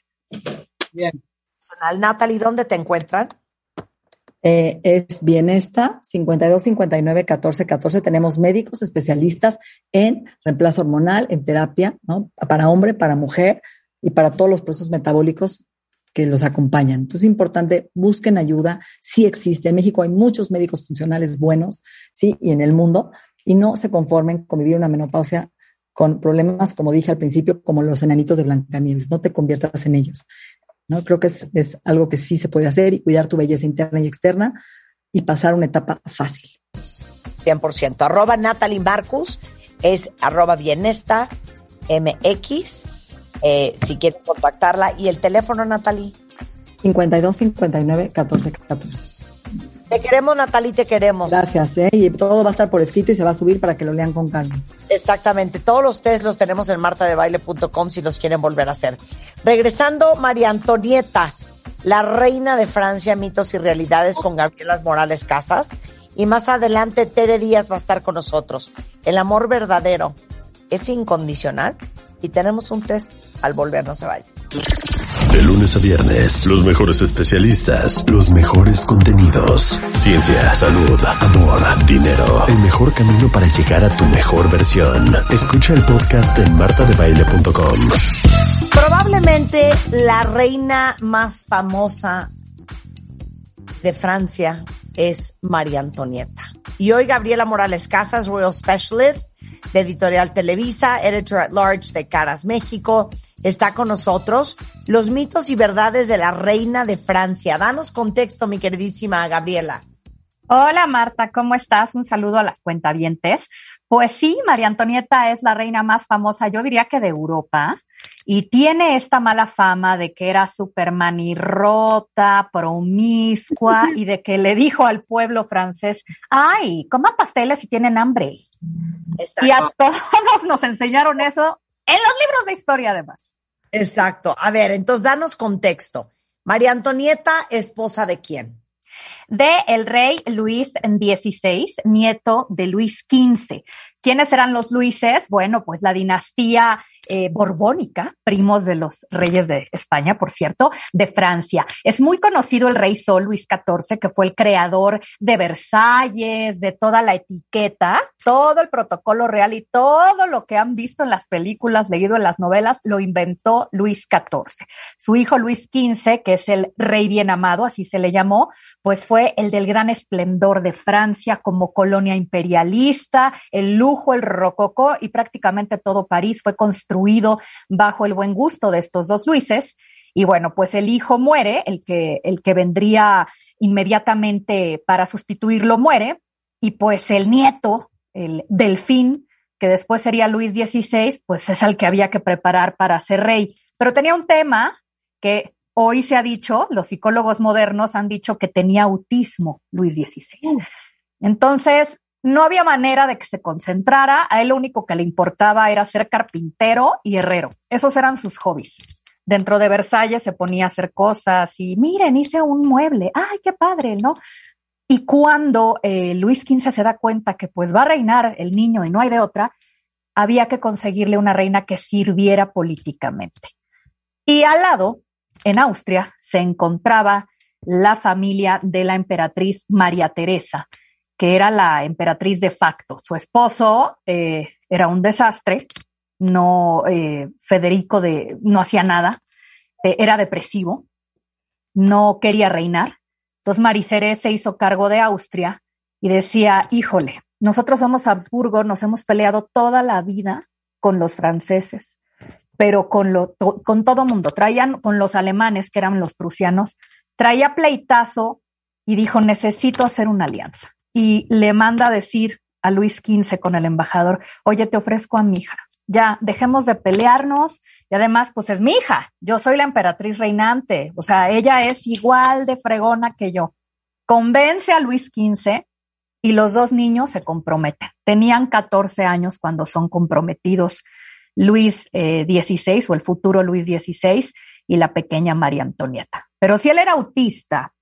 Bien. Natalie, ¿dónde te encuentran? Eh, es Bienesta 52 59 14 14. Tenemos médicos especialistas en reemplazo hormonal, en terapia, ¿no? Para hombre, para mujer y para todos los procesos metabólicos que los acompañan. Entonces es importante, busquen ayuda, sí existe. En México hay muchos médicos funcionales buenos, sí, y en el mundo, y no se conformen con vivir una menopausia con problemas, como dije al principio, como los enanitos de Blancanieves. No te conviertas en ellos. ¿no? Creo que es, algo que sí se puede hacer y cuidar tu belleza interna y externa y pasar una etapa fácil. 100%. Arroba Natalie Marcus es arroba bienesta MX. Eh, si quieres contactarla. ¿Y el teléfono, Natalie? 52 59 14 14. Te queremos, Natalie, te queremos. Gracias, ¿eh? Y todo va a estar por escrito y se va a subir para que lo lean con calma. Exactamente. Todos los test los tenemos en martadebaile.com si los quieren volver a hacer. Regresando, María Antonieta, la reina de Francia, mitos y realidades con Gabriela Morales Casas. Y más adelante, Tere Díaz va a estar con nosotros. El amor verdadero es incondicional y tenemos un test al volver, no se vaya. De lunes a viernes, los mejores especialistas, los mejores contenidos. Ciencia, salud, amor, dinero. El mejor camino para llegar a tu mejor versión. Escucha el podcast en martadebaile.com. Probablemente la reina más famosa de Francia es María Antonieta. Y hoy Gabriela Morales Casas, Royal Specialist de Editorial Televisa, Editor at Large de Caras México, está con nosotros. Los mitos y verdades de la reina de Francia. Danos contexto, mi queridísima Gabriela. Hola Marta, ¿cómo estás? Un saludo a las cuentavientes. Pues sí, María Antonieta es la reina más famosa, yo diría que de Europa, y tiene esta mala fama de que era súper manirrota, promiscua y de que le dijo al pueblo francés, ay, coman pasteles si tienen hambre. Y a todos nos enseñaron eso en los libros de historia además. Exacto. A ver, entonces danos contexto. María Antonieta, esposa de quién? de el rey Luis XVI, nieto de Luis XV. ¿Quiénes eran los Luises? Bueno, pues la dinastía eh, borbónica, primos de los reyes de España, por cierto, de Francia. Es muy conocido el rey Sol Luis XIV, que fue el creador de Versalles, de toda la etiqueta, todo el protocolo real y todo lo que han visto en las películas, leído en las novelas, lo inventó Luis XIV. Su hijo Luis XV, que es el rey bien amado, así se le llamó, pues fue el del gran esplendor de Francia como colonia imperialista, el lujo, el rococó y prácticamente todo París fue construido bajo el buen gusto de estos dos Luises. Y bueno, pues el hijo muere, el que, el que vendría inmediatamente para sustituirlo muere y pues el nieto, el delfín, que después sería Luis XVI, pues es el que había que preparar para ser rey. Pero tenía un tema que hoy se ha dicho, los psicólogos modernos han dicho que tenía autismo Luis XVI. Entonces, no había manera de que se concentrara, a él lo único que le importaba era ser carpintero y herrero. Esos eran sus hobbies. Dentro de Versalles se ponía a hacer cosas y miren, hice un mueble, ay, qué padre, ¿no? Y cuando eh, Luis XV se da cuenta que pues va a reinar el niño y no hay de otra, había que conseguirle una reina que sirviera políticamente. Y al lado, en Austria, se encontraba la familia de la emperatriz María Teresa, que era la emperatriz de facto. Su esposo eh, era un desastre, no, eh, Federico de, no hacía nada, era depresivo, no quería reinar. Entonces Maricere se hizo cargo de Austria y decía, híjole, nosotros somos Habsburgo, nos hemos peleado toda la vida con los franceses, pero con, lo, con todo mundo. Traían con los alemanes, que eran los prusianos, traía pleitazo y dijo, necesito hacer una alianza y le manda a decir a Luis XV con el embajador, oye, te ofrezco a mi hija, ya dejemos de pelearnos y además, pues es mi hija, yo soy la emperatriz reinante, o sea, ella es igual de fregona que yo. Convence a Luis XV y los dos niños se comprometen. Tenían 14 años cuando son comprometidos Luis XVI eh, o el futuro Luis XVI y la pequeña María Antonieta. Pero si él era autista,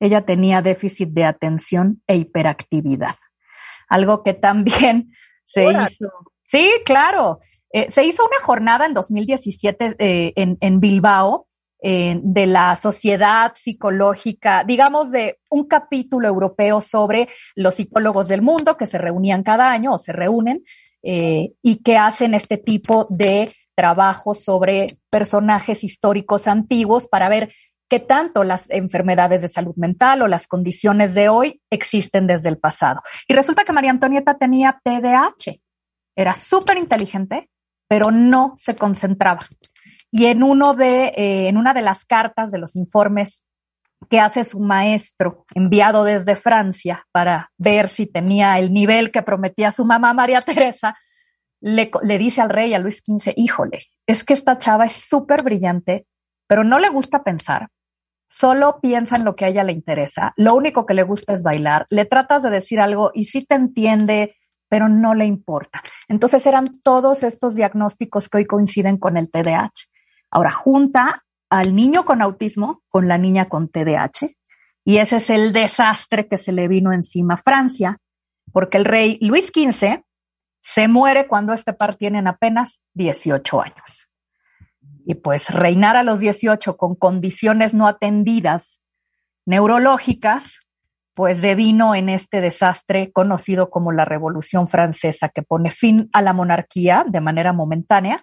ella tenía déficit de atención e hiperactividad, algo que también se hizo. Sí, claro. Eh, se hizo una jornada en 2017 eh, en, en, Bilbao eh, de la sociedad psicológica, digamos, de un capítulo europeo sobre los psicólogos del mundo que se reunían cada año o se reúnen y que hacen este tipo de trabajo sobre personajes históricos antiguos para ver qué tanto las enfermedades de salud mental o las condiciones de hoy existen desde el pasado. Y resulta que María Antonieta tenía TDAH. Era súper inteligente, pero no se concentraba. Y en uno de, eh, en una de las cartas de los informes que hace su maestro, enviado desde Francia para ver si tenía el nivel que prometía su mamá María Teresa, le, le dice al rey, a Luis XV, híjole, es que esta chava es súper brillante, pero no le gusta pensar, solo piensa en lo que a ella le interesa, lo único que le gusta es bailar, le tratas de decir algo y sí te entiende, pero no le importa. Entonces eran todos estos diagnósticos que hoy coinciden con el TDAH. Ahora, junta al niño con autismo con la niña con TDAH y ese es el desastre que se le vino encima a Francia, porque el rey Luis XV se muere cuando este par tienen apenas 18 años. Y pues reinar a los 18 con condiciones no atendidas neurológicas, pues devino en este desastre conocido como la Revolución Francesa, que pone fin a la monarquía de manera momentánea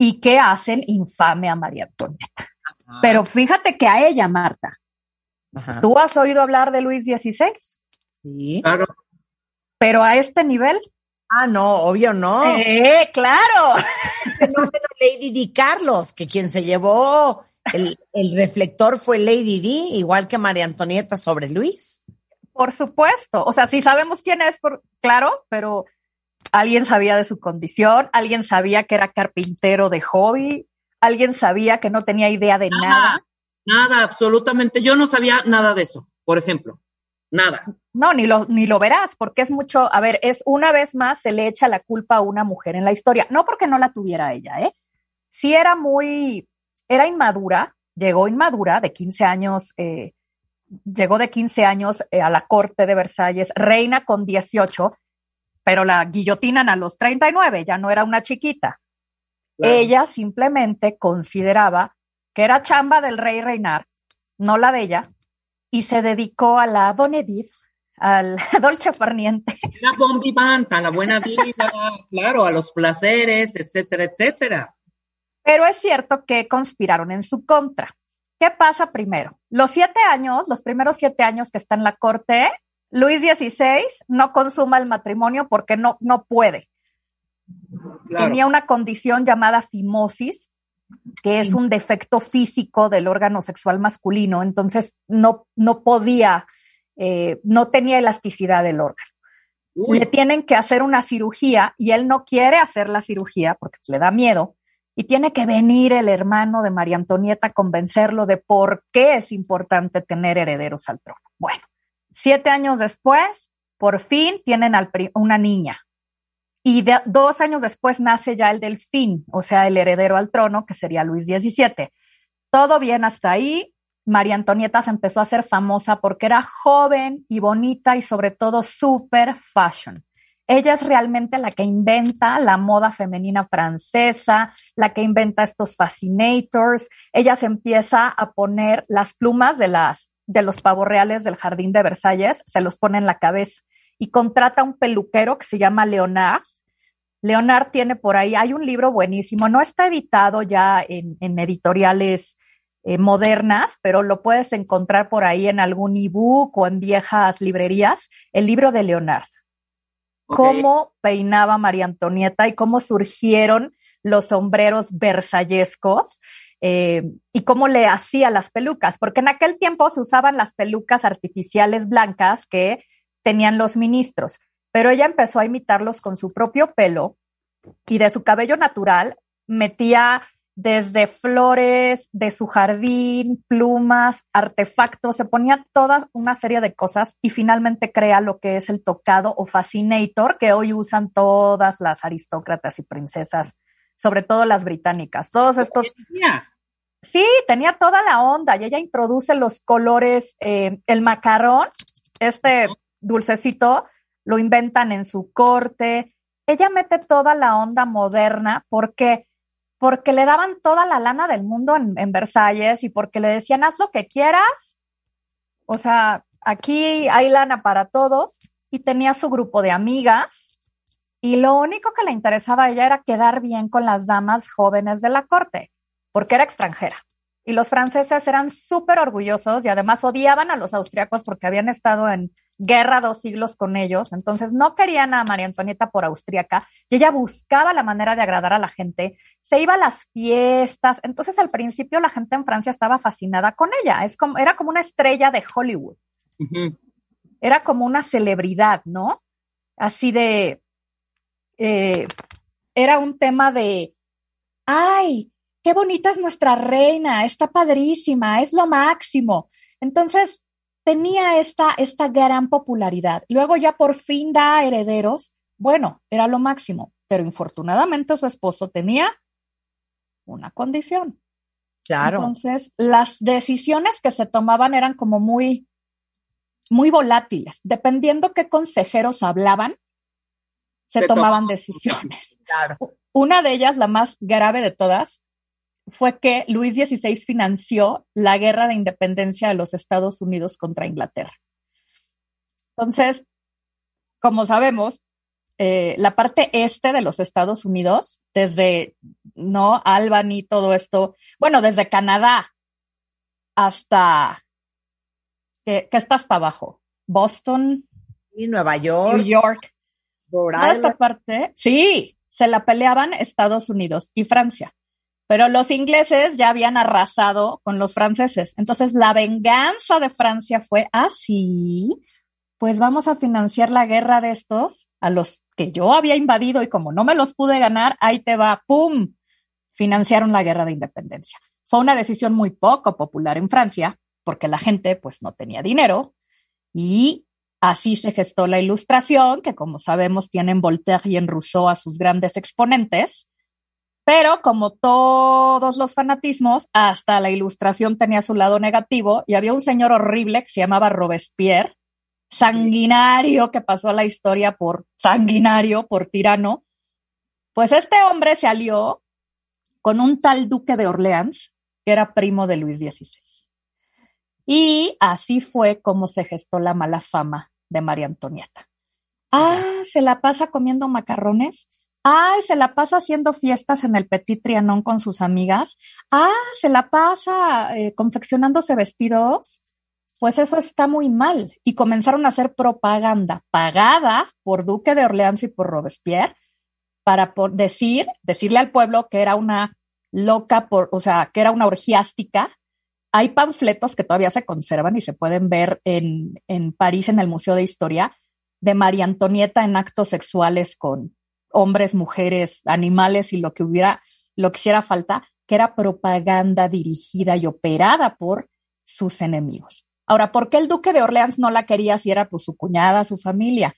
y que hacen infame a María Antonieta. Pero fíjate que a ella, Marta, ¿tú has oído hablar de Luis XVI? Sí. Claro. Pero a este nivel, Ah, no, obvio no. ¡Eh, claro! fenómeno Lady Di Carlos, que quien se llevó el, el, reflector fue Lady Di, igual que María Antonieta sobre Luis. Por supuesto. O sea, sí sabemos quién es, por, claro, pero alguien sabía de su condición, alguien sabía que era carpintero de hobby, alguien sabía que no tenía idea de nada. Nada, nada absolutamente. Yo no sabía nada de eso, por ejemplo. Nada. No, ni lo, ni lo verás, porque es mucho, a ver, es una vez más se le echa la culpa a una mujer en la historia, no porque no la tuviera ella, ¿eh? Sí era muy, era inmadura, llegó inmadura de 15 años, eh, llegó de 15 años eh, a la corte de Versalles, reina con 18, pero la guillotinan a los 39, ya no era una chiquita. Claro. Ella simplemente consideraba que era chamba del rey reinar, no la de ella, y se dedicó a la Bonedit, al *laughs* dolce farniente. La bon vivante, a la buena vida, claro, a los placeres, etcétera, etcétera. Pero es cierto que conspiraron en su contra. ¿Qué pasa primero? Los siete años, los primeros siete años que está en la corte, Luis XVI no consuma el matrimonio porque no, no puede. Claro. Tenía una condición llamada fimosis, que es un defecto físico del órgano sexual masculino, entonces no, no podía, eh, no tenía elasticidad del órgano. Le tienen que hacer una cirugía y él no quiere hacer la cirugía porque le da miedo y tiene que venir el hermano de María Antonieta a convencerlo de por qué es importante tener herederos al trono. Bueno, siete años después, por fin tienen una niña. Y dos años después nace ya el delfín, o sea, el heredero al trono, que sería Luis XVII. Todo bien hasta ahí. María Antonieta se empezó a hacer famosa porque era joven y bonita y sobre todo super fashion. Ella es realmente la que inventa la moda femenina francesa, la que inventa estos fascinators. Ella se empieza a poner las plumas de las de los pavos reales del jardín de Versalles, se los pone en la cabeza y contrata un peluquero que se llama Leonard. Leonard tiene por ahí, hay un libro buenísimo, no está editado ya en, editoriales eh, modernas, pero lo puedes encontrar por ahí en algún ebook o en viejas librerías, el libro de Leonard. Cómo peinaba María Antonieta y cómo surgieron los sombreros versallescos eh, y cómo le hacía las pelucas, porque en aquel tiempo se usaban las pelucas artificiales blancas que tenían los ministros, pero ella empezó a imitarlos con su propio pelo y de su cabello natural metía desde flores de su jardín, plumas, artefactos, se ponía toda una serie de cosas y finalmente crea lo que es el tocado o fascinator que hoy usan todas las aristócratas y princesas, sobre todo las británicas. Todos estos... Sí, tenía toda la onda y ella introduce los colores, eh, el macarrón, este dulcecito, lo inventan en su corte. Ella mete toda la onda moderna porque porque le daban toda la lana del mundo en, Versalles y porque le decían, haz lo que quieras. O sea, aquí hay lana para todos y tenía su grupo de amigas y lo único que le interesaba a ella era quedar bien con las damas jóvenes de la corte, porque era extranjera. Y los franceses eran súper orgullosos y además odiaban a los austriacos porque habían estado en guerra dos siglos con ellos, entonces no querían a María Antonieta por austriaca y ella buscaba la manera de agradar a la gente, se iba a las fiestas, entonces al principio la gente en Francia estaba fascinada con ella, es como, era como una estrella de Hollywood, era como una celebridad, ¿no? Así de, eh, era un tema de, ay, qué bonita es nuestra reina, está padrísima, es lo máximo. Entonces, tenía esta, esta gran popularidad. Luego ya por fin da herederos. Bueno, era lo máximo, pero infortunadamente su esposo tenía una condición. Claro. Entonces, las decisiones que se tomaban eran como muy, muy volátiles. Dependiendo qué consejeros hablaban, se, tomaban decisiones. Claro. Una de ellas, la más grave de todas, fue que Luis XVI financió la guerra de independencia de los Estados Unidos contra Inglaterra. Entonces, como sabemos, eh, la parte este de los Estados Unidos, desde no Albany, todo esto, bueno, desde Canadá hasta que, está hasta abajo, Boston y Nueva York, New York, toda esta parte, sí, se la peleaban Estados Unidos y Francia. Pero los ingleses ya habían arrasado con los franceses. Entonces la venganza de Francia fue así. Ah, pues vamos a financiar la guerra de estos a los que yo había invadido y como no me los pude ganar, ahí te va, ¡pum! Financiaron la guerra de independencia. Fue una decisión muy poco popular en Francia porque la gente pues no tenía dinero y así se gestó la ilustración, que como sabemos tienen Voltaire y en Rousseau a sus grandes exponentes, pero como todos los fanatismos, hasta la ilustración tenía su lado negativo y había un señor horrible que se llamaba Robespierre, sanguinario que pasó a la historia por sanguinario, por tirano. Pues este hombre se alió con un tal duque de Orleans, que era primo de Luis XVI. Y así fue como se gestó la mala fama de María Antonieta. Ah, se la pasa comiendo macarrones Ay, se la pasa haciendo fiestas en el Petit Trianon con sus amigas. Ah, se la pasa eh, confeccionándose vestidos. Pues eso está muy mal. Y comenzaron a hacer propaganda pagada por Duque de Orleans y por Robespierre para decir, decirle al pueblo que era una loca por, o sea, que era una orgiástica. Hay panfletos que todavía se conservan y se pueden ver en, en París, en el Museo de Historia, de María Antonieta en actos sexuales con hombres, mujeres, animales y lo que hubiera, lo que hiciera falta, que era propaganda dirigida y operada por sus enemigos. Ahora, ¿por qué el duque de Orleans no la quería si era por su cuñada, su familia?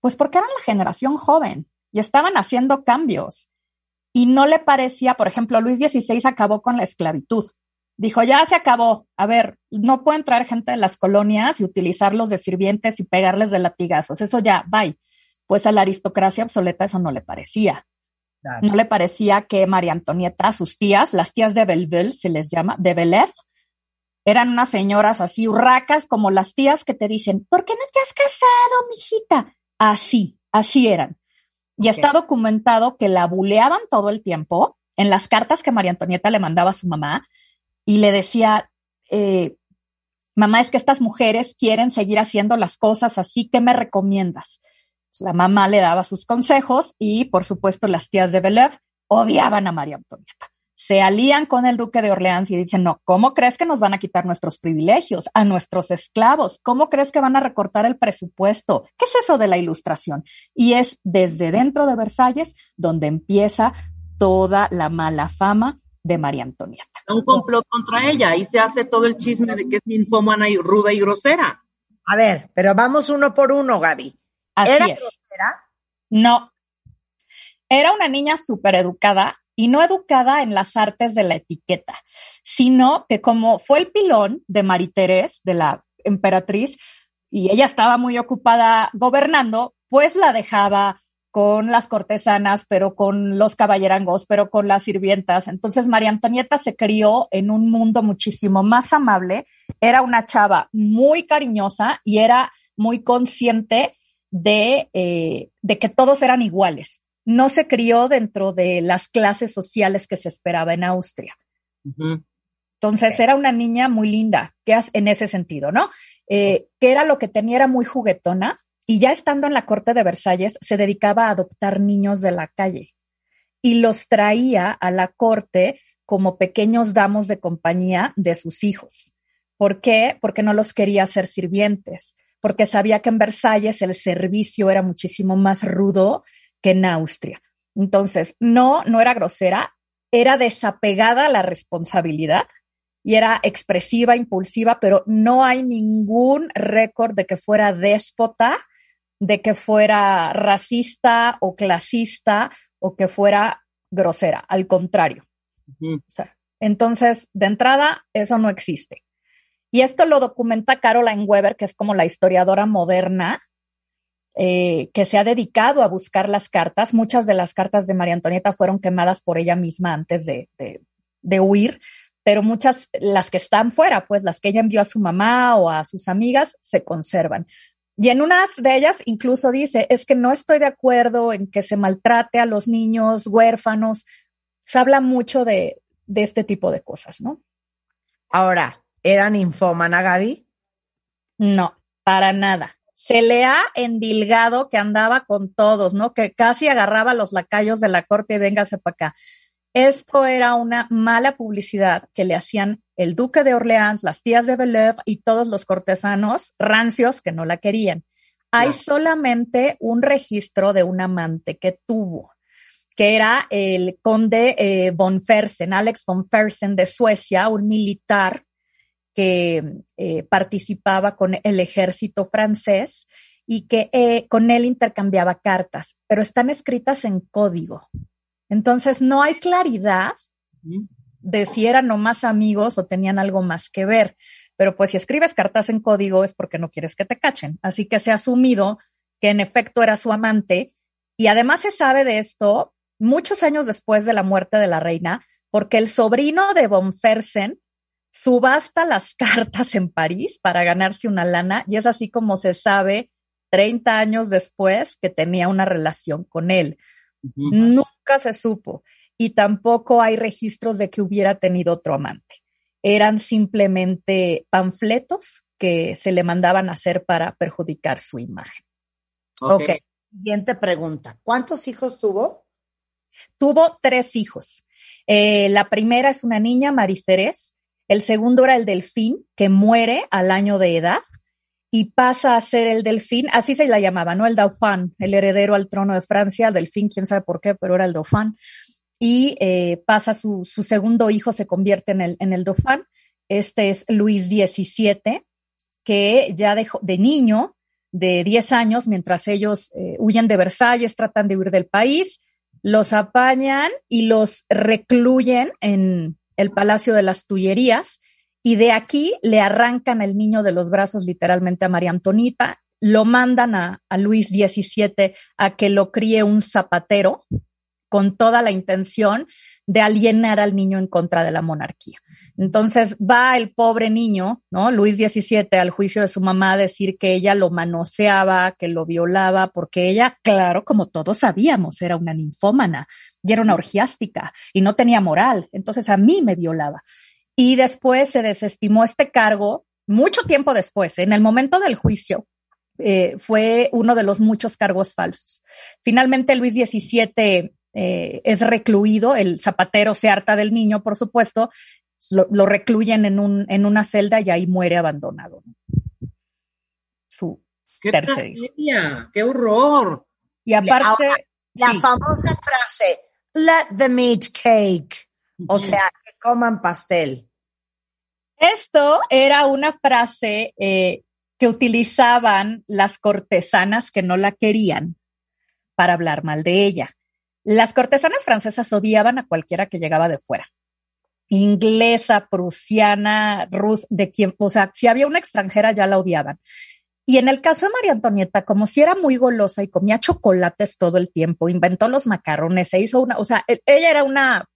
Pues porque eran la generación joven y estaban haciendo cambios. Y no le parecía, por ejemplo, Luis XVI acabó con la esclavitud. Dijo, ya se acabó. A ver, no pueden traer gente de las colonias y utilizarlos de sirvientes y pegarles de latigazos. Eso ya, bye. Pues a la aristocracia obsoleta eso no le parecía. No le parecía que María Antonieta, sus tías, las tías de Belleville, se les llama, de Belez, eran unas señoras así hurracas como las tías que te dicen, ¿por qué no te has casado, mijita? Así, así eran. Y está documentado que la buleaban todo el tiempo en las cartas que María Antonieta le mandaba a su mamá y le decía, eh, mamá, es que estas mujeres quieren seguir haciendo las cosas así, ¿qué me recomiendas? La mamá le daba sus consejos y, por supuesto, las tías de Belev odiaban a María Antonieta. Se alían con el duque de Orleans y dicen, no, ¿cómo crees que nos van a quitar nuestros privilegios, a nuestros esclavos? ¿Cómo crees que van a recortar el presupuesto? ¿Qué es eso de la ilustración? Y es desde dentro de Versalles donde empieza toda la mala fama de María Antonieta. Un complot contra ella y se hace todo el chisme de que es ninfómana y ruda y grosera. A ver, pero vamos uno por uno, Gaby. Así ¿Era es. grosera? No. Era una niña súper educada y no educada en las artes de la etiqueta, sino que como fue el pilón de Mariterés, de la emperatriz, y ella estaba muy ocupada gobernando, pues la dejaba con las cortesanas, pero con los caballerangos, pero con las sirvientas. Entonces María Antonieta se crió en un mundo muchísimo más amable, era una chava muy cariñosa y era muy consciente de, eh, de que todos eran iguales. No se crió dentro de las clases sociales que se esperaba en Austria. Entonces era una niña muy linda, que en ese sentido, ¿no? Eh, que era lo que tenía, era muy juguetona y ya estando en la corte de Versalles se dedicaba a adoptar niños de la calle y los traía a la corte como pequeños damos de compañía de sus hijos. ¿Por qué? Porque no los quería hacer sirvientes, porque sabía que en Versalles el servicio era muchísimo más rudo que en Austria. Entonces, no, no era grosera, era desapegada a la responsabilidad y era expresiva, impulsiva, pero no hay ningún récord de que fuera déspota, de que fuera racista o clasista o que fuera grosera, al contrario. Ujú. O sea, entonces, de entrada, eso no existe. Y esto lo documenta Caroline Weber, que es como la historiadora moderna, eh, que se ha dedicado a buscar las cartas. Muchas de las cartas de María Antonieta fueron quemadas por ella misma antes de, de- de huir, pero muchas, las que están fuera, pues las que ella envió a su mamá o a sus amigas, se conservan. Y en unas de ellas incluso dice, es que no estoy de acuerdo en que se maltrate a los niños huérfanos. Se habla mucho de, de este tipo de cosas, ¿no? Ahora, ¿era ninfómana, Gaby? No, para nada. Se le ha endilgado que andaba con todos, ¿no? Que casi agarraba a los lacayos de la corte y véngase para acá. Esto era una mala publicidad que le hacían el duque de Orleans, las tías de Belev y todos los cortesanos rancios que no la querían. Hay solamente un registro de un amante que tuvo, que era el conde eh, von Fersen, Alex von Fersen de Suecia, un militar que eh, participaba con el ejército francés y que eh, con él intercambiaba cartas, pero están escritas en código. Entonces no hay claridad de si eran nomás amigos o tenían algo más que ver. Pero pues si escribes cartas en código es porque no quieres que te cachen. Así que se ha asumido que en efecto era su amante. Y además se sabe de esto muchos años después de la muerte de la reina, porque el sobrino de von Fersen subasta las *laughs* cartas en París para ganarse una lana y es así como se sabe 30 años después que tenía una relación con él. Nunca se supo y tampoco hay registros de que hubiera tenido otro amante. Eran simplemente panfletos que se le mandaban a hacer para perjudicar su imagen. Ok. Siguiente pregunta. ¿Cuántos hijos tuvo? Tuvo tres hijos. Eh, la primera es una niña, Maricerés. El segundo era el delfín, que muere al año de edad y pasa a ser el delfín, así se la llamaba, ¿no? El Dauphin, el heredero al trono de Francia, delfín, quién sabe por qué, pero era el Dauphin. Y eh, pasa su, su, segundo hijo, se convierte en el, en el Dauphin. Este es Luis XVII, que ya de, de niño, de 10 años, mientras ellos eh, huyen de Versalles, tratan de huir del país, los apañan y los recluyen en el Palacio de las Tullerías y de aquí le arrancan el niño de los brazos literalmente a María Antonita, lo mandan a, Luis XVII a que lo críe un zapatero con toda la intención de alienar al niño en contra de la monarquía. Entonces va el pobre niño, ¿no? Luis XVII al juicio de su mamá a decir que ella lo manoseaba, que lo violaba, porque ella, claro, como todos sabíamos, era una ninfómana y era una orgiástica y no tenía moral. Entonces a mí me violaba. Y después se desestimó este cargo, mucho tiempo después, en el momento del juicio, eh, fue uno de los muchos cargos falsos. Finalmente Luis XVII eh, es recluido, el zapatero se harta del niño, por supuesto, lo, lo, recluyen en, un, en una celda y ahí muere abandonado. Su ¡Qué ¡Qué horror! Y aparte... Ahora, la sí. famosa frase, let them eat cake. O sea, coman pastel. Esto era una frase eh, que utilizaban las cortesanas que no la querían para hablar mal de ella. Las cortesanas francesas odiaban a cualquiera que llegaba de fuera. Inglesa, prusiana, rus, de quien, o sea, si había una extranjera ya la odiaban. Y en el caso de María Antonieta, como si era muy golosa y comía chocolates todo el tiempo, inventó los macarrones, se hizo una, o sea, e, ella era una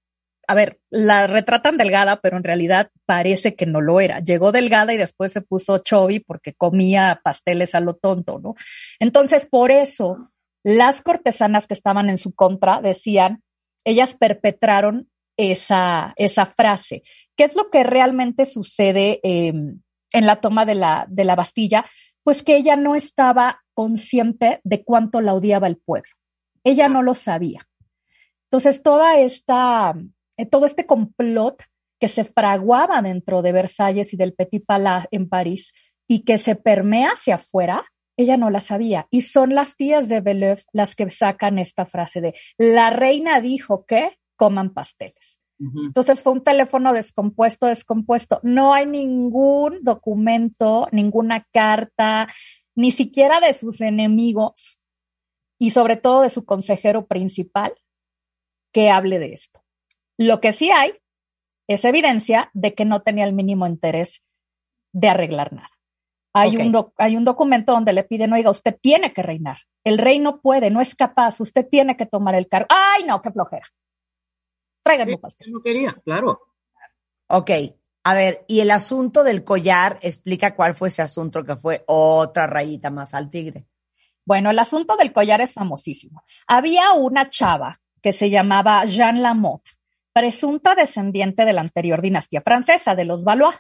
a ver, la retratan delgada, pero en realidad parece que no lo era. Llegó delgada y después se puso chubby porque comía pasteles a lo tonto, ¿no? Entonces, por eso, las cortesanas que estaban en su contra decían, ellas perpetraron esa, esa frase. ¿Qué es lo que realmente sucede eh, en la toma de la, de la Bastilla? Pues que ella no estaba consciente de cuánto la odiaba el pueblo. Ella no lo sabía. Entonces, toda esta eh, todo este complot que se fraguaba dentro de Versalles y del Petit Palais en París y que se permea hacia afuera, ella no la sabía. Y son las tías de Beleuf las que sacan esta frase de la reina dijo que coman pasteles. Uh -huh. Entonces fue un teléfono descompuesto, descompuesto. No hay ningún documento, ninguna carta, ni siquiera de sus enemigos y sobre todo de su consejero principal que hable de esto. Lo que sí hay es evidencia de que no tenía el mínimo interés de arreglar nada. Hay, okay. un hay un documento donde le piden, oiga, usted tiene que reinar. El rey no puede, no es capaz, usted tiene que tomar el cargo. ¡Ay, no, qué flojera! Tráiganme sí, pastel. No quería, claro. Ok, a ver, y el asunto del collar, explica cuál fue ese asunto que fue otra rayita más al tigre. Bueno, el asunto del collar es famosísimo. Había una chava que se llamaba Jeanne Lamotte, presunta descendiente de la anterior dinastía francesa, de los Valois.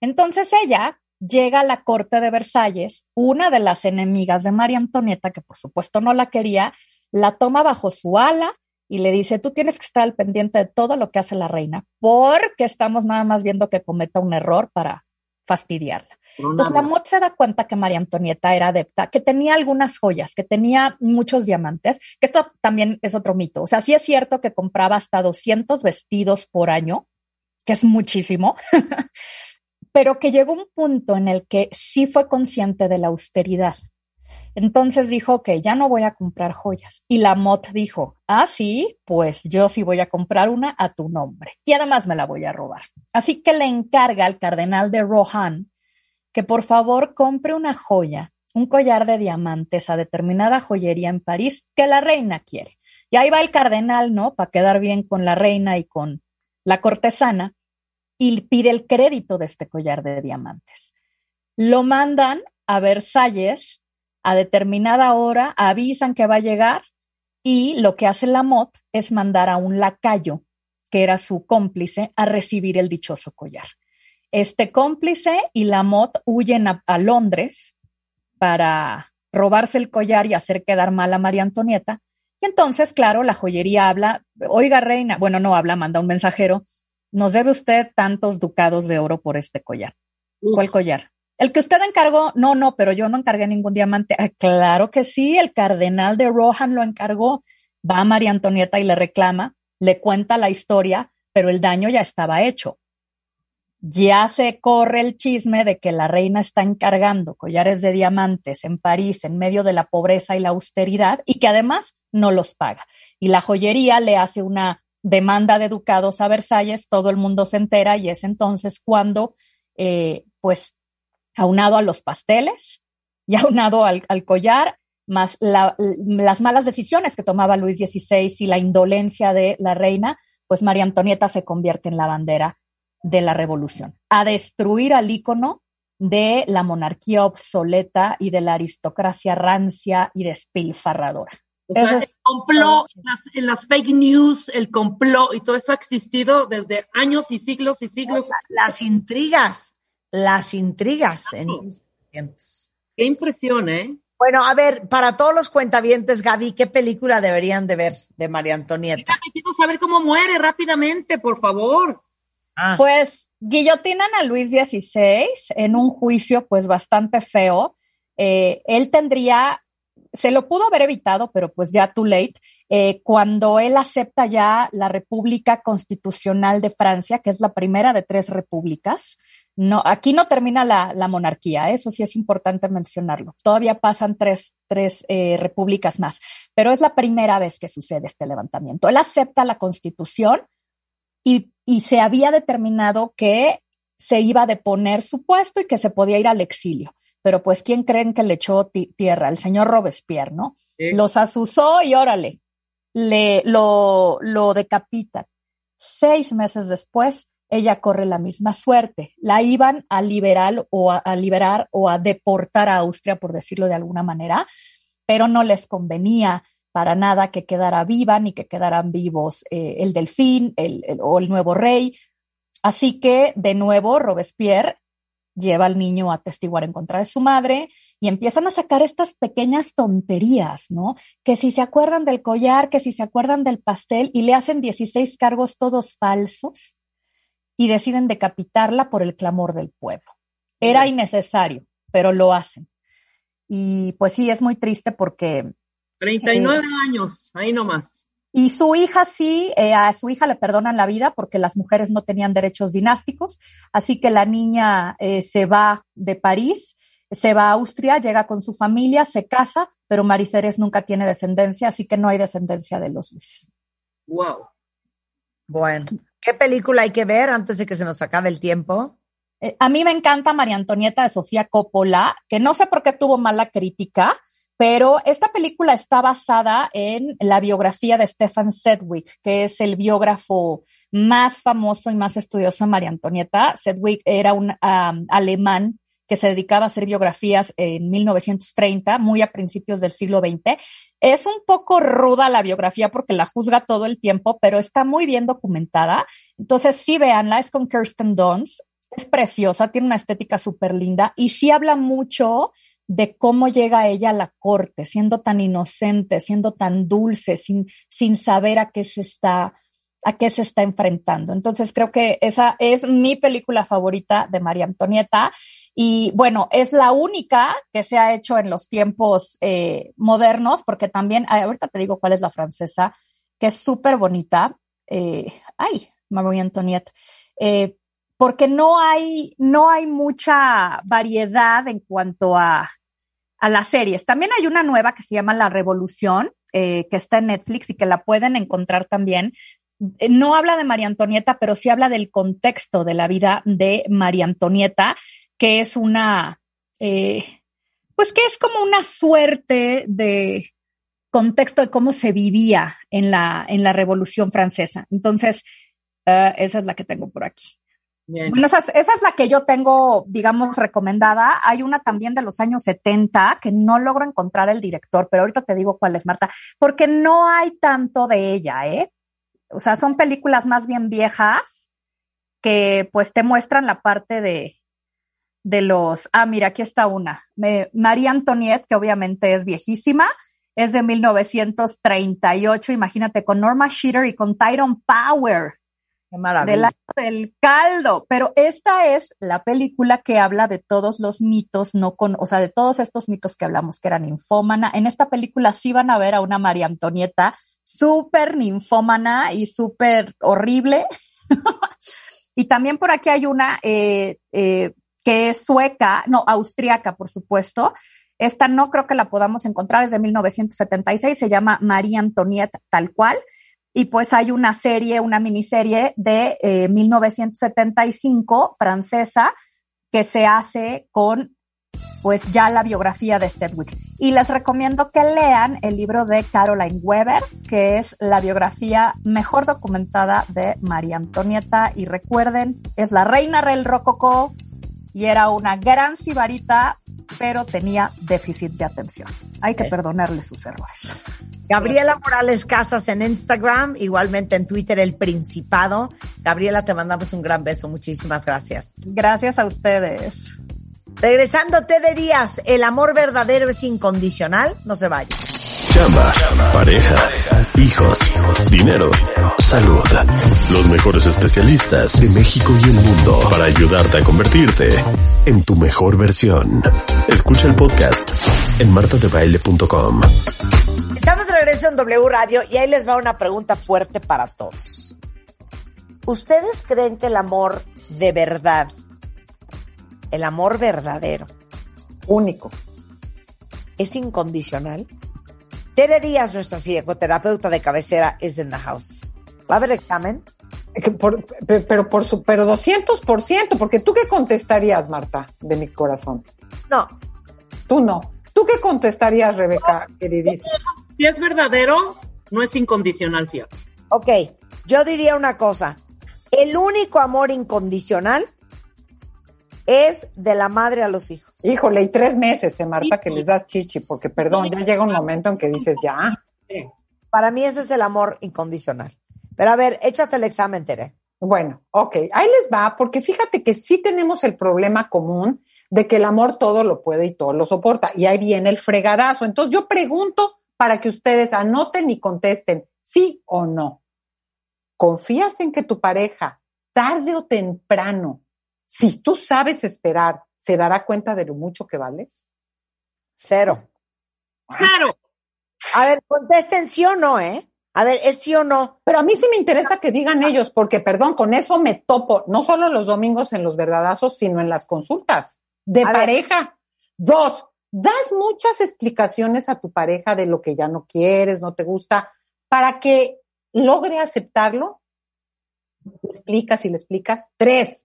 Entonces ella llega a la corte de Versalles, una de las enemigas de María Antonieta, que por supuesto no la quería, la toma bajo su ala y le dice, tú tienes que estar al pendiente de todo lo que hace la reina, porque estamos nada más viendo que cometa un error para fastidiarla. Entonces la Mott se da cuenta que María Antonieta era adepta, que tenía algunas joyas, que tenía muchos diamantes, que esto también es otro mito. O sea, sí es cierto que compraba hasta 200 vestidos por año, que es muchísimo, *laughs* pero que llegó un punto en el que sí fue consciente de la austeridad. Entonces dijo que ya no voy a comprar joyas. Y la Mott dijo, ah, sí, pues yo sí voy a comprar una a tu nombre. Y además me la voy a robar. Así que le encarga al cardenal de Rohan que por favor compre una joya, un collar de diamantes a determinada joyería en París que la reina quiere. Y ahí va el cardenal, ¿no? Para quedar bien con la reina y con la cortesana y pide el crédito de este collar de diamantes. Lo mandan a Versalles a determinada hora, avisan que va a llegar y lo que hace la MOT es mandar a un lacayo, que era su cómplice, a recibir el dichoso collar. Este cómplice y la MOT huyen a, a Londres para robarse el collar y hacer quedar mal a María Antonieta. Y entonces, claro, la joyería habla, oiga, reina, bueno, no habla, manda un mensajero, nos debe usted tantos ducados de oro por este collar. ¿Cuál collar? El que usted encargó, no, no, pero yo no encargué ningún diamante. Ah, claro que sí, el cardenal de Rohan lo encargó. Va a María Antonieta y le reclama, le cuenta la historia, pero el daño ya estaba hecho. Ya se corre el chisme de que la reina está encargando collares de diamantes en París en medio de la pobreza y la austeridad y que además no los paga. Y la joyería le hace una demanda de ducados a Versalles, todo el mundo se entera y es entonces cuando, eh, pues, aunado a los pasteles y *laughs* aunado al, al collar, más las malas decisiones que tomaba Luis XVI y la indolencia de la reina, pues María Antonieta se convierte en la bandera de la revolución, a destruir al ícono de la monarquía obsoleta y de la aristocracia rancia y despilfarradora. O sea, el complot, las, las, fake news, el complot y todo esto ha existido desde años y siglos y siglos. las intrigas, las intrigas en Qué impresión, ¿eh? Bueno, a ver, para todos los cuentavientes, Gaby, ¿qué película deberían de ver de María Antonieta? quiero saber cómo muere rápidamente, por favor. Ah. Pues guillotinan a Luis XVI en un juicio pues bastante feo. Eh, él tendría se lo pudo haber evitado, pero pues ya too late, eh, cuando él acepta ya la República Constitucional de Francia, que es la primera de tres repúblicas. No, aquí no termina la, monarquía, eso sí es importante mencionarlo. Todavía pasan tres, tres eh, repúblicas más, pero es la primera vez que sucede este levantamiento. Él acepta la Constitución y, y se había determinado que se iba a deponer su puesto y que se podía ir al exilio pero pues ¿quién creen que le echó tierra? El señor Robespierre, ¿no? Los asusó y órale, le, lo, lo decapitan. Seis meses después, ella corre la misma suerte. La iban a liberar o a, liberar o a deportar a Austria, por decirlo de alguna manera, pero no les convenía para nada que quedara viva ni que quedaran vivos eh, el delfín o el nuevo rey. Así que, de nuevo, Robespierre lleva al niño a testiguar en contra de su madre y empiezan a sacar estas pequeñas tonterías, ¿no? Que si se acuerdan del collar, que si se acuerdan del pastel y le hacen 16 cargos todos falsos y deciden decapitarla por el clamor del pueblo. Era innecesario, pero lo hacen. Y pues sí, es muy triste porque... 39 eh, años, ahí nomás. Y su hija sí, eh, a su hija le perdonan la vida porque las mujeres no tenían derechos dinásticos, así que la niña eh, se va de París, se va a Austria, llega con su familia, se casa, pero Mariceres nunca tiene descendencia, así que no hay descendencia de los Luises. Wow. Bueno, ¿qué película hay que ver antes de que se nos acabe el tiempo? Eh, a mí me encanta María Antonieta de Sofía Coppola, que no sé por qué tuvo mala crítica, pero esta película está basada en la biografía de Stefan Sedgwick, que es el biógrafo más famoso y más estudioso de María Antonieta. Sedgwick era un alemán que se dedicaba a hacer biografías en 1930, muy a principios del siglo XX. Es un poco ruda la biografía porque la juzga todo el tiempo, pero está muy bien documentada. Entonces, sí, véanla, es con Kirsten Dunst, es preciosa, tiene una estética súper linda y sí habla mucho de cómo llega ella a la corte, siendo tan inocente, siendo tan dulce, sin, sin saber a qué se está, a qué se está enfrentando. Entonces creo que esa es mi película favorita de María Antonieta y bueno, es la única que se ha hecho en los tiempos eh, modernos, porque también, ahorita te digo cuál es la francesa, que es súper bonita. Eh, ay, María Antonieta. Eh, porque no hay, no hay mucha variedad en cuanto a, a las series. También hay una nueva que se llama La Revolución, que está en Netflix y que la pueden encontrar también. Eh, no habla de María Antonieta, pero sí habla del contexto de la vida de María Antonieta, que es una, eh, pues que es como una suerte de contexto de cómo se vivía en la, en la Revolución Francesa. Entonces, esa es la que tengo por aquí. Bueno, esa es, la que yo tengo, digamos, recomendada. Hay una también de los años 70 que no logro encontrar el director, pero ahorita te digo cuál es, Marta, porque no hay tanto de ella, ¿eh? O sea, son películas más bien viejas que pues te muestran la parte de, de los, ah, mira, aquí está una, María Antoniette, que obviamente es viejísima, es de 1938, imagínate, con Norma Shearer y con Tyrone Power. Qué maravilla. Del, caldo. Pero esta es la película que habla de todos los mitos, no con, o sea, de todos estos mitos que hablamos que eran ninfómana. En esta película sí van a ver a una María Antonieta súper ninfómana y súper horrible. *laughs* y también por aquí hay una eh, eh, que es sueca, no, austriaca, por supuesto. Esta no creo que la podamos encontrar, es de 1976, se llama María Antonieta tal cual y pues hay una serie, una miniserie de 1975 eh, francesa que se hace con pues ya la biografía de Sedgwick. Y les recomiendo que lean el libro de Caroline Weber, que es la biografía mejor documentada de María Antonieta. Y recuerden, es la reina del rococó y era una gran sibarita, pero tenía déficit de atención. Hay que perdonarle sus errores. Gabriela Morales Casas en Instagram, igualmente en Twitter El Principado. Gabriela, te mandamos un gran beso. Muchísimas gracias. Gracias a ustedes. Regresando, te dirías, el amor verdadero es incondicional. No se vaya. Chamba, pareja, hijos, dinero, salud. Los mejores especialistas de México y el mundo para ayudarte a convertirte en tu mejor versión. Escucha el podcast en martadebaile.com. Estamos de regreso en W Radio y ahí les va una pregunta fuerte para todos. ¿Ustedes creen que el amor de verdad, el amor verdadero, único, es incondicional? Tere Díaz, nuestra psicoterapeuta de cabecera, es en the house. ¿Va a haber examen? pero por su, pero 200%, porque tú qué contestarías, Marta, de mi corazón. No. Tú no. ¿Tú qué contestarías, Rebeca, queridísima? Si es verdadero, no es incondicional, fíjate. Ok, yo diría una cosa. El único amor incondicional es de la madre a los hijos. Híjole, y tres meses, eh, Marta, que les das chichi, porque perdón, ya llega un momento en que dices ya. Para mí ese es el amor incondicional. Pero a ver, échate el examen, Tere. Bueno, ok, ahí les va, porque fíjate que sí tenemos el problema común de que el amor todo lo puede y todo lo soporta. Y ahí viene el fregadazo. Entonces yo pregunto para que ustedes anoten y contesten sí o no. ¿Confías en que tu pareja, tarde o temprano, si tú sabes esperar, se dará cuenta de lo mucho que vales? Cero. Cero. A ver, contesten sí o no, ¿eh? A ver, ¿es sí o no? Pero a mí sí me interesa que digan ellos, porque, perdón, con eso me topo, no solo los domingos en los verdadazos, sino en las consultas de pareja. Dos, das muchas explicaciones a tu pareja de lo que ya no quieres, no te gusta, para que logre aceptarlo. Le explicas y le explicas. Tres,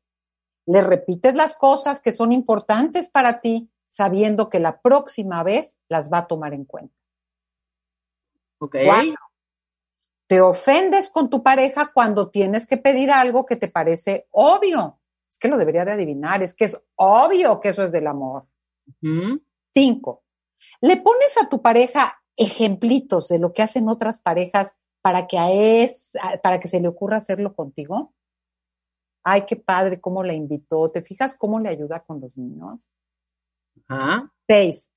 le repites las cosas que son importantes para ti, sabiendo que la próxima vez las va a tomar en cuenta. Ok. te ofendes con tu pareja cuando tienes que pedir algo que te parece obvio. Es que lo debería de adivinar, es que es obvio que eso es del amor. Cinco, le pones a tu pareja ejemplitos de lo que hacen otras parejas para que a es, para que se le ocurra hacerlo contigo ay, qué padre, cómo la invitó, ¿te fijas cómo le ayuda con los niños? Seis,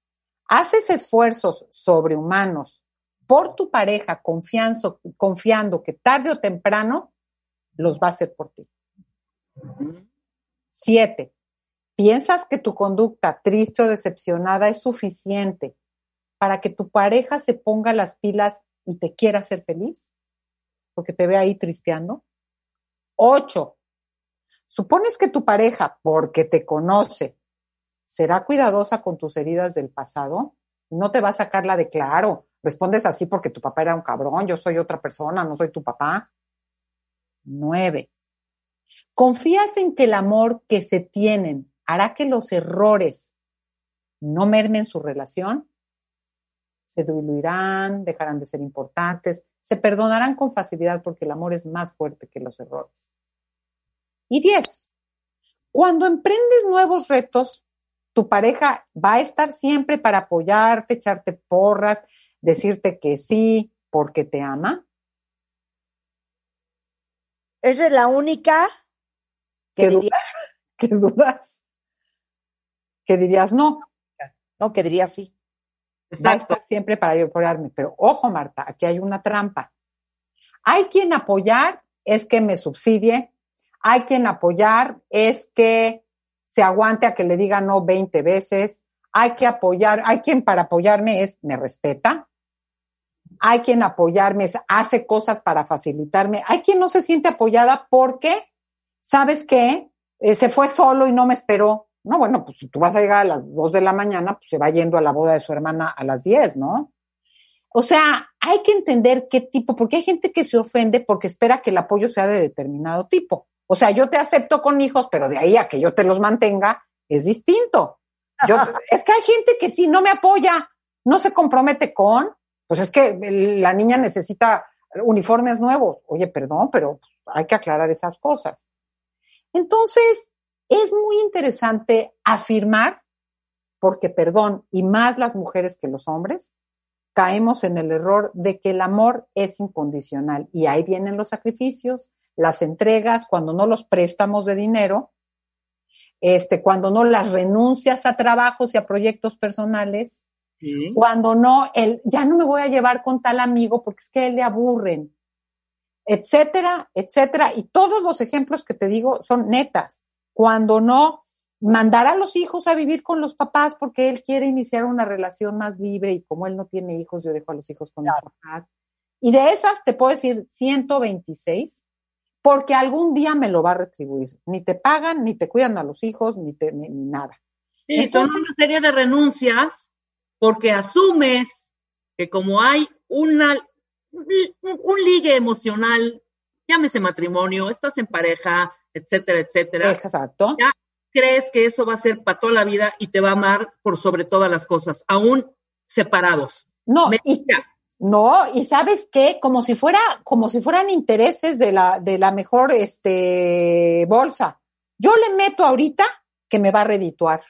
haces esfuerzos sobrehumanos por tu pareja confiando, confiando que tarde o temprano los va a hacer por ti. Siete, piensas que tu conducta triste o decepcionada es suficiente para que tu pareja se ponga las pilas y te quiera hacer feliz, porque te ve ahí tristeando. Ocho, Supones que tu pareja, porque te conoce, será cuidadosa con tus heridas del pasado. No te va a sacar la de claro. Respondes así porque tu papá era un cabrón, yo soy otra persona, no soy tu papá. Nueve. ¿Confías en que el amor que se tienen hará que los errores no mermen su relación? Se diluirán, dejarán de ser importantes, se perdonarán con facilidad porque el amor es más fuerte que los errores. Y diez, cuando emprendes nuevos retos, tu pareja va a estar siempre para apoyarte, echarte porras, decirte que sí porque te ama. Esa es la única que ¿Qué *laughs* dudas? ¿Qué dudas? Que dirías no. No, que diría sí. va a estar siempre para yo apoyarme. Pero ojo, Marta, aquí hay una trampa. Hay quien apoyar es que me subsidie, hay quien apoyar es que se aguante a que le diga no 20 veces, hay que apoyar, hay quien para apoyarme es me respeta, hay quien apoyarme es hace cosas para facilitarme, hay quien no se siente apoyada porque, ¿sabes qué? Eh, se fue solo y no me esperó. No, bueno, pues si tú vas a llegar a las 2 de la mañana, pues se va yendo a la boda de su hermana a las 10, ¿no? O sea, hay que entender qué tipo, porque hay gente que se ofende porque espera que el apoyo sea de determinado tipo. O sea, yo te acepto con hijos, pero de ahí a que yo te los mantenga es distinto. Yo, *laughs* es que hay gente que sí no me apoya, no se compromete con, pues es que la niña necesita uniformes nuevos. Oye, perdón, pero hay que aclarar esas cosas. Entonces, es muy interesante afirmar, porque perdón, y más las mujeres que los hombres, caemos en el error de que el amor es incondicional y ahí vienen los sacrificios, las entregas, cuando no los préstamos de dinero, este, cuando no las renuncias a trabajos y a proyectos personales, cuando no, el, ya no me voy a llevar con tal amigo porque es que él le aburren, etcétera, etcétera. Y todos los ejemplos que te digo son netas. Cuando no, mandar a los hijos a vivir con los papás porque él quiere iniciar una relación más libre y como él no tiene hijos, yo dejo a los hijos con los papás. Y de esas te puedo decir 126 porque algún día me lo va a retribuir. Ni te pagan, ni te cuidan a los hijos, ni, te, ni, nada. Sí, Entonces, son una serie de renuncias porque asumes que como hay una, un, ligue emocional, llámese matrimonio, estás en pareja, etcétera, etcétera. Exacto. Ya crees que eso va a ser para toda la vida y te va a amar por sobre todas las cosas, aún separados. No, no, y sabes qué, como si fuera, como si fueran intereses de la, de la mejor este bolsa. Yo le meto ahorita que me va a redituar.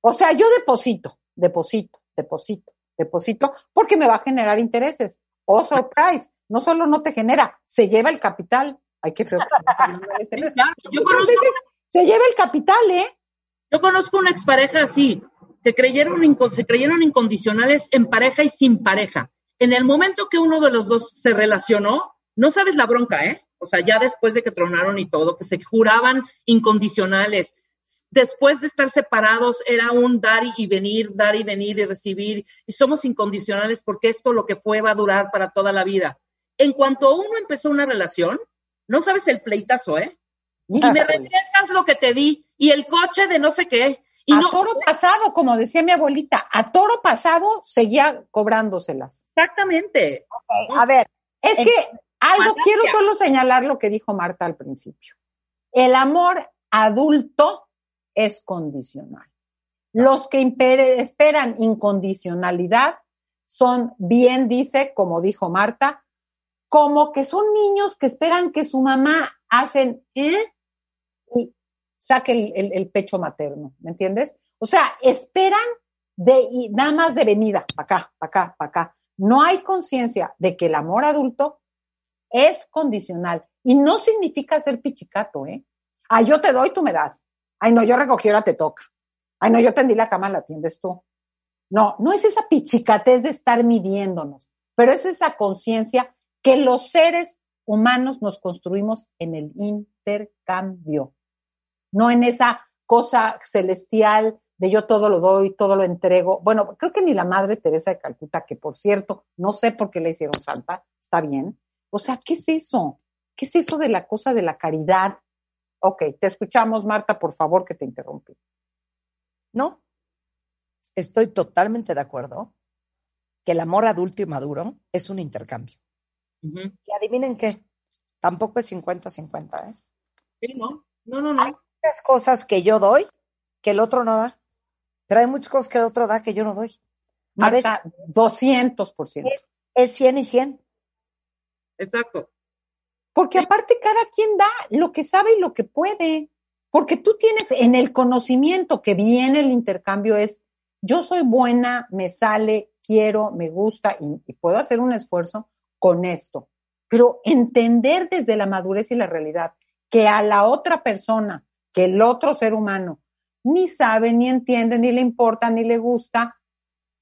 O sea, yo deposito, deposito, deposito, deposito, porque me va a generar intereses. Oh, surprise, no solo no te genera, se lleva el capital. Ay, qué feo. Que se, este yo conozco, se lleva el capital, ¿eh? Yo conozco una expareja así, que creyeron, se creyeron incondicionales en pareja y sin pareja en el momento que uno de los dos se relacionó, no sabes la bronca, ¿eh? O sea, ya después de que tronaron y todo, que se juraban incondicionales, después de estar separados era un dar y venir, dar y venir y recibir, y somos incondicionales porque esto lo que fue va a durar para toda la vida. En cuanto uno empezó una relación, no sabes el pleitazo, ¿eh? Y me regresas lo que te di, y el coche de no sé qué, a toro pasado, como decía mi abuelita, a toro pasado seguía cobrándoselas. Exactamente. a ver. Es que algo, quiero solo señalar lo que dijo Marta al principio. El amor adulto es condicional. Los que esperan incondicionalidad son, bien dice, como dijo Marta, como que son niños que esperan que su mamá hacen ¿eh? y saque el, pecho materno, ¿me entiendes? O sea, esperan de nada más de venida, para acá, para acá, para acá. No hay conciencia de que el amor adulto es condicional y no significa ser pichicato, ¿eh? Ay, yo te doy, tú me das. Ay, no, yo recogí, ahora te toca. Ay, no, yo tendí la cama, la atiendes tú. No, no es esa pichicatez de estar midiéndonos, pero es esa conciencia que los seres humanos nos construimos en el intercambio no en esa cosa celestial de yo todo lo doy, todo lo entrego. Bueno, creo que ni la Madre Teresa de Calcuta, que por cierto, no sé por qué le hicieron santa, está bien. O sea, ¿qué es eso? ¿Qué es eso de la cosa de la caridad? Ok, te escuchamos, Marta, por favor, que te interrumpí. No, estoy totalmente de acuerdo que el amor adulto y maduro es un intercambio. Y adivinen qué, tampoco es 50-50, ¿eh? Sí, no, no, no, no muchas cosas que yo doy que el otro no da, pero hay muchas cosas que el otro da que yo no doy. A veces 200%. Es, es 100 y 100. Exacto. Porque aparte cada quien da lo que sabe y lo que puede. Porque tú tienes en el conocimiento que viene el intercambio es, yo soy buena, me sale, quiero, me gusta y, y puedo hacer un esfuerzo con esto. Pero entender desde la madurez y la realidad que a la otra persona que el otro ser humano ni sabe, ni entiende, ni le importa, ni le gusta,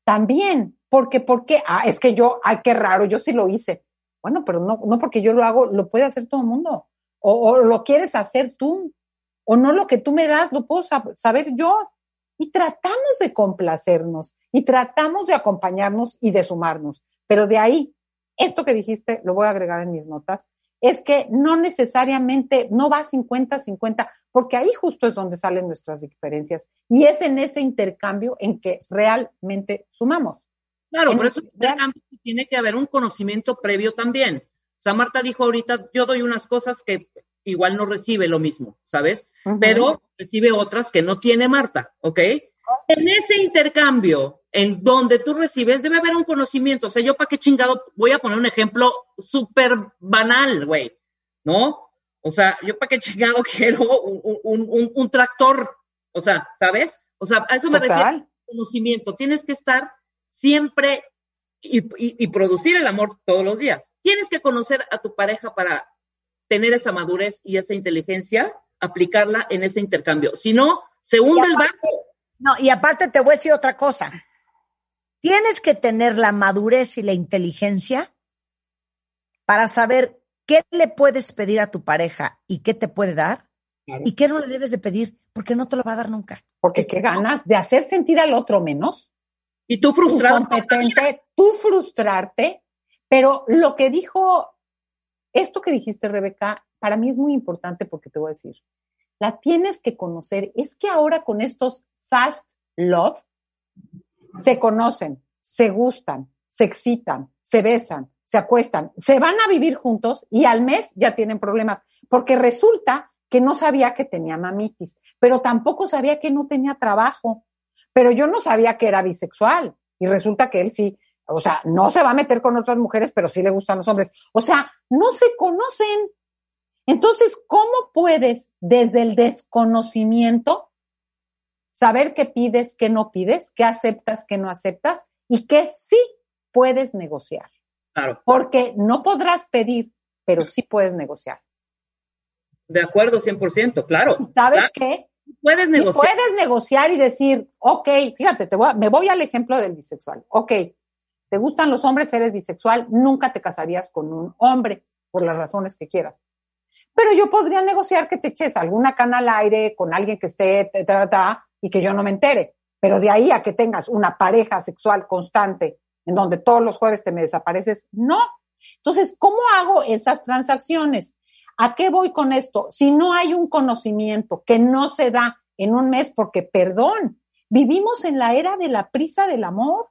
también, porque, porque, ah, es que yo, ay, qué raro, yo sí lo hice. Bueno, pero no, no porque yo lo hago, lo puede hacer todo el mundo. O, o lo quieres hacer tú. O no lo que tú me das, lo puedo sab- saber yo. Y tratamos de complacernos y tratamos de acompañarnos y de sumarnos. Pero de ahí, esto que dijiste, lo voy a agregar en mis notas, es que no necesariamente, no va 50-50, porque ahí justo es donde salen nuestras diferencias. Y es en ese intercambio en que realmente sumamos. Claro, En por eso intercambio tiene que haber un conocimiento previo también. O sea, Marta dijo ahorita, yo doy unas cosas que igual no recibe lo mismo, ¿sabes? Pero recibe otras que no tiene Marta, ¿ok? En ese intercambio, en donde tú recibes, debe haber un conocimiento. O sea, yo para qué chingado, voy a poner un ejemplo súper banal, güey, ¿no? O sea, yo para qué chingado *laughs* quiero un, un- un- un tractor, o sea, ¿sabes? O sea, a eso me refiero Total. conocimiento. Tienes que estar siempre y, y- y producir el amor todos los días. Tienes que conocer a tu pareja para tener esa madurez y esa inteligencia, aplicarla en ese intercambio. Si no, se hunde el barco. No, y aparte te voy a decir otra cosa. Tienes que tener la madurez y la inteligencia para saber qué le puedes pedir a tu pareja y qué te puede dar y qué no le debes de pedir porque no te lo va a dar nunca. Porque qué ganas de hacer sentir al otro menos. Y tú tú frustrado. competente, tú frustrarte, pero lo que dijo, esto que dijiste, Rebeca, para mí es muy importante porque te voy a decir, la tienes que conocer. Es que ahora con estos fast love, se conocen, se gustan, se excitan, se besan, se acuestan, se van a vivir juntos y al mes ya tienen problemas, porque resulta que no sabía que tenía mamitis, pero tampoco sabía que no tenía trabajo, pero yo no sabía que era bisexual y resulta que él sí, o sea, no se va a meter con otras mujeres, pero sí le gustan los hombres. O sea, no se conocen. Entonces, ¿cómo puedes desde el desconocimiento saber qué pides, qué no pides, qué aceptas, qué no aceptas y qué sí puedes negociar? Claro, Porque no podrás pedir, pero sí puedes negociar. de acuerdo, 100%, claro. ¿Y ¿Sabes Claro, qué? Puedes Y negociar. puedes negociar y decir, ok, fíjate, te voy a- me voy al ejemplo del bisexual. Ok, te gustan los hombres, eres bisexual, nunca te casarías con un hombre por las razones que quieras. Pero yo podría negociar que te eches alguna cana al aire con alguien que esté, ta, ta, ta, y que yo no me entere. Pero de ahí a que tengas una pareja sexual constante en donde todos los jueves te me desapareces, no. Entonces, ¿cómo hago esas transacciones? ¿A qué voy con esto? Si no hay un conocimiento que no se da en un mes, porque perdón, vivimos en la era de la prisa del amor.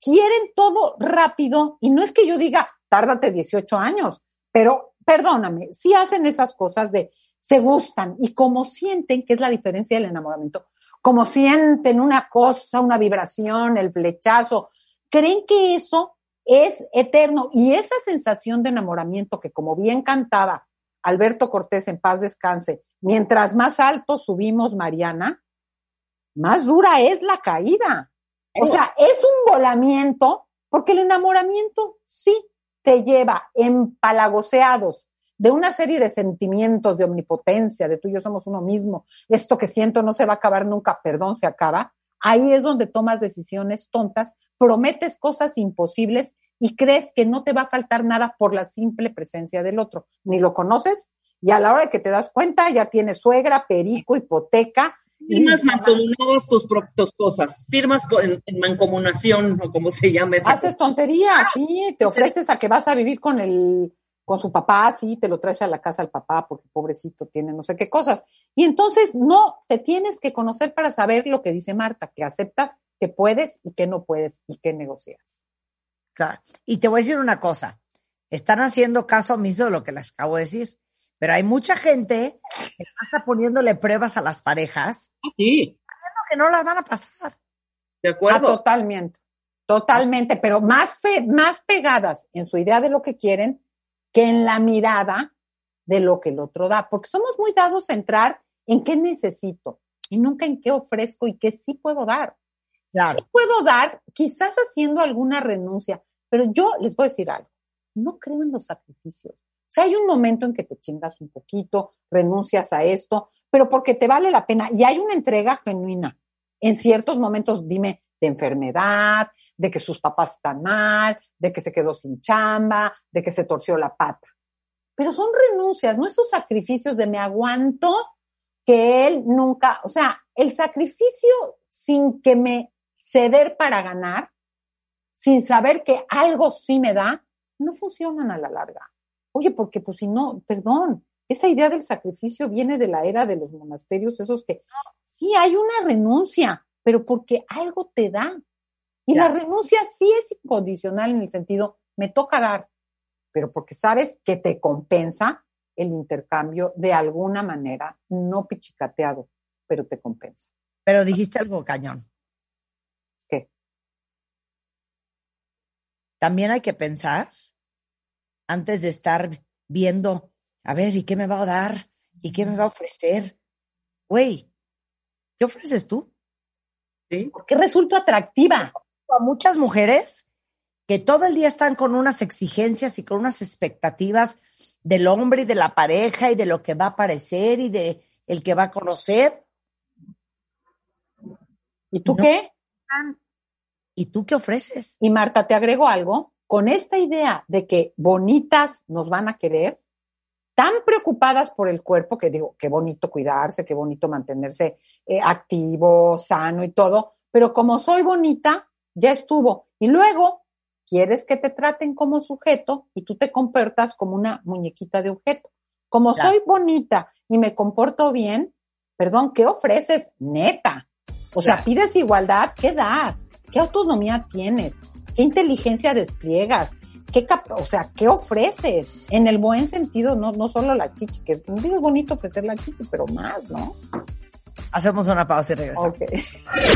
Quieren todo rápido y no es que yo diga, tárdate 18 años, pero perdóname, si hacen esas cosas de se gustan y como sienten, que es la diferencia del enamoramiento, como sienten una cosa, una vibración, el flechazo, creen que eso es eterno y esa sensación de enamoramiento que como bien cantaba Alberto Cortés en paz descanse, mientras más alto subimos, Mariana, más dura es la caída. O sea, es un volamiento, porque el enamoramiento sí te lleva empalagoseados de una serie de sentimientos de omnipotencia, de tú y yo somos uno mismo, esto que siento no se va a acabar nunca, perdón, se acaba. Ahí es donde tomas decisiones tontas, prometes cosas imposibles y crees que no te va a faltar nada por la simple presencia del otro. Ni lo conoces y a la hora de que te das cuenta ya tienes suegra, perico, hipoteca. y- Firmas mancomunadas tus, tus cosas. Firmas en mancomunación, o como se llama esa Haces tonterías, sí, te ofreces a que vas a vivir con el, con su papá, sí, te lo traes a la casa al papá porque pobrecito tiene no sé qué cosas. Y entonces no, te tienes que conocer para saber lo que dice Marta, que aceptas que puedes y que no puedes y que negocias. Claro. Y te voy a decir una cosa. Están haciendo caso omiso de lo que les acabo de decir. Pero hay mucha gente que pasa poniéndole pruebas a las parejas Sí, creyendo que no las van a pasar. de Ah, acuerdo. totalmente, totalmente, pero más, fe- más pegadas en su idea de lo que quieren que en la mirada de lo que el otro da, porque somos muy dados a entrar en qué necesito y nunca en qué ofrezco y qué sí puedo dar. Claro. Puedo dar, quizás haciendo alguna renuncia, pero yo les voy a decir algo, no creo en los sacrificios. O sea, hay un momento en que te chingas un poquito, renuncias a esto, pero porque te vale la pena y hay una entrega genuina. En ciertos momentos, dime, de enfermedad, de que sus papás están mal, de que se quedó sin chamba, de que se torció la pata. Pero son renuncias, no esos sacrificios de me aguanto que él nunca, o sea, el sacrificio sin que me ceder para ganar, sin saber que algo sí me da, no funcionan a la larga. Oye, porque pues si no, perdón, esa idea del sacrificio viene de la era de los monasterios, esos que sí hay una renuncia, pero porque algo te da. Y la renuncia sí es incondicional en el sentido, me toca dar, pero porque sabes que te compensa el intercambio de alguna manera, no pichicateado, pero te compensa. Pero dijiste algo cañón. ¿Qué? También hay que pensar antes de estar viendo, a ver, ¿y qué me va a dar? ¿Y qué me va a ofrecer? Güey, ¿qué ofreces tú? ¿Sí? Porque resulto atractiva. A muchas mujeres que todo el día están con unas exigencias y con unas expectativas del hombre y de la pareja y de lo que va a parecer y de el que va a conocer. ¿Y tú qué? ¿Y tú qué ofreces? Y Marta, te agrego algo. Con esta idea de que bonitas nos van a querer, tan preocupadas por el cuerpo, que digo, qué bonito cuidarse, qué bonito mantenerse eh, activo, sano y todo, pero como soy bonita, ya estuvo. Y luego quieres que te traten como sujeto y tú te comportas como una muñequita de objeto. Como soy bonita y me comporto bien, perdón, ¿qué ofreces? Neta. O sea, pides igualdad, ¿qué das? ¿Qué autonomía tienes? ¿Qué inteligencia despliegas? ¿Qué o sea, ¿qué ofreces? En el buen sentido, no, no solo la chichi, que es bonito ofrecer la chichi, pero más, ¿no? Hacemos una pausa y regresamos.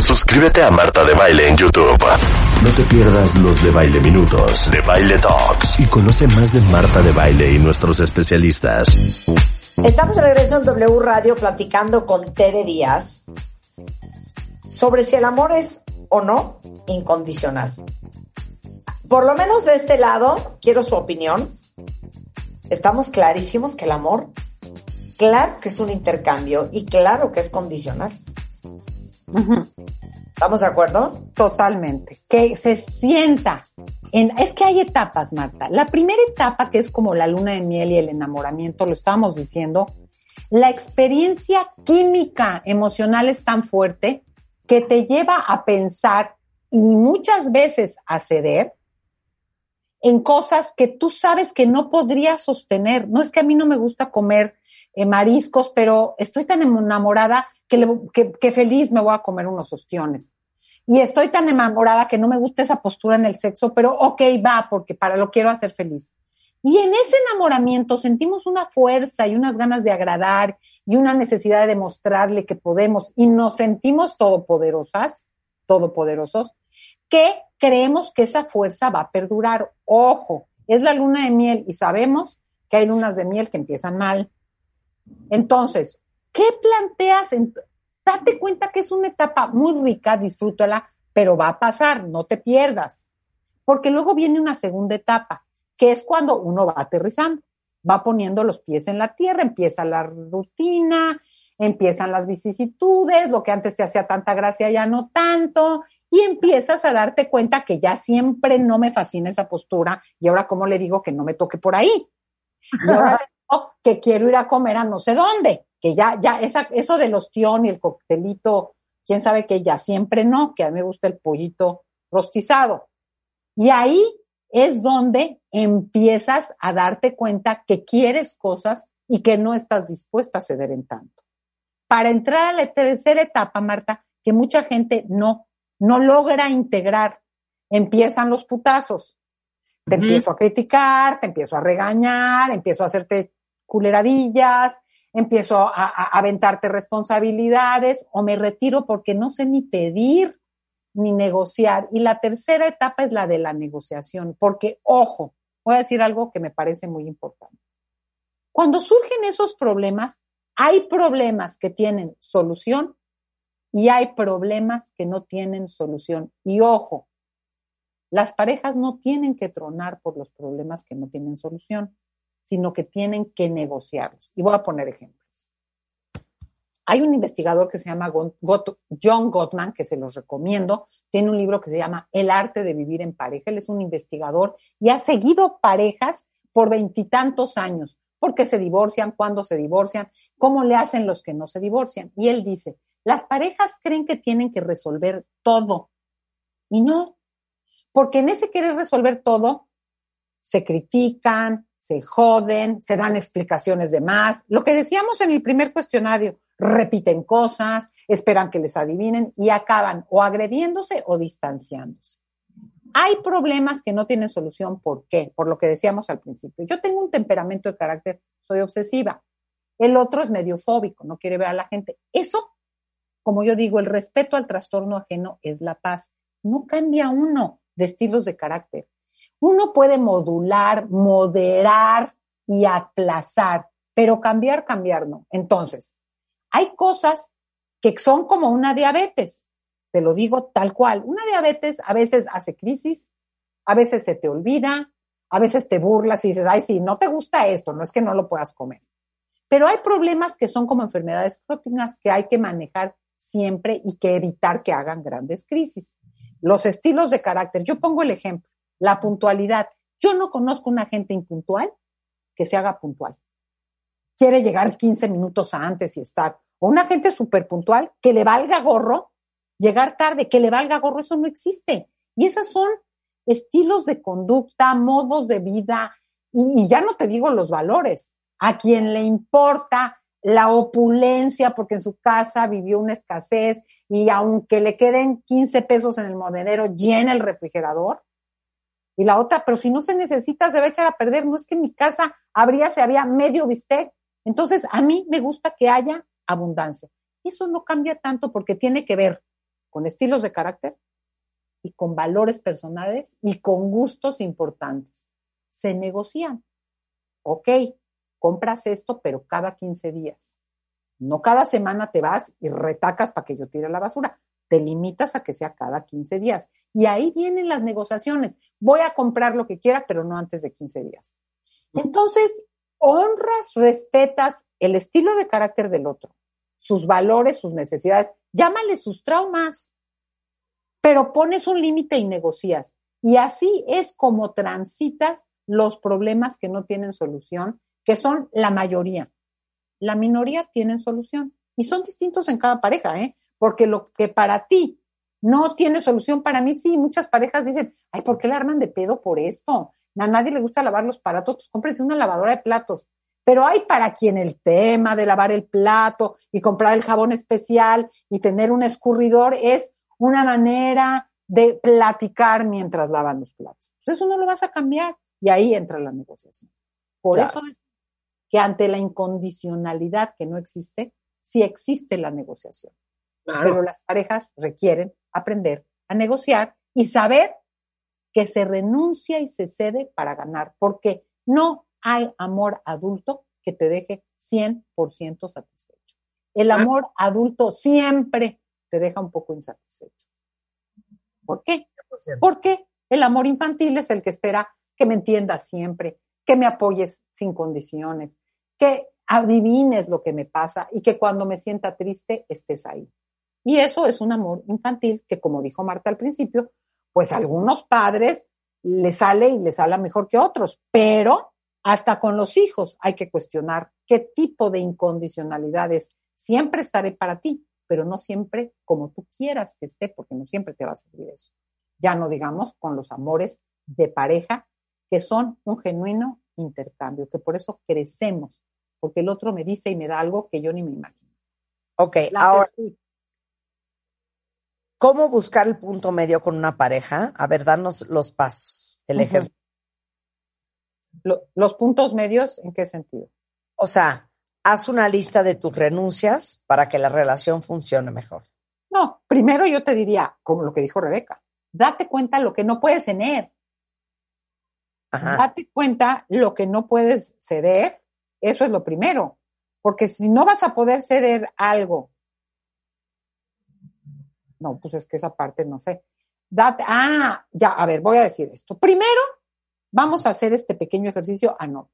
Suscríbete a Marta de Baile en YouTube. No te pierdas los de Baile Minutos, de Baile Talks y conoce más de Marta de Baile y nuestros especialistas. Estamos de regreso en W Radio platicando con Tere Díaz sobre si el amor es o no incondicional. Por lo menos de este lado, quiero su opinión. Estamos clarísimos que el amor claro que es un intercambio y claro que es condicional. ¿Estamos de acuerdo? Totalmente. Que se sienta. En, es que hay etapas, Marta. La primera etapa, que es como la luna de miel y el enamoramiento, lo estábamos diciendo, la experiencia química emocional es tan fuerte que te lleva a pensar y muchas veces a ceder en cosas que tú sabes que no podrías sostener. No es que a mí no me gusta comer eh, mariscos, pero estoy tan enamorada que, que, feliz me voy a comer unos ostiones. Y estoy tan enamorada que no me gusta esa postura en el sexo, pero ok, va, porque para lo quiero hacer feliz. Y en ese enamoramiento sentimos una fuerza y unas ganas de agradar y una necesidad de demostrarle que podemos y nos sentimos todopoderosas, todopoderosos, que creemos que esa fuerza va a perdurar. Ojo, es la luna de miel y sabemos que hay lunas de miel que empiezan mal, entonces, ¿qué planteas? date cuenta que es una etapa muy rica, disfrútala, pero va a pasar, no te pierdas. Porque luego viene una segunda etapa, que es cuando uno va aterrizando, va poniendo los pies en la tierra, empieza la rutina, empiezan las vicisitudes, lo que antes te hacía tanta gracia ya no tanto, y empiezas a darte cuenta que ya siempre no me fascina esa postura, y ahora cómo le digo que no me toque por ahí. Y ahora que quiero ir a comer a no sé dónde, que ya, ya, esa, eso del ostión y el coctelito, quién sabe que ya siempre no, que a mí me gusta el pollito rostizado. Y ahí es donde empiezas a darte cuenta que quieres cosas y que no estás dispuesta a ceder en tanto. Para entrar a la tercera etapa, Marta, que mucha gente no, no logra integrar, empiezan los putazos. Te empiezo a criticar, te empiezo a regañar, empiezo a hacerte culeradillas, empiezo a, aventarte responsabilidades o me retiro porque no sé ni pedir ni negociar. Y la tercera etapa es la de la negociación, porque, ojo, voy a decir algo que me parece muy importante. Cuando surgen esos problemas, hay problemas que tienen solución y hay problemas que no tienen solución. Y ojo, las parejas no tienen que tronar por los problemas que no tienen solución sino que tienen que negociarlos. Y voy a poner ejemplos. Hay un investigador que se llama John Gottman, que se los recomiendo. tiene un libro que se llama El arte de vivir en pareja. Él es un investigador y ha seguido parejas por veintitantos años, porque se divorcian, cuándo se divorcian, cómo le hacen los que no se divorcian. Y él dice, las parejas creen que tienen que resolver todo y no, porque en ese querer resolver todo, se critican, se joden, se dan explicaciones de más. Lo que decíamos en el primer cuestionario, repiten cosas, esperan que les adivinen y acaban o agrediéndose o distanciándose. Hay problemas que no tienen solución. ¿Por qué? Por lo que decíamos al principio. Yo tengo un temperamento de carácter, soy obsesiva. El otro es medio fóbico, no quiere ver a la gente. Eso, como yo digo, el respeto al trastorno ajeno es la paz. No cambia uno de estilos de carácter. Uno puede modular, moderar y aplazar, pero cambiar, cambiar no. Entonces, hay cosas que son como una diabetes. Te lo digo tal cual. Una diabetes a veces hace crisis, a veces se te olvida, a veces te burlas y dices, ay, sí, no te gusta esto, no es que no lo puedas comer. Pero hay problemas que son como enfermedades crónicas que hay que manejar siempre y que evitar que hagan grandes crisis. Los estilos de carácter. Yo pongo el ejemplo, la puntualidad. Yo no conozco una gente impuntual que se haga puntual. Quiere llegar 15 minutos antes y estar. O una gente súper puntual que le valga gorro llegar tarde, que le valga gorro, eso no existe. Y esos son estilos de conducta, modos de vida, y, y, ya no te digo los valores. A quien le importa la opulencia porque en su casa vivió una escasez y aunque le queden 15 pesos en el monedero, llena el refrigerador. Y la otra, pero si no se necesita, se va a echar a perder. No es que en mi casa habría, se había medio bistec. Entonces, a mí me gusta que haya abundancia. Eso no cambia tanto porque tiene que ver con estilos de carácter y con valores personales y con gustos importantes. Se negocian. Ok, compras esto, pero cada 15 días. No cada semana te vas y retacas para que yo tire la basura. Te limitas a que sea cada 15 días. Y ahí vienen las negociaciones. Voy a comprar lo que quiera, pero no antes de 15 días. Entonces, honras, respetas el estilo de carácter del otro, sus valores, sus necesidades, llámale sus traumas, pero pones un límite y negocias. Y así es como transitas los problemas que no tienen solución, que son la mayoría. La minoría tienen solución. Y son distintos en cada pareja, ¿eh? Porque lo que para ti no tiene solución, para mí sí. Muchas parejas dicen, ay, ¿por qué le arman de pedo por esto? A nadie le gusta lavar los platos, pues una lavadora de platos. Pero hay para quien el tema de lavar el plato y comprar el jabón especial y tener un escurridor es una manera de platicar mientras lavan los platos. Entonces eso no lo vas a cambiar y ahí entra la negociación. Por eso es que ante la incondicionalidad que no existe, sí existe la negociación. Pero las parejas requieren aprender a negociar y saber que se renuncia y se cede para ganar, porque no hay amor adulto que te deje 100% satisfecho. El amor adulto siempre te deja un poco insatisfecho. ¿Por qué? Porque el amor infantil es el que espera que me entiendas siempre, que me apoyes sin condiciones, que adivines lo que me pasa y que cuando me sienta triste estés ahí. Y eso es un amor infantil que, como dijo Marta al principio, pues a algunos padres les sale y les sale mejor que otros, pero hasta con los hijos hay que cuestionar qué tipo de incondicionalidades siempre estaré para ti, pero no siempre como tú quieras que esté, porque no siempre te va a servir eso. Ya no digamos con los amores de pareja, que son un genuino intercambio, que por eso crecemos, porque el otro me dice y me da algo que yo ni me imagino. Ok, ahora, ¿cómo buscar el punto medio con una pareja? A ver, danos los pasos, el ejercicio ¿Los puntos medios en qué sentido? O sea, haz una lista de tus renuncias para que la relación funcione mejor. No, primero yo te diría, como lo que dijo Rebeca, date cuenta lo que no puedes tener. Date cuenta lo que no puedes ceder, eso es lo primero. Porque si no vas a poder ceder algo, no, pues es que esa parte no sé. Date, ah, ya, a ver, voy a decir esto. Primero, Vamos a hacer este pequeño ejercicio, anote.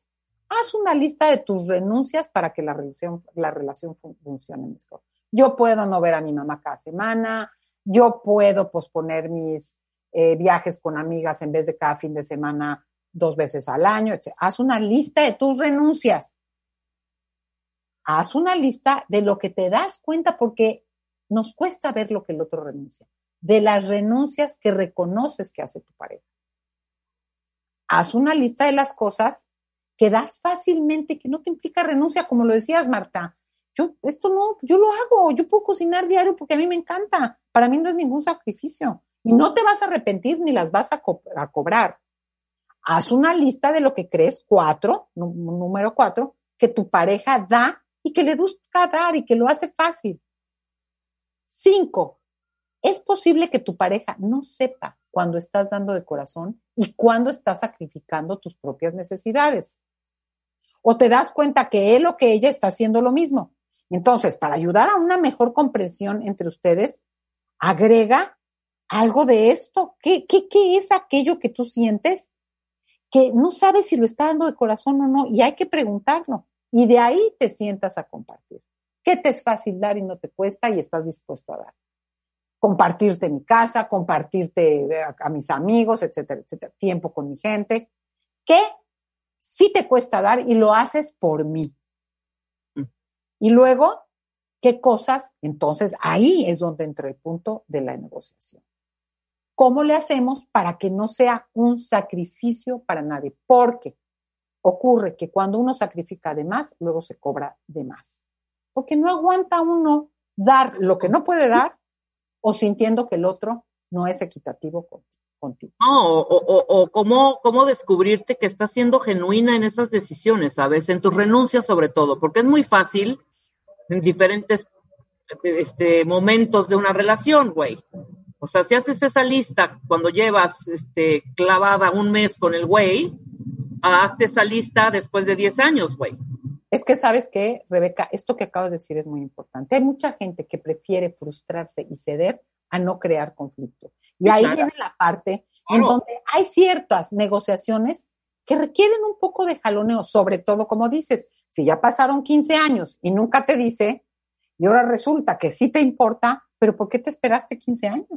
Haz una lista de tus renuncias para que la relación, la relación funcione mejor. Yo puedo no ver a mi mamá cada semana, yo puedo posponer mis eh, viajes con amigas en vez de cada fin de semana dos veces al año. etc. Haz una lista de tus renuncias. Haz una lista de lo que te das cuenta porque nos cuesta ver lo que el otro renuncia. De las renuncias que reconoces que hace tu pareja. Haz una lista de las cosas que das fácilmente, que no te implica renuncia, como lo decías, Marta. Yo, esto no, yo lo hago, yo puedo cocinar diario porque a mí me encanta. Para mí no es ningún sacrificio. Y no te vas a arrepentir ni las vas a, a cobrar. Haz una lista de lo que crees, cuatro, número cuatro, que tu pareja da y que le gusta dar y que lo hace fácil. Cinco, es posible que tu pareja no sepa cuando estás dando de corazón y cuando estás sacrificando tus propias necesidades. O te das cuenta que él o que ella está haciendo lo mismo. Entonces, para ayudar a una mejor comprensión entre ustedes, agrega algo de esto. ¿Qué, qué, qué es aquello que tú sientes que no sabes si lo está dando de corazón o no? Y hay que preguntarlo. Y de ahí te sientas a compartir. ¿Qué te es fácil dar y no te cuesta y estás dispuesto a dar? Compartirte mi casa, compartirte a, mis amigos, etcétera, etcétera. Tiempo con mi gente. ¿Qué sí te cuesta dar y lo haces por mí? Mm. Y luego, ¿qué cosas? Entonces ahí es donde entra el punto de la negociación. ¿Cómo le hacemos para que no sea un sacrificio para nadie? Porque ocurre que cuando uno sacrifica de más, luego se cobra de más. Porque no aguanta uno dar lo que no puede dar o sintiendo que el otro no es equitativo contigo. No, o, o, cómo, cómo descubrirte que estás siendo genuina en esas decisiones, ¿sabes? En tus renuncias sobre todo, porque es muy fácil en diferentes este, momentos de una relación, güey. O sea, si haces esa lista cuando llevas este, clavada un mes con el güey, hazte esa lista después de 10 años, güey. Es que sabes que, Rebeca, esto que acabas de decir es muy importante. Hay mucha gente que prefiere frustrarse y ceder a no crear conflicto. Y ahí viene la parte en donde hay ciertas negociaciones que requieren un poco de jaloneo, sobre todo, como dices, si ya pasaron 15 años y nunca te dice, y ahora resulta que sí te importa, pero ¿por qué te esperaste 15 años?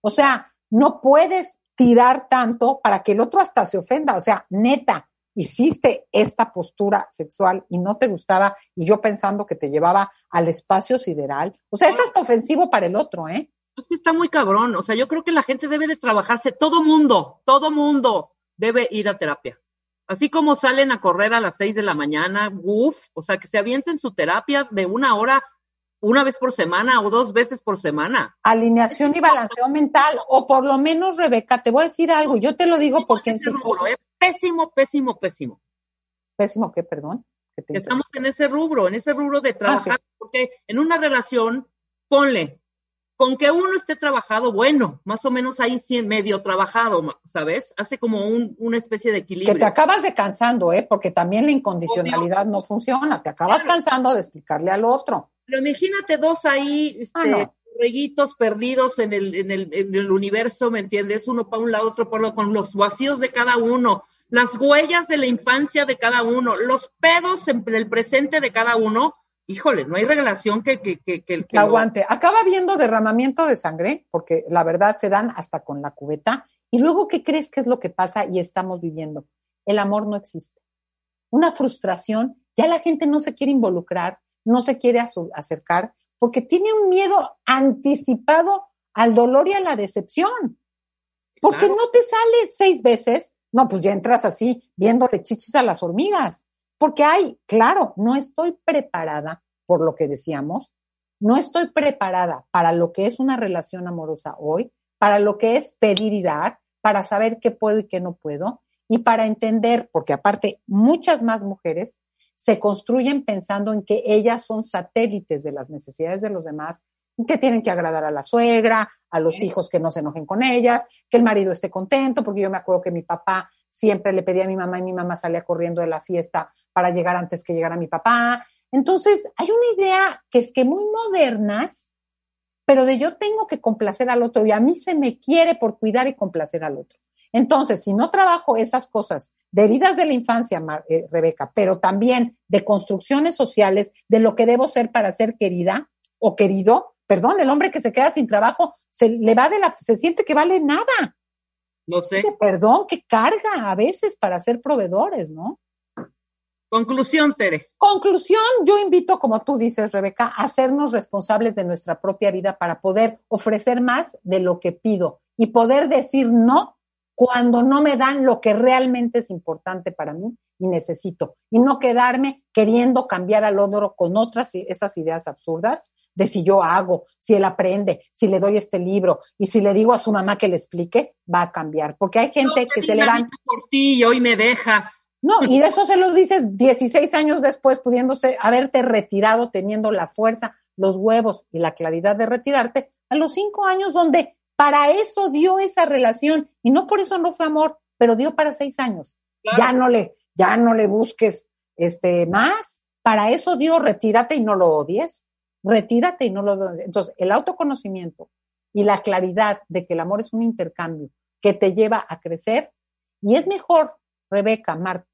O sea, no puedes tirar tanto para que el otro hasta se ofenda. O sea, neta, hiciste esta postura sexual y no te gustaba y yo pensando que te llevaba al espacio sideral. O sea, es hasta ofensivo para el otro, ¿eh? Es que está muy cabrón. O sea, yo creo que la gente debe de trabajarse, todo mundo, todo mundo debe ir a terapia. Así como salen a correr a las seis de la mañana, uff, o sea, que se avienten su terapia de una hora una vez por semana o dos veces por semana. Alineación y balanceo mental, o por lo menos, Rebeca, te voy a decir algo, yo te lo digo porque... Rubro, ¿eh? Pésimo, pésimo, pésimo. ¿Pésimo qué, perdón? Estamos en ese rubro, en ese rubro de trabajar, ah, porque en una relación, ponle, con que uno esté trabajado, bueno, más o menos ahí sí medio trabajado, ¿sabes? Hace como un, una especie de equilibrio. Que te acabas de cansando, ¿eh? Porque también la incondicionalidad no funciona, te acabas cansando de explicarle al otro. Pero imagínate dos ahí, este, ah, perdidos en el, en, el, en el universo, ¿me entiendes? Uno para un lado, otro para otro, con los vacíos de cada uno, las huellas de la infancia de cada uno, los pedos en el presente de cada uno. Híjole, no hay relación que, que, que, que, aguante. Acaba habiendo derramamiento de sangre, porque la verdad se dan hasta con la cubeta. Y luego, ¿qué crees que es lo que pasa y estamos viviendo? El amor no existe. Una frustración, ya la gente no se quiere involucrar, no se quiere acercar porque tiene un miedo anticipado al dolor y a la decepción. Porque no te sale seis veces, no, pues ya entras así viéndole chichis a las hormigas. Porque hay, claro, no estoy preparada, por lo que decíamos, no estoy preparada para lo que es una relación amorosa hoy, para lo que es pedir y dar, para saber qué puedo y qué no puedo, y para entender, porque aparte muchas más mujeres se construyen pensando en que ellas son satélites de las necesidades de los demás, que tienen que agradar a la suegra, a los hijos que no se enojen con ellas, que el marido esté contento, porque yo me acuerdo que mi papá siempre le pedía a mi mamá y mi mamá salía corriendo de la fiesta para llegar antes que llegara mi papá. Entonces, hay una idea que es que muy modernas, pero de yo tengo que complacer al otro y a mí se me quiere por cuidar y complacer al otro. Entonces, si no trabajo esas cosas de heridas de la infancia, eh, Rebeca, pero también de construcciones sociales, de lo que debo ser para ser querida o querido, perdón, el hombre que se queda sin trabajo se le va de la, se siente que vale nada. No sé. Perdón, que carga a veces para ser proveedores, ¿no? Conclusión, Tere. Conclusión, yo invito, como tú dices, Rebeca, a hacernos responsables de nuestra propia vida para poder ofrecer más de lo que pido y poder decir no cuando no me dan lo que realmente es importante para mí y necesito. Y no quedarme queriendo cambiar al otro con otras, esas ideas absurdas de si yo hago, si él aprende, si le doy este libro y si le digo a su mamá que le explique, va a cambiar. Porque hay gente que se levanta. por ti y hoy me dejas. No, y eso se lo dices 16 años después, pudiéndose haberte retirado, teniendo la fuerza, los huevos y la claridad de retirarte, a los cinco años donde para eso dio esa relación y no por eso no fue amor, pero dio para seis años. Ya no le, ya no le busques este más. Para eso dio, retírate y no lo odies. Retírate y no lo odies. Entonces, el autoconocimiento y la claridad de que el amor es un intercambio que te lleva a crecer y es mejor, Rebeca, Marta,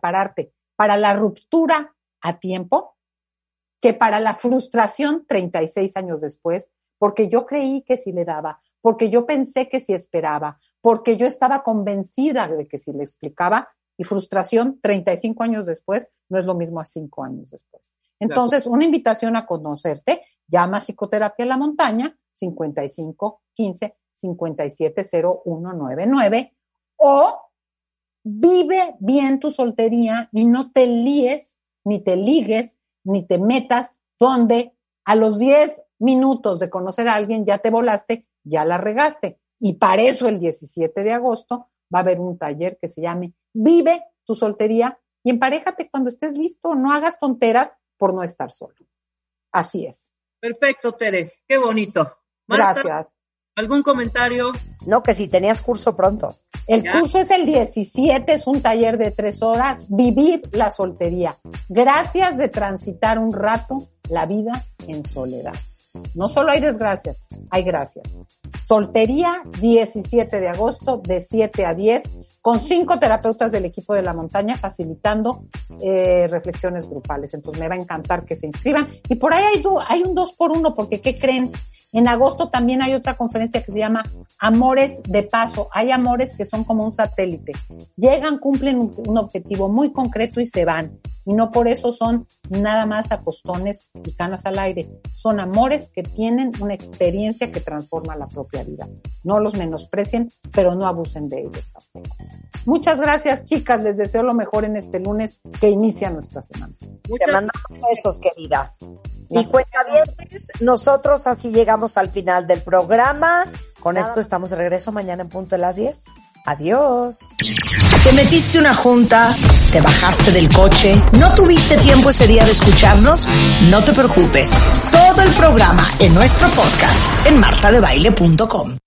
pararte para la ruptura a tiempo que para la frustración 36 años después, porque yo creí que si le daba, porque yo pensé que si esperaba, porque yo estaba convencida de que si le explicaba, y frustración 35 años después no es lo mismo a 5 años después. Entonces, una invitación a conocerte, llama a Psicoterapia en la Montaña, 55 15 57 0199, o vive bien tu soltería y no te líes, ni te ligues, ni te metas donde a los 10 minutos de conocer a alguien ya te volaste, ya la regaste. Y para eso el 17 de agosto va a haber un taller que se llame Vive tu soltería y emparejate cuando estés listo, no hagas tonteras por no estar solo. Así es. Perfecto, Tere, qué bonito. Gracias. ¿Algún comentario? No, que si tenías curso pronto. El curso es el 17, es un taller de tres horas, vivir la soltería. Gracias de transitar un rato la vida en soledad. No solo hay desgracias, hay gracias. Soltería, 17 de agosto, de 7 a 10, con cinco terapeutas del equipo de la montaña facilitando eh, reflexiones grupales. Entonces me va a encantar que se inscriban. Y por ahí hay, un dos por uno, porque ¿qué creen? En agosto también hay otra conferencia que se llama Amores de Paso. Hay amores que son como un satélite. Llegan, cumplen un, objetivo muy concreto y se van. Y no por eso son nada más acostones y canas al aire. Son amores que tienen una experiencia que transforma la propia vida. No los menosprecien, pero no abusen de ellos tampoco. Muchas gracias, chicas. Les deseo lo mejor en este lunes que inicia nuestra semana. Te mandamos besos, querida. Y cuenta bien, nosotros así llegamos al final del programa. Con esto estamos de regreso mañana en punto de las 10. Adiós. Te metiste una junta, te bajaste del coche, no tuviste tiempo ese día de escucharnos, no te preocupes. Todo el programa en nuestro podcast en martadebaile.com.